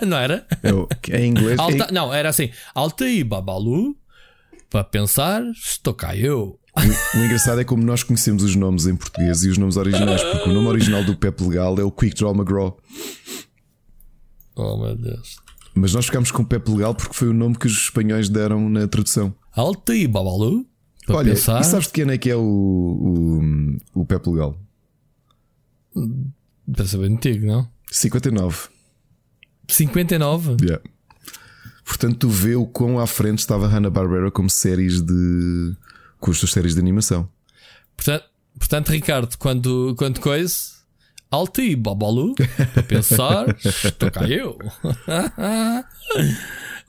não era? É em inglês. Alta, em- Não, era assim, alta aí, Babalu, para pensar, estou cá eu. o, o engraçado é como nós conhecemos os nomes em português e os nomes originais, porque o nome original do Pepe Legal é o Quick Draw McGraw. Oh meu Deus. Mas nós ficámos com Pepe Legal porque foi o nome que os espanhóis deram na tradução. Alta aí, Babalu, Olha, pensar. e sabes de quem é que é o, o, o Pepe Legal? Deve ser bem antigo, não? 59. 59? Yeah. Portanto, tu vê o quão à frente estava Hanna-Barbera como séries de. com as suas séries de animação. Portanto, portanto Ricardo, quando, quando coisa, alta aí, Babalu, para pensar, estou cá eu.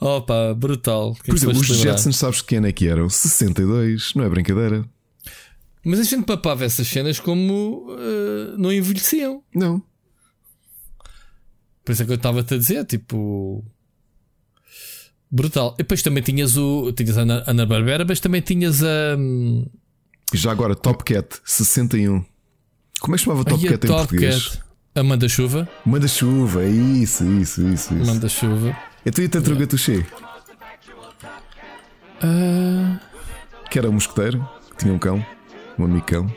Opa, brutal. Quem Por exemplo, os? Jetsons, sabes que ano é que eram? 62, não é brincadeira. Mas a gente papava essas cenas como eh, não envelheciam. Não. Por isso é que eu estava-te a dizer, tipo. Brutal. E depois também tinhas o. Tinhas a Ana, Ana Barbera, mas também tinhas a. hum, E já agora, Top Cat, 61. Como é que chamava Top Ai, Cat em Top português? Cat. A Manda Chuva. Manda chuva, é isso, isso, isso. isso. Manda Chuva. Então e a Tartaruga Touché? Ah, Que era um mosqueteiro, que tinha um cão, um amicão.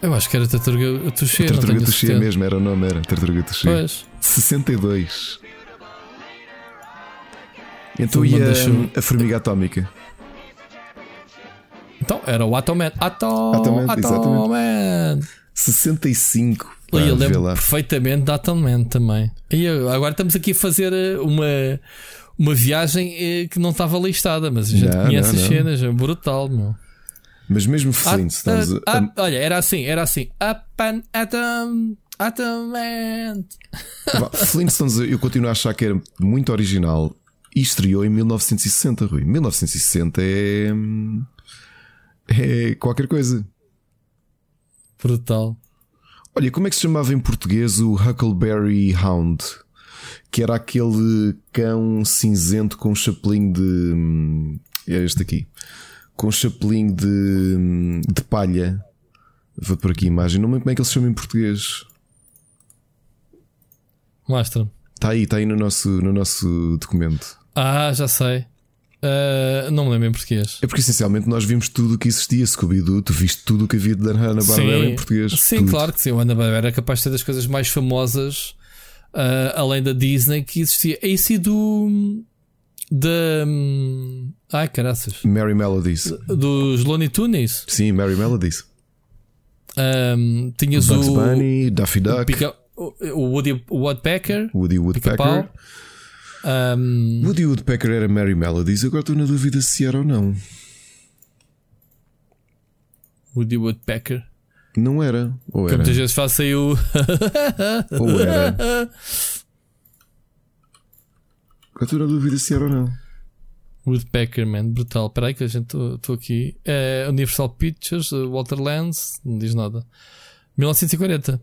eu acho que era Tartaruga Touché. Tartaruga Touché mesmo, era o nome, era Tartaruga Touché. Pois. 62. Então e a, a formiga atómica? Então, era o Atoman. Atom, Atoman, Atoman. 65. Pá, Eu lembro lá. perfeitamente da também. E agora estamos aqui a fazer eh, uma, uma viagem eh, que não estava listada, mas a gente Não, conhece não, as não. cenas, é brutal, meu. Mas mesmo Ah, Flintstones. ah, a- ah, olha, era assim, era assim. Up and Atom, Atoman. Vá, Flintstones eu continuo a achar que era muito original e estreou em 1960, Rui. 1960 é. é qualquer coisa. Brutal. Olha, como é que se chamava em português o Huckleberry Hound? Que era aquele cão cinzento com um chapelinho de. hum, É este aqui. Com um chapelinho de, hum, de palha. Vou por aqui a imagem. Não me como é que ele se chama em português. Mostra-me. Está aí, está aí no nosso, no nosso documento. Ah, já sei. Ah, não me lembro em português. É porque essencialmente nós vimos tudo o que existia. Scooby-Doo, tu viste tudo o que havia de Hanna-Barbera em português. Sim, Tudo. claro que sim. O Ana Barbera é capaz de ser das coisas mais famosas, ah, além da Disney, que existia. É esse do. Da. Ai, caraças. Mary Melodies. Dos Looney Tunes. Sim, Mary Melodies. Ahm, tinhas Bugs o. Bunny, Daffy Duck. o Pica- o Woody Woodpecker. Woody. Woodpecker. Ahm, Woody Woodpecker era Mary Melodies. Agora estou na dúvida se era ou não. Woody Woodpecker. Não era. Ou Que era. muitas vezes faço aí o. Ou era. Agora estou na dúvida se era ou não. Woodpecker, man, brutal. Espera aí que a gente estou aqui. É Universal Pictures, uh, Walter Lance, não diz nada. 1940.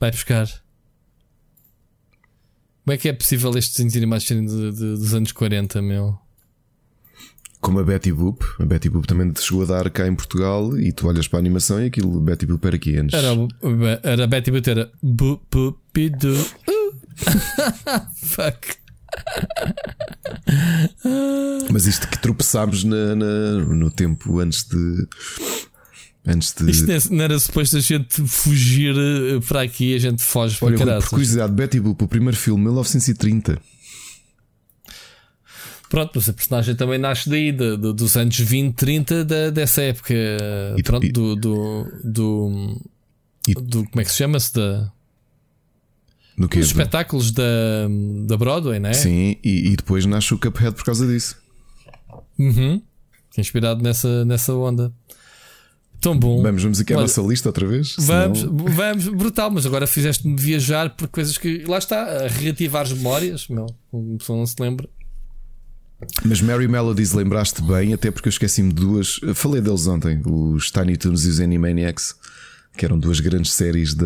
Vai buscar. Como é que é possível estes desenhos animados serem de- de- dos anos 40, meu? Como a Betty Boop. A Betty Boop também te chegou a dar cá em Portugal e tu olhas para a animação e aquilo Betty Boop era aqui antes. Era, era Betty Boop, era pidu. Uh. Fuck. Mas isto que tropeçámos na, na- no tempo antes de. Antes de. Isto não era suposto a gente fugir eh, para aqui, a gente foge para Olha, Rui, caralho. por curiosidade, Betty Boop, o primeiro filme, 1930. Pronto, mas a personagem também nasce daí, de- de- dos anos 20, 30, da- dessa época. pronto, do, do, do, do- Como é que se chama-se? Da, No quê? dos espetáculos da, da Broadway, não é? Sim, e, e depois nasce o Cuphead por causa disso. Uhum. Inspirado nessa, nessa onda. Tão bom. Vamos, vamos aqui à Olha, nossa lista outra vez? Vamos, Senão- vamos, brutal, mas agora fizeste-me viajar por coisas que. Lá está, a reativar as memórias, meu. Uma pessoa não se lembra. Mas Mary Melodies lembraste bem, até porque eu esqueci-me de duas. Falei deles ontem, os Tiny Toons e os Animaniacs, que eram duas grandes séries da.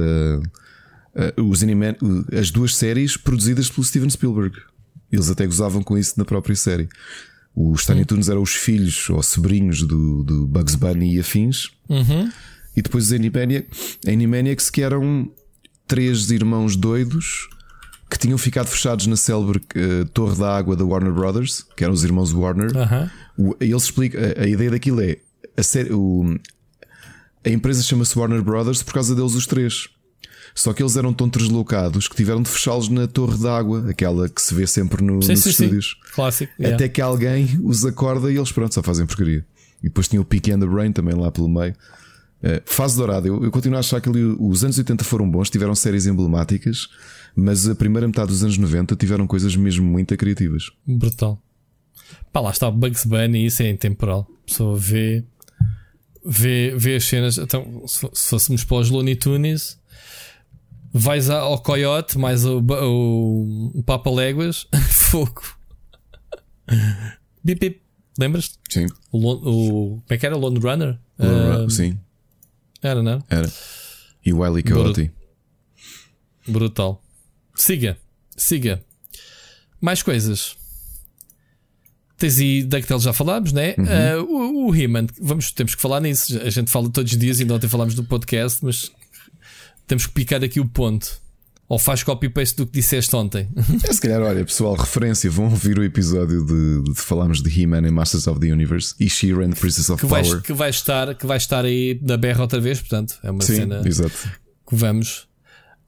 eh, os Animan... As duas séries produzidas pelo Steven Spielberg. Eles até gozavam com isso na própria série. Os Tiny Toons eram os filhos ou sobrinhos do, do Bugs Bunny e afins. Uhum. E depois os Animaniacs, Animaniacs que eram três irmãos doidos que tinham ficado fechados na célebre eh, Torre da Água da Warner Brothers, que eram os irmãos Warner. Aham. O- Eles explicam, a, a ideia daquilo é a, série, o- a empresa chama-se Warner Brothers por causa deles os três. Só que eles eram tão deslocados que tiveram de fechá-los na Torre da Água, aquela que se vê sempre no- Sim, nos sim, sim. estúdios. Clássico. yeah. Até que alguém os acorda e eles pronto, só fazem porcaria. E depois tinha o Peaky and the Brain também lá pelo meio. Eh, fase dourada, eu, eu continuo a achar que ali os anos 80 foram bons, tiveram séries emblemáticas, mas a primeira metade dos anos 90 tiveram coisas mesmo muito criativas. Brutal. Pá, lá está o Bugs Bunny, isso é intemporal. A pessoa vê, vê, vê as cenas. Então, se fôssemos para os Looney Tunes, vais ao Coyote, mais o, o, o Papa Léguas, fogo. Bip, bip. Lembras-te? Sim. O, o- como é que era? Lone Runner? Lone Ah, sim. Era, não? Era. E o Wiley Coyote. Brutal. Siga. Siga. Mais coisas. Tens aí DuckTales já falámos, né? Uhum. Ah, o o He-Man, vamos, temos que falar nisso. A gente fala todos os dias, ainda ontem falámos no podcast, mas temos que picar aqui o ponto. Ou faz copy-paste do que disseste ontem. É, se calhar, olha, pessoal, referência, vão ouvir o episódio de, de falarmos de He-Man e Masters of the Universe e She-Ra and the Princess of que, Power. que, vai estar, que vai estar aí na berra outra vez, portanto, é uma Sim, cena exato. que vamos.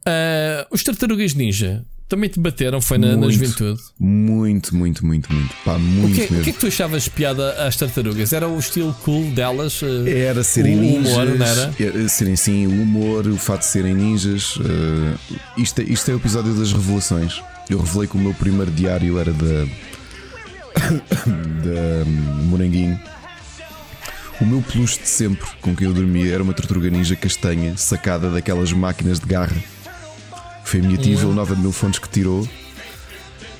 Ah, os Tartarugas Ninja também te bateram, foi na, na Muito, juventude. Muito, muito, muito, muito. Pá, O muito que, é- o mesmo. que é que tu achavas piada às tartarugas? Era o estilo cool delas? eh, Era serem o ninjas, humor, não era? era serem sim, o humor, o fato de serem ninjas. eh, isto, é, isto é o episódio das revelações. Eu revelei que o meu primeiro diário era da. da hum, Moranguinho. O meu peluche de sempre com quem eu dormia era uma tartaruga ninja castanha sacada daquelas máquinas de garra. Foi a minha tia Hum. Nova de Mil Fontes que tirou.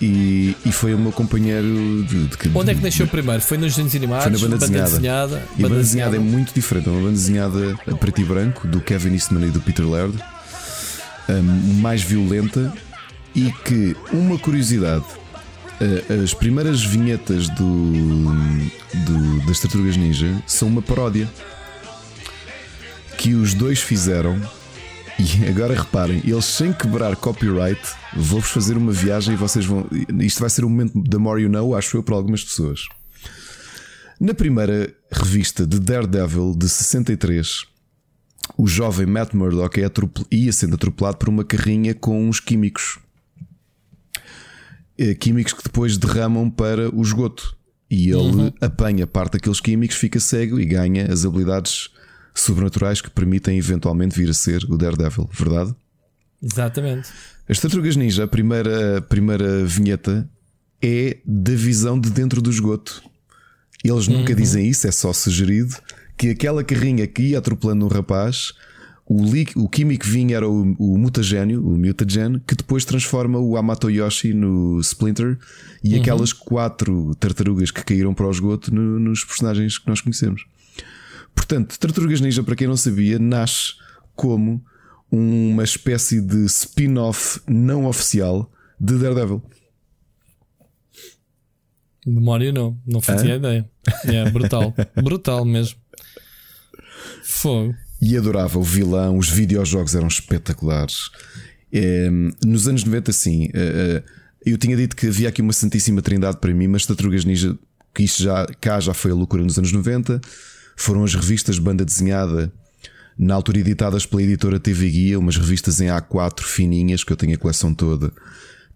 E, e foi o meu companheiro de, de- Onde é que nasceu primeiro? Foi nos desenhos animados? foi na banda desenhada. desenhada, E a banda banda desenhada é desenhada. muito diferente. É uma banda desenhada a preto e branco do Kevin Eastman e do Peter Laird, hum, mais violenta e que uma curiosidade. As primeiras vinhetas do, do- das Tartarugas Ninja são uma paródia que os dois fizeram. E agora reparem, eles sem quebrar copyright, vou-vos fazer uma viagem e vocês vão. Isto vai ser o momento da More You Know, acho eu, para algumas pessoas. Na primeira revista de Daredevil de 63, o jovem Matt Murdock é ia sendo atropelado por uma carrinha com uns químicos. Eh, Químicos que depois derramam para o esgoto. E ele Uhum. apanha parte daqueles químicos, fica cego e ganha as habilidades sobrenaturais que permitem eventualmente vir a ser o Daredevil, verdade? Exatamente. As Tartarugas Ninja, a primeira, a primeira vinheta é da visão de dentro do esgoto. Eles nunca Uhum. dizem isso, é só sugerido que aquela carrinha que ia atropelando um rapaz, o, o químico vinha era o, o mutagénio, o mutagen, que depois transforma o Amato Yoshi no Splinter e Uhum. aquelas quatro tartarugas que caíram para o esgoto no- nos personagens que nós conhecemos. Portanto, Tartarugas Ninja, para quem não sabia, nasce como uma espécie de spin-off não oficial de Daredevil. Memória não, não fazia ideia. É brutal, brutal mesmo. Fogo. E adorava o vilão, os videojogos eram espetaculares. Eh, nos anos 90, sim, eh, eh, eu tinha dito que havia aqui uma Santíssima Trindade para mim, mas Tartarugas Ninja, que isto já, cá já foi a loucura nos anos 90, foram as revistas banda desenhada, na altura editadas pela editora TV Guia, umas revistas em A4 fininhas, que eu tenho a coleção toda,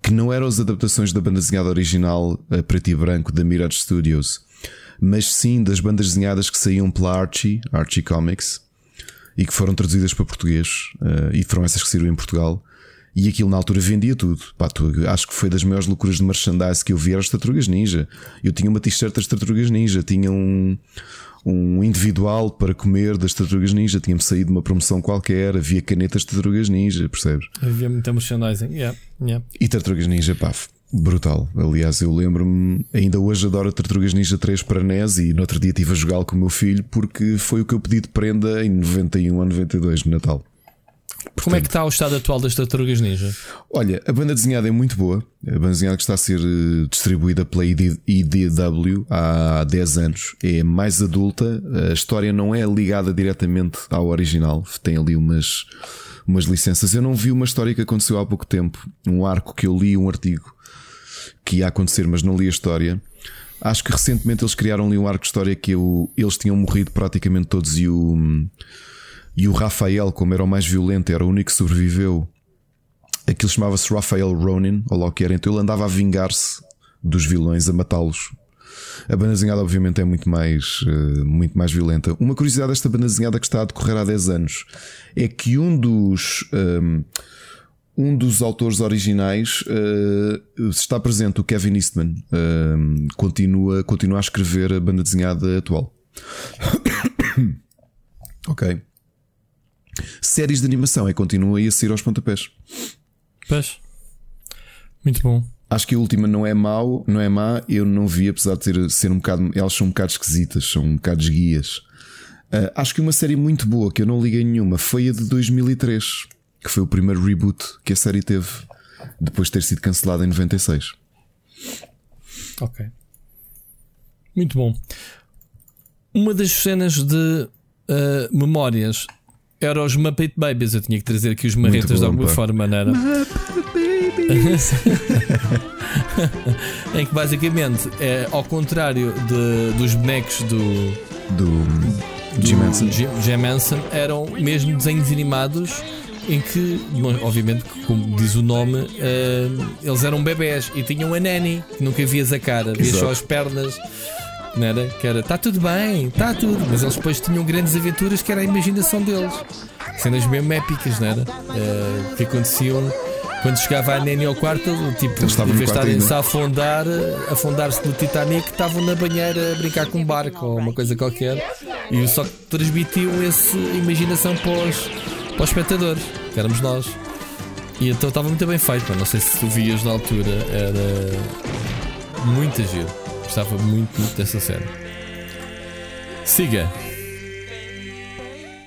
que não eram as adaptações da banda desenhada original a preto e branco da Mirage Studios, mas sim das bandas desenhadas que saíam pela Archie, Archie Comics, e que foram traduzidas para português, eh, e foram essas que saíram em Portugal. E aquilo na altura vendia tudo. Pá, tu- acho que foi das maiores loucuras de merchandise que eu vi era as Tartarugas Ninja. Eu tinha uma t-shirt das Tartarugas Ninja, tinha um, um individual para comer das Tartarugas Ninja, tinha-me saído de uma promoção qualquer, havia canetas de Tartarugas Ninja, percebes? Havia muita merchandising. Yeah, yeah. E Tartarugas Ninja, pá, brutal. Aliás, eu lembro-me, ainda hoje adoro a Tartarugas Ninja 3 para NES e no outro dia estive a jogá-lo com o meu filho porque foi o que eu pedi de prenda em 91 ou 92 no Natal. Como é que está o estado atual das tartarugas ninja? Olha, a banda desenhada é muito boa. A banda desenhada que está a ser eh, distribuída pela ID IDW há 10 anos é mais adulta. A história não é ligada diretamente ao original. Tem ali umas, umas licenças. Eu não vi uma história que aconteceu há pouco tempo. Um arco que eu li, um artigo que ia acontecer, mas não li a história. Acho que recentemente eles criaram ali um arco de história que eu, eles tinham morrido praticamente todos e o, e o Rafael, como era o mais violento, era o único que sobreviveu. Aquilo chamava-se Rafael Ronin, ou lá o que era. Então ele andava a vingar-se dos vilões, a matá-los. A banda desenhada, obviamente, é muito mais, eh, muito mais violenta. Uma curiosidade desta banda desenhada que está a decorrer há 10 anos é que um dos. ehm, um dos autores originais eh, está presente, o Kevin Eastman. Ehm, continua, continua a escrever a banda desenhada atual. ok. Séries de animação é continua aí a sair aos pontapés. Pois. Muito bom. Acho que a última não é mau, não é má. Eu não vi, apesar de ter, ser um bocado. Elas são um bocado esquisitas, são um bocado guias. Uh, acho que uma série muito boa que eu não liguei nenhuma foi a de 2003, que foi o primeiro reboot que a série teve depois de ter sido cancelada em 96. Ok. Muito bom. Uma das cenas de uh, memórias era os Muppet Babies. Eu tinha que trazer aqui os marretas de alguma pá. forma, não era? em que basicamente é ao contrário de- dos bonecos do, do Jim Henson. Jim, Henson, eram mesmo desenhos animados em que, obviamente, como diz o nome, eh, eles eram bebés e tinham a nanny, que nunca vias a cara, vias só as pernas. Não era? Que era, está tudo bem, está tudo. Mas eles depois tinham grandes aventuras que era a imaginação deles. Cenas mesmo épicas, não era? Eh, que aconteciam quando chegava a Nanny ao quarto, tipo, Eles estavam vez de estarem-se a afundar, eh, afundar-se no Titanic, estavam na banheira a brincar com um barco ou uma coisa qualquer. E só que transmitiam essa imaginação para os, para os espectadores, que éramos nós. E então estava muito bem feito. Não sei se tu vias na altura, era muito giro. Gostava muito, muito dessa série. Siga.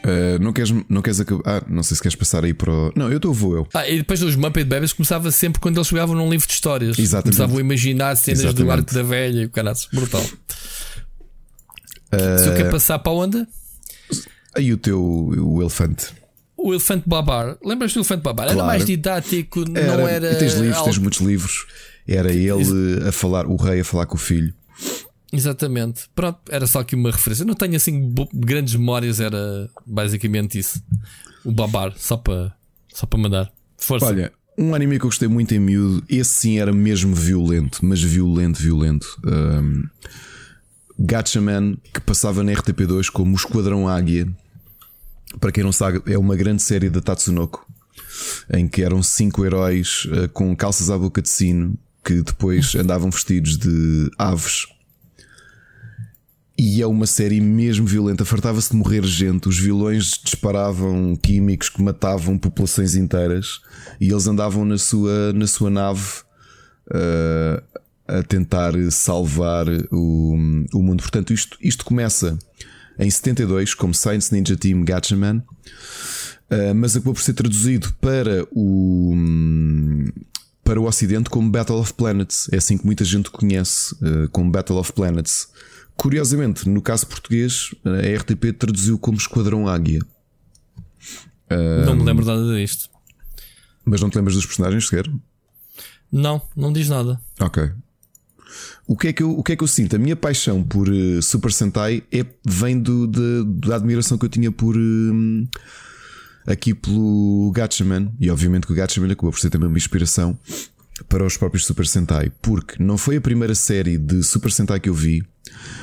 Uh, não queres, não queres acabar. Ah, não sei se queres passar aí para o. Não, eu estou, vou eu. Ah, e depois dos Muppet Babies começava sempre quando eles jogavam num livro de histórias. Exatamente. Começavam a imaginar cenas do Exatamente. Arco da Velha e o caralho, brutal. Uh, Se eu quero passar para onde? Aí o teu o elefante. O Elefante Babar. Lembras do Elefante Babar? Era Claro. mais didático, não era. E tens livros, tens algo- muitos livros. Era ele a falar, o rei a falar com o filho. Exatamente. Pronto, era só aqui uma referência. Eu não tenho assim grandes memórias, era basicamente isso. O Babar, só para só para mandar. Força. Olha, um anime que eu gostei muito em miúdo, esse sim era mesmo violento, mas violento, violento. Um, Gatchaman, que passava na RTP2 como o Esquadrão Águia. Para quem não sabe, é uma grande série da Tatsunoko, em que eram cinco heróis uh, com calças à boca de sino, que depois andavam vestidos de aves. E é uma série mesmo violenta, fartava-se de morrer gente. Os vilões disparavam químicos que matavam populações inteiras e eles andavam na sua, na sua nave uh, a tentar salvar o, o mundo. Portanto, isto, isto começa em 72 como Science Ninja Team Gatchaman, uh, mas acabou por ser traduzido para o. Para o Ocidente, como Battle of Planets, é assim que muita gente conhece, uh, como Battle of Planets. Curiosamente, no caso português, a RTP traduziu como Esquadrão Águia. Não me lembro nada disto. Mas não te lembras dos personagens sequer? Não, não diz nada. Ok. O que, é que eu, o que é que eu sinto? A minha paixão por eh, Super Sentai é, vem do, de- da admiração que eu tinha por hum, aqui pelo Gatchaman. E obviamente que o Gatchaman acabou por ser também uma inspiração para os próprios Super Sentai, porque não foi a primeira série de Super Sentai que eu vi,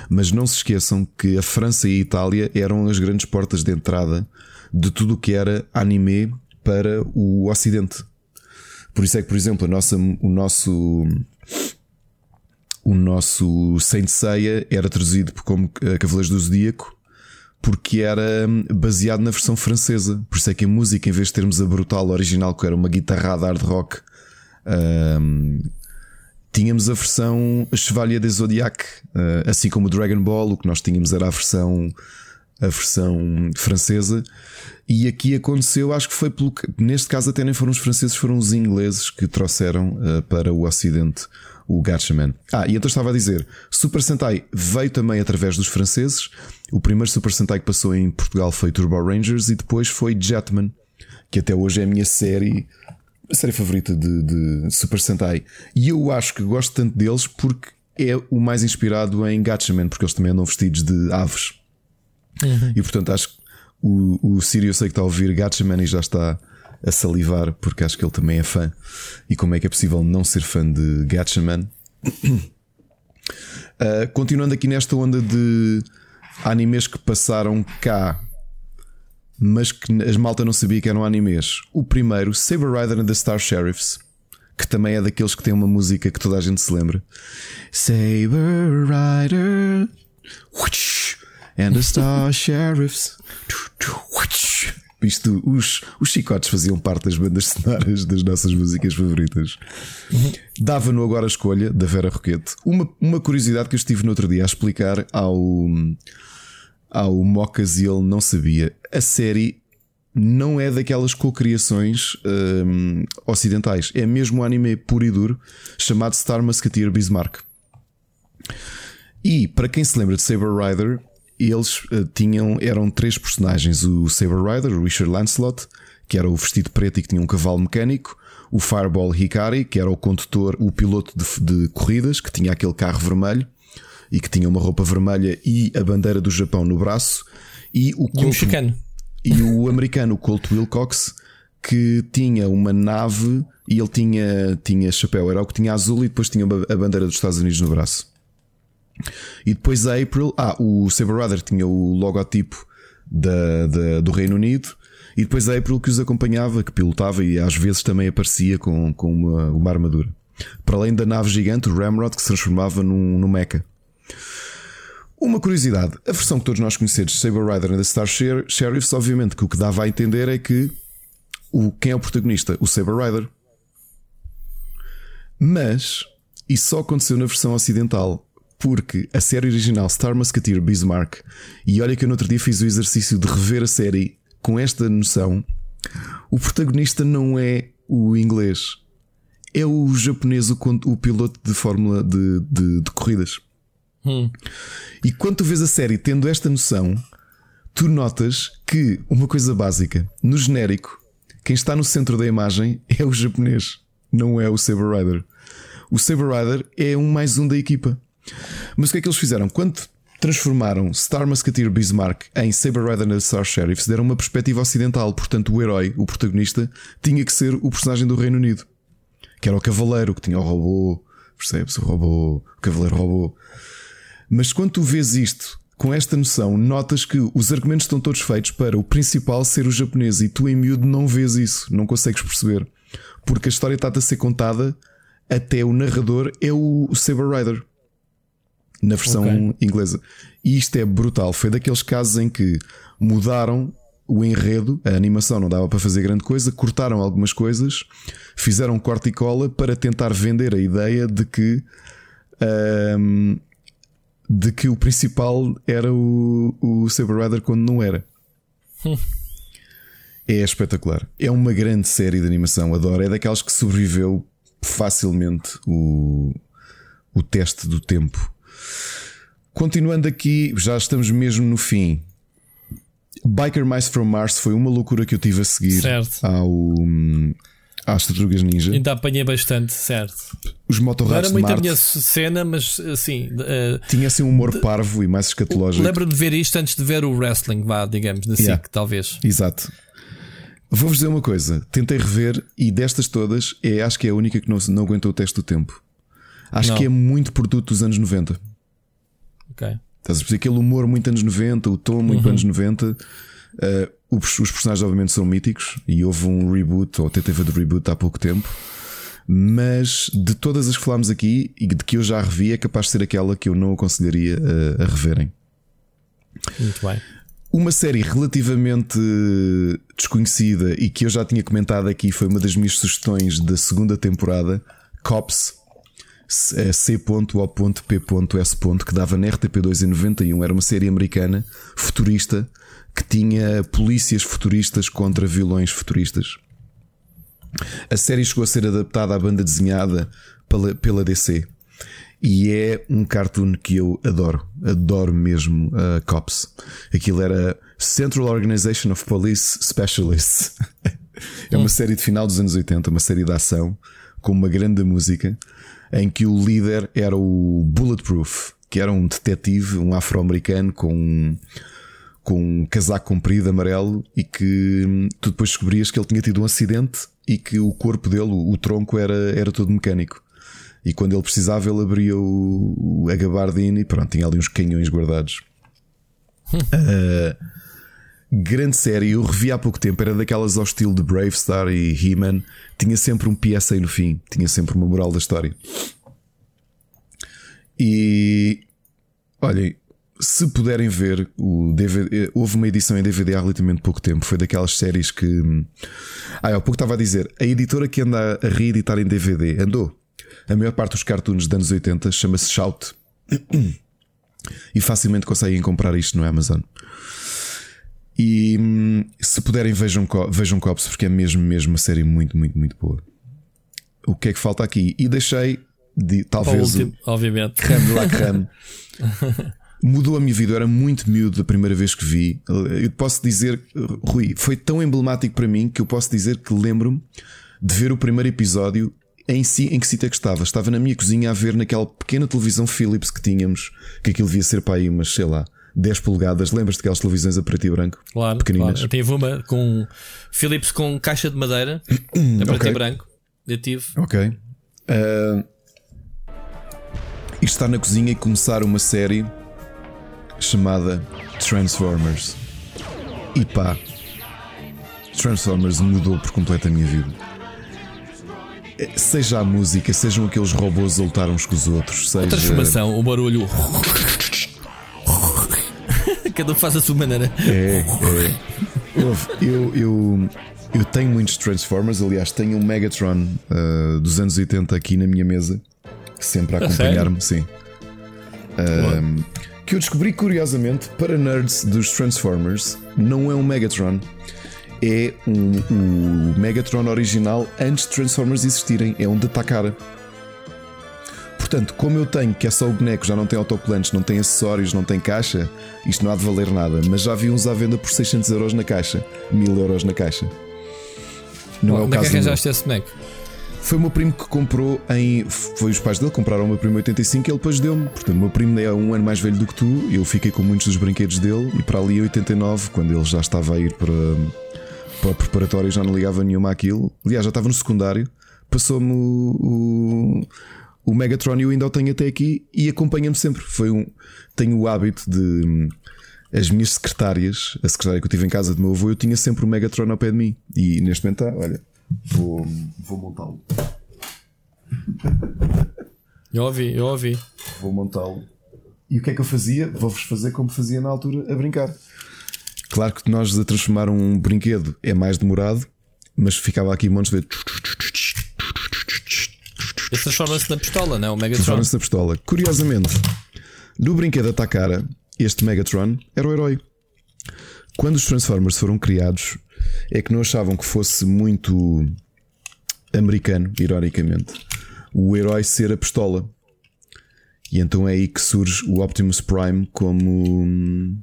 mas não se esqueçam que a França e a Itália eram as grandes portas de entrada de tudo o que era anime para o Ocidente. Por isso é que, por exemplo, a nossa, o nosso o nosso Saint Seiya era traduzido como eh, Cavaleiros do Zodíaco porque era hum, baseado na versão francesa. Por isso é que a música, em vez de termos a brutal original, que era uma guitarrada hard rock, hum, tínhamos a versão Chevalier des Zodiac, eh, assim como o Dragon Ball, o que nós tínhamos era a versão a versão francesa. E aqui aconteceu, acho que foi pelo neste caso até nem foram os franceses, foram os ingleses que trouxeram eh, para o Ocidente o Gatchaman. Ah, e então estava a dizer, Super Sentai veio também através dos franceses. O primeiro Super Sentai que passou em Portugal foi Turbo Rangers e depois foi Jetman, que até hoje é a minha série, a série favorita de, de Super Sentai. E eu acho que gosto tanto deles porque é o mais inspirado em Gatchaman, porque eles também andam vestidos de aves. E portanto acho que o, o Siri eu sei que está a ouvir Gatchaman e já está a salivar porque acho que ele também é fã. E como é que é possível não ser fã de Gatchaman? Uh, continuando aqui nesta onda de animes que passaram cá, mas que as malta não sabia que eram animes. O primeiro, Saber Rider and the Star Sheriffs, que também é daqueles que tem uma música que toda a gente se lembra. Saber Rider and the Star Sheriffs. Isto, os, os chicotes faziam parte das bandas sonoras das nossas músicas favoritas. Dava-no agora a escolha da Vera Roquete. Uma, uma curiosidade que eu estive no outro dia a explicar ao, ao Mocas e ele não sabia. A série não é daquelas cocriações hum, ocidentais. É mesmo um anime puro e duro chamado Star Musketeer Bismarck. E para quem se lembra de Saber Rider, eles eh, tinham eram três personagens: o Saber Rider, o Richard Lancelot, que era o vestido preto e que tinha um cavalo mecânico, o Fireball Hikari, que era o condutor, o piloto de, de corridas, que tinha aquele carro vermelho e que tinha uma roupa vermelha e a bandeira do Japão no braço, e o E Colt- mexicano. e o americano Colt Wilcox que tinha uma nave e ele tinha, tinha chapéu, era o que tinha azul e depois tinha a bandeira dos Estados Unidos no braço. E depois a April, ah, o Saber Rider tinha o logotipo da, da- do Reino Unido e depois a April que os acompanhava, que pilotava e às vezes também aparecia com, com uma, uma armadura. Para além da nave gigante, o Ramrod, que se transformava num, num mecha. Uma curiosidade: a versão que todos nós conhecemos de Saber Rider and the Star Sher- Sheriffs, obviamente que o que dava a entender é que o, quem é o protagonista? O Saber Rider. Mas isso só aconteceu na versão ocidental, porque a série original Star Musketeer Bismarck, e olha que eu no outro dia fiz o exercício de rever a série com esta noção, o protagonista não é o inglês, é o japonês, o, o piloto de fórmula de, de- de corridas. Hum. E quando tu vês a série tendo esta noção, tu notas que uma coisa básica, no genérico, quem está no centro da imagem é o japonês, não é o Saber Rider. O Saber Rider é um mais um da equipa. Mas o que é que eles fizeram? Quando transformaram Star Musketeer Bismarck em Saber Rider and Star Sheriffs, deram uma perspectiva ocidental. Portanto, o herói, o protagonista, tinha que ser o personagem do Reino Unido, que era o cavaleiro, que tinha o robô, percebes? O robô, o cavaleiro robô. Mas quando tu vês isto com esta noção, notas que os argumentos estão todos feitos para o principal ser o japonês e tu em miúdo não vês isso, não consegues perceber. Porque a história está a ser contada até o narrador é o Saber Rider na versão Ok. inglesa. E isto é brutal. Foi daqueles casos em que mudaram o enredo, a animação não dava para fazer grande coisa, cortaram algumas coisas, fizeram corte e cola para tentar vender a ideia de que ahm, de que o principal era o, o Saber Rider quando não era. É espetacular. É uma grande série de animação, adoro. É daquelas que sobreviveu facilmente o, o teste do tempo. Continuando aqui, já estamos mesmo no fim. Biker Mice from Mars foi uma loucura que eu tive a seguir Certo. ao às Tartarugas Ninja. Ainda apanhei bastante, certo. Os Não motorratos era de muito a Marte minha cena, mas assim. eh, tinha assim um humor parvo e mais escatológico. Lembro-me de ver isto antes de ver o wrestling, vá, digamos, na Yeah. SIC, talvez. Exato. Vou-vos dizer uma coisa: tentei rever e destas todas, é, acho que é a única que não, não aguentou o teste do tempo. Acho Não. que é muito produto dos anos 90. Ok. Estás a perceber aquele humor muito anos 90, o tom muito Uhum. anos 90. Uh, os, os personagens, obviamente, são míticos e houve um reboot ou tentativa de reboot há pouco tempo. Mas de todas as que falámos aqui e de que eu já revi, é capaz de ser aquela que eu não aconselharia a, a reverem. Muito bem. Uma série relativamente desconhecida e que eu já tinha comentado aqui foi uma das minhas sugestões da segunda temporada, Cops, C.O.P.S. que dava na RTP2 em 91. Era uma série americana futurista que tinha polícias futuristas contra vilões futuristas. A série chegou a ser adaptada à banda desenhada pela, pela DC. E é um cartoon que eu adoro. Adoro mesmo uh, Cops. Aquilo era Central Organization of Police Specialists. é uma série de final dos anos 80, uma série de ação com uma grande música em que o líder era o Bulletproof, que era um detetive, um afro-americano com com um casaco comprido amarelo e que hum, tu depois descobrias que ele tinha tido um acidente e que o corpo dele, o, tronco, era, era todo mecânico. E quando ele precisava, ele abria o, a gabardina e pronto, tinha ali uns canhões guardados. Uh, grande série, eu revi há pouco tempo, era daquelas ao estilo de Brave Star e He-Man, tinha sempre um PSA no fim, tinha sempre uma moral da história. E olhem, se puderem ver, o DVD, houve uma edição em DVD há relativamente pouco tempo. Foi daquelas séries que. Ah, há pouco estava a dizer. A editora que anda a reeditar em DVD andou. A maior parte dos cartoons dos anos 80 chama-se Shout. E facilmente conseguem comprar isto no Amazon. E hum, se puderem, vejam, vejam Cops, porque é mesmo, mesmo uma série muito, muito, muito boa. O que é que falta aqui? E deixei, de, talvez, Para o último, obviamente. creme de la creme. Mudou a minha vida, eu era muito miúdo da primeira vez que vi. Eu posso dizer, Rui, foi tão emblemático para mim que eu posso dizer que lembro-me de ver o primeiro episódio em si, em que sítio é que estava. Estava na minha cozinha a ver naquela pequena televisão Philips que tínhamos, que aquilo devia ser para aí umas, sei lá, 10 polegadas. Lembras-te daquelas televisões a preto e branco? Claro, Pequeninas. claro. Eu tive uma com Philips com caixa de madeira, a preto Ok. e branco. Eu tive. Ok. Uh, e estar na cozinha e começar uma série chamada Transformers. E pá, Transformers mudou por completo a minha vida. Seja a música, sejam aqueles robôs a lutar uns com os outros, seja. A transformação, o barulho. Cada um faz a sua maneira. É, é. Eu, eu, eu tenho muitos Transformers, aliás, tenho um Megatron uh, dos anos 80 aqui na minha mesa, sempre a acompanhar-me, sim. Um, que eu descobri curiosamente para nerds dos Transformers, não é um Megatron, é um, o Megatron original antes de Transformers existirem, é um de Takara. Portanto, como eu tenho que é só o boneco, já não tem autocolantes, não tem acessórios, não tem caixa, isto não há de valer nada. Mas já vi uns à venda por 600 euros na caixa, 1000 euros na caixa. Não é o Onde é que caso arranjaste esse boneco? Foi o meu primo que comprou em. Foi os pais dele, compraram o meu primo em 85 e ele depois deu-me. Portanto, o meu primo é um ano mais velho do que tu. Eu fiquei com muitos dos brinquedos dele e para ali em 89, quando ele já estava a ir para, para o preparatório, já não ligava nenhuma àquilo. Aliás, já estava no secundário. Passou-me o, o, o Megatron eu ainda o tenho até aqui e acompanha-me sempre. Foi um. Tenho o hábito de. hum, As minhas secretárias, a secretária que eu tive em casa do meu avô, eu tinha sempre o Megatron ao pé de mim. E neste momento está, olha, vou, vou montá-lo. Eu ouvi, eu ouvi. Vou montá-lo. E o que é que eu fazia? Vou-vos fazer como fazia na altura, a brincar. Claro que nós a transformar um brinquedo é mais demorado, mas ficava aqui montes de ver. Ele transforma-se na pistola, não é? O Megatron. Transforma-se na pistola. Curiosamente, no brinquedo Takara, este Megatron era o herói. Quando os Transformers foram criados, é que não achavam que fosse muito americano, ironicamente, o herói ser a pistola. E então é aí que surge o Optimus Prime como.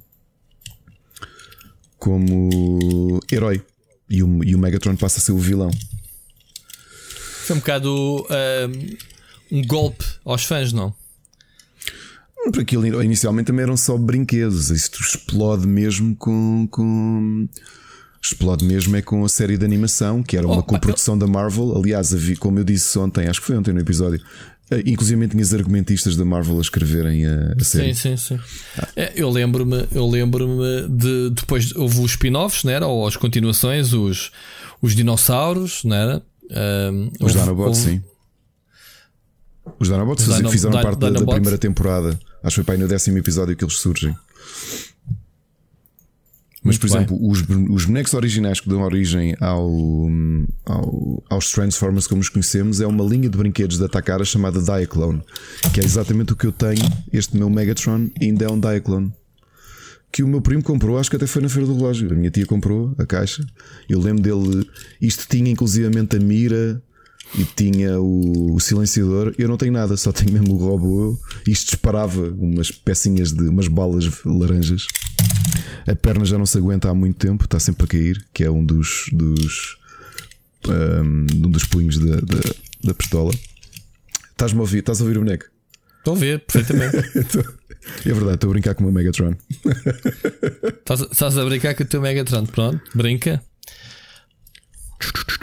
como herói. E o, e o Megatron passa a ser o vilão. Foi um bocado ahm, um golpe aos fãs, não? Porque aquilo inicialmente também eram só brinquedos. Isto explode mesmo com. com... Explode mesmo é com a série de animação, que era uma Oh, coprodução da Marvel. Aliás, como eu disse ontem, acho que foi ontem no episódio, eh, inclusive tinhas argumentistas da Marvel a escreverem a, a série. Sim, sim, sim. É, eu lembro-me, eu lembro-me de depois houve os spin-offs, não era? Ou as continuações, os, os dinossauros, não era? Ahm, Os Dinobots, sim. Os Dinobots Dino- fizeram Dino- parte da- da, Dinobots. primeira temporada. Acho que foi para aí no décimo episódio que eles surgem. Mas, por Muito bem. exemplo, os, os bonecos originais que dão origem ao, ao- aos Transformers como os conhecemos é uma linha de brinquedos da Takara chamada Diaclone, que é exatamente o que eu tenho. Este meu Megatron ainda é um Diaclone. Que o meu primo comprou, acho que até foi na feira do relógio. A minha tia comprou a caixa. Eu lembro dele. Isto tinha inclusivamente a mira e tinha o, o silenciador. Eu não tenho nada, só tenho mesmo o robô. Isto disparava umas pecinhas de umas balas laranjas. A perna já não se aguenta há muito tempo, está sempre a cair, que é um dos dos, um, dos punhos da, da, da pistola. Estás-me a ouvir? Estás a ouvir o boneco? Estou a ver, perfeitamente. é verdade, estou a brincar com o meu Megatron. Estás, estás a brincar com o teu Megatron, pronto, brinca.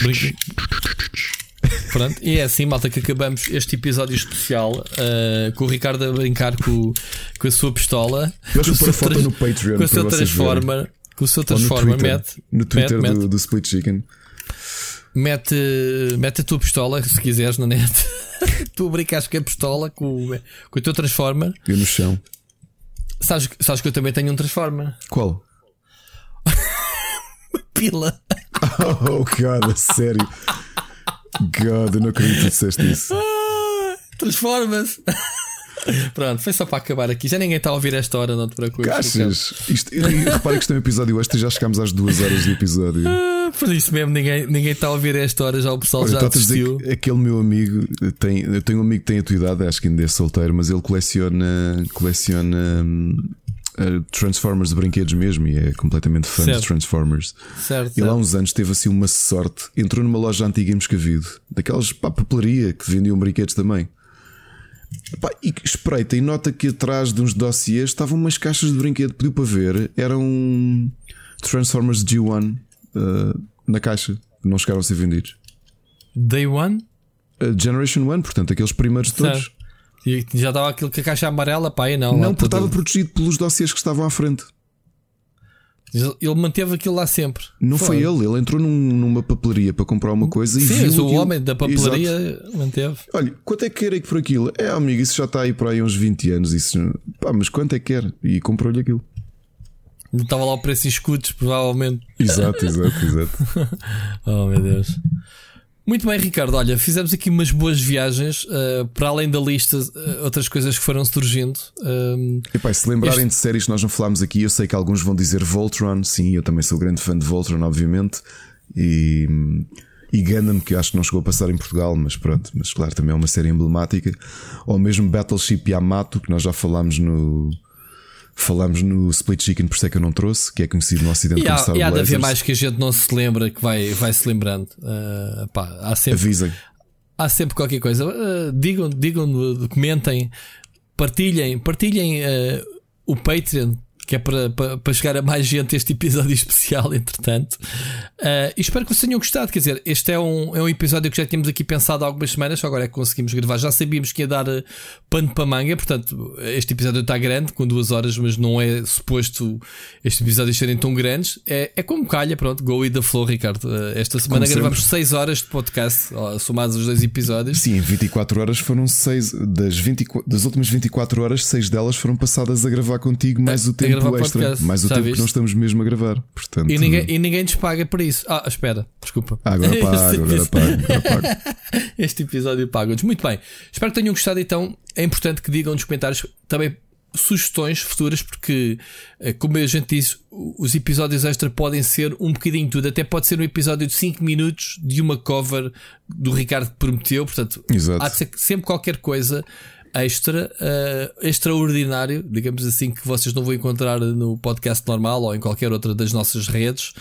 Brinca. Pronto, e é assim, malta, que acabamos este episódio especial ah, com o Ricardo a brincar com, com a sua pistola. Eu com acho que seu foi foto no Patreon Com o seu Transformer. Com o seu Ou no Transformer, Twitter, mete. no Twitter mete, do, do Split Chicken. Mete, mete a tua pistola, se quiseres, na net. tu brincas com a pistola, com, o- com o teu Transformer. Eu no chão. Sabes, sabes que eu também tenho um Transformer. Qual? Pila. Oh, God, a sério. God, eu não acredito que disseste isso. Ah, Transforma-se. Pronto, foi só para acabar aqui. Já ninguém está a ouvir esta hora, não te preocupes. Isto, e repara que isto é um episódio extra e já chegámos às duas horas do episódio. Ah, Por isso mesmo, ninguém, ninguém está a ouvir esta hora, já o pessoal Olha, já assistiu. que aquele meu amigo tem, eu tenho um amigo que tem a tua idade, acho que ainda é solteiro, mas ele coleciona, coleciona hum, uh, Transformers de brinquedos mesmo e é completamente fã Certo. de Transformers. Certo, Ele há uns anos teve assim uma sorte, entrou numa loja antiga em Moscavide, daquelas papelaria que vendiam brinquedos também. Pá, e espreita e nota que atrás de uns dossiês estavam umas caixas de brinquedo, pediu para ver, eram Transformers G1 uh, na caixa, não chegaram a ser vendidos. Day One? Uh, Generation 1, portanto, aqueles primeiros de todos. E já estava aquilo que a caixa amarela, pá, e não. Não, porque estava protegido pelos dossiês que estavam à frente. Ele manteve aquilo lá sempre. Não foi Foda. ele, ele entrou num- numa papelaria para comprar uma coisa e Sim, viu. mas o homem da papelaria Exato. manteve. Olha, quanto é que quer que por aquilo? É, amigo, isso já está aí por aí uns 20 anos. Isso, pá, mas quanto é que quer? E comprou-lhe aquilo. Estava lá o preço em escudos, provavelmente. Exato, exato, exato. oh meu Deus. Muito bem, Ricardo. Olha, fizemos aqui umas boas viagens. uh, para além da lista, uh, outras coisas que foram surgindo. Um, Epá, e se lembrarem este- de séries que nós não falámos aqui, eu sei que alguns vão dizer Voltron. Sim, eu também sou grande fã de Voltron, obviamente. E, e Gundam, que eu acho que não chegou a passar em Portugal, mas pronto. Mas claro, também é uma série emblemática. Ou mesmo Battleship Yamato, que nós já falámos no. Falámos no Split Chicken, por isso é que eu não trouxe, que é conhecido no Ocidente E como há, Star e há de haver mais que a gente não se lembra, que vai, vai se lembrando. Uh, pá, há sempre, Avisem. há sempre qualquer coisa. Uh, digam, digam, uh, comentem, partilhem, partilhem uh, o Patreon, que é para, para, para chegar a mais gente este episódio especial, entretanto. Uh, e espero que vocês tenham gostado. Quer dizer, este é um, é um episódio que já tínhamos aqui pensado há algumas semanas, só agora é que conseguimos gravar. Já sabíamos que ia dar uh, pano para manga, portanto, este episódio está grande, com duas horas, mas não é suposto estes episódios serem tão grandes. É, é como calha, pronto, go with the flow, Ricardo. Uh, esta semana Como gravamos sempre. 6 horas de podcast, ó, somados os dois episódios. Sim, em 24 horas foram 6 das, 24, das últimas 24 horas, 6 delas foram passadas a gravar contigo, mais o tempo gravar extra, podcast. mais o tempo viste? que não estamos mesmo a gravar. Portanto, E ninguém, e ninguém nos paga por isso. Ah, espera, desculpa. Ah, agora pago, Este agora pago, agora pago. Este episódio paga-nos. Muito bem. Espero que tenham gostado. Então, é importante que digam nos comentários também sugestões futuras, porque, eh, como a gente disse, os episódios extra podem ser um bocadinho tudo. Até pode ser um episódio de 5 minutos de uma cover do Ricardo que prometeu. Portanto, Exato. há de ser sempre qualquer coisa extra, eh, extraordinário, digamos assim, que vocês não vão encontrar no podcast normal ou em qualquer outra das nossas redes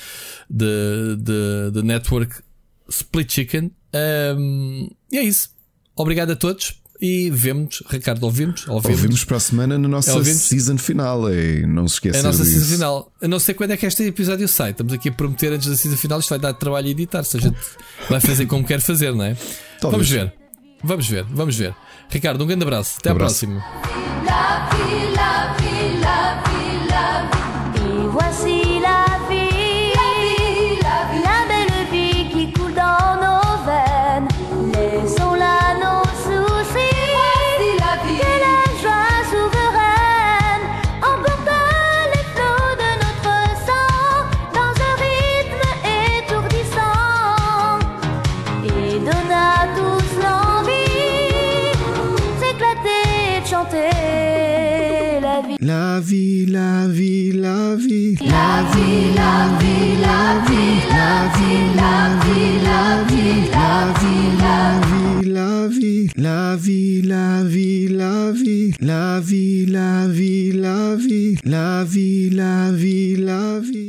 de, de, de network Split Chicken. Um, e é isso. Obrigado a todos e vemos, Ricardo, ouvimos? Ouvimos, Ouvimos para a semana na nossa É, ouvimos. season final. É, não se É esqueçam a nossa disso. season final. Eu não sei quando é que este episódio sai. Estamos aqui a prometer antes da season final. Isto vai dar trabalho a editar. Se a gente vai fazer como quer fazer, não é? Talvez. Vamos ver. Vamos ver, vamos ver. Ricardo, um grande abraço. Até à Abraço. próxima. La vie, la vie, la vie. La vie, la vie, la vie, la vie, la vie, la vie, la vie, la vie. La vie, la vie, la vie, la vie, la vie, la vie, la vie, la vie, la vie, la vie.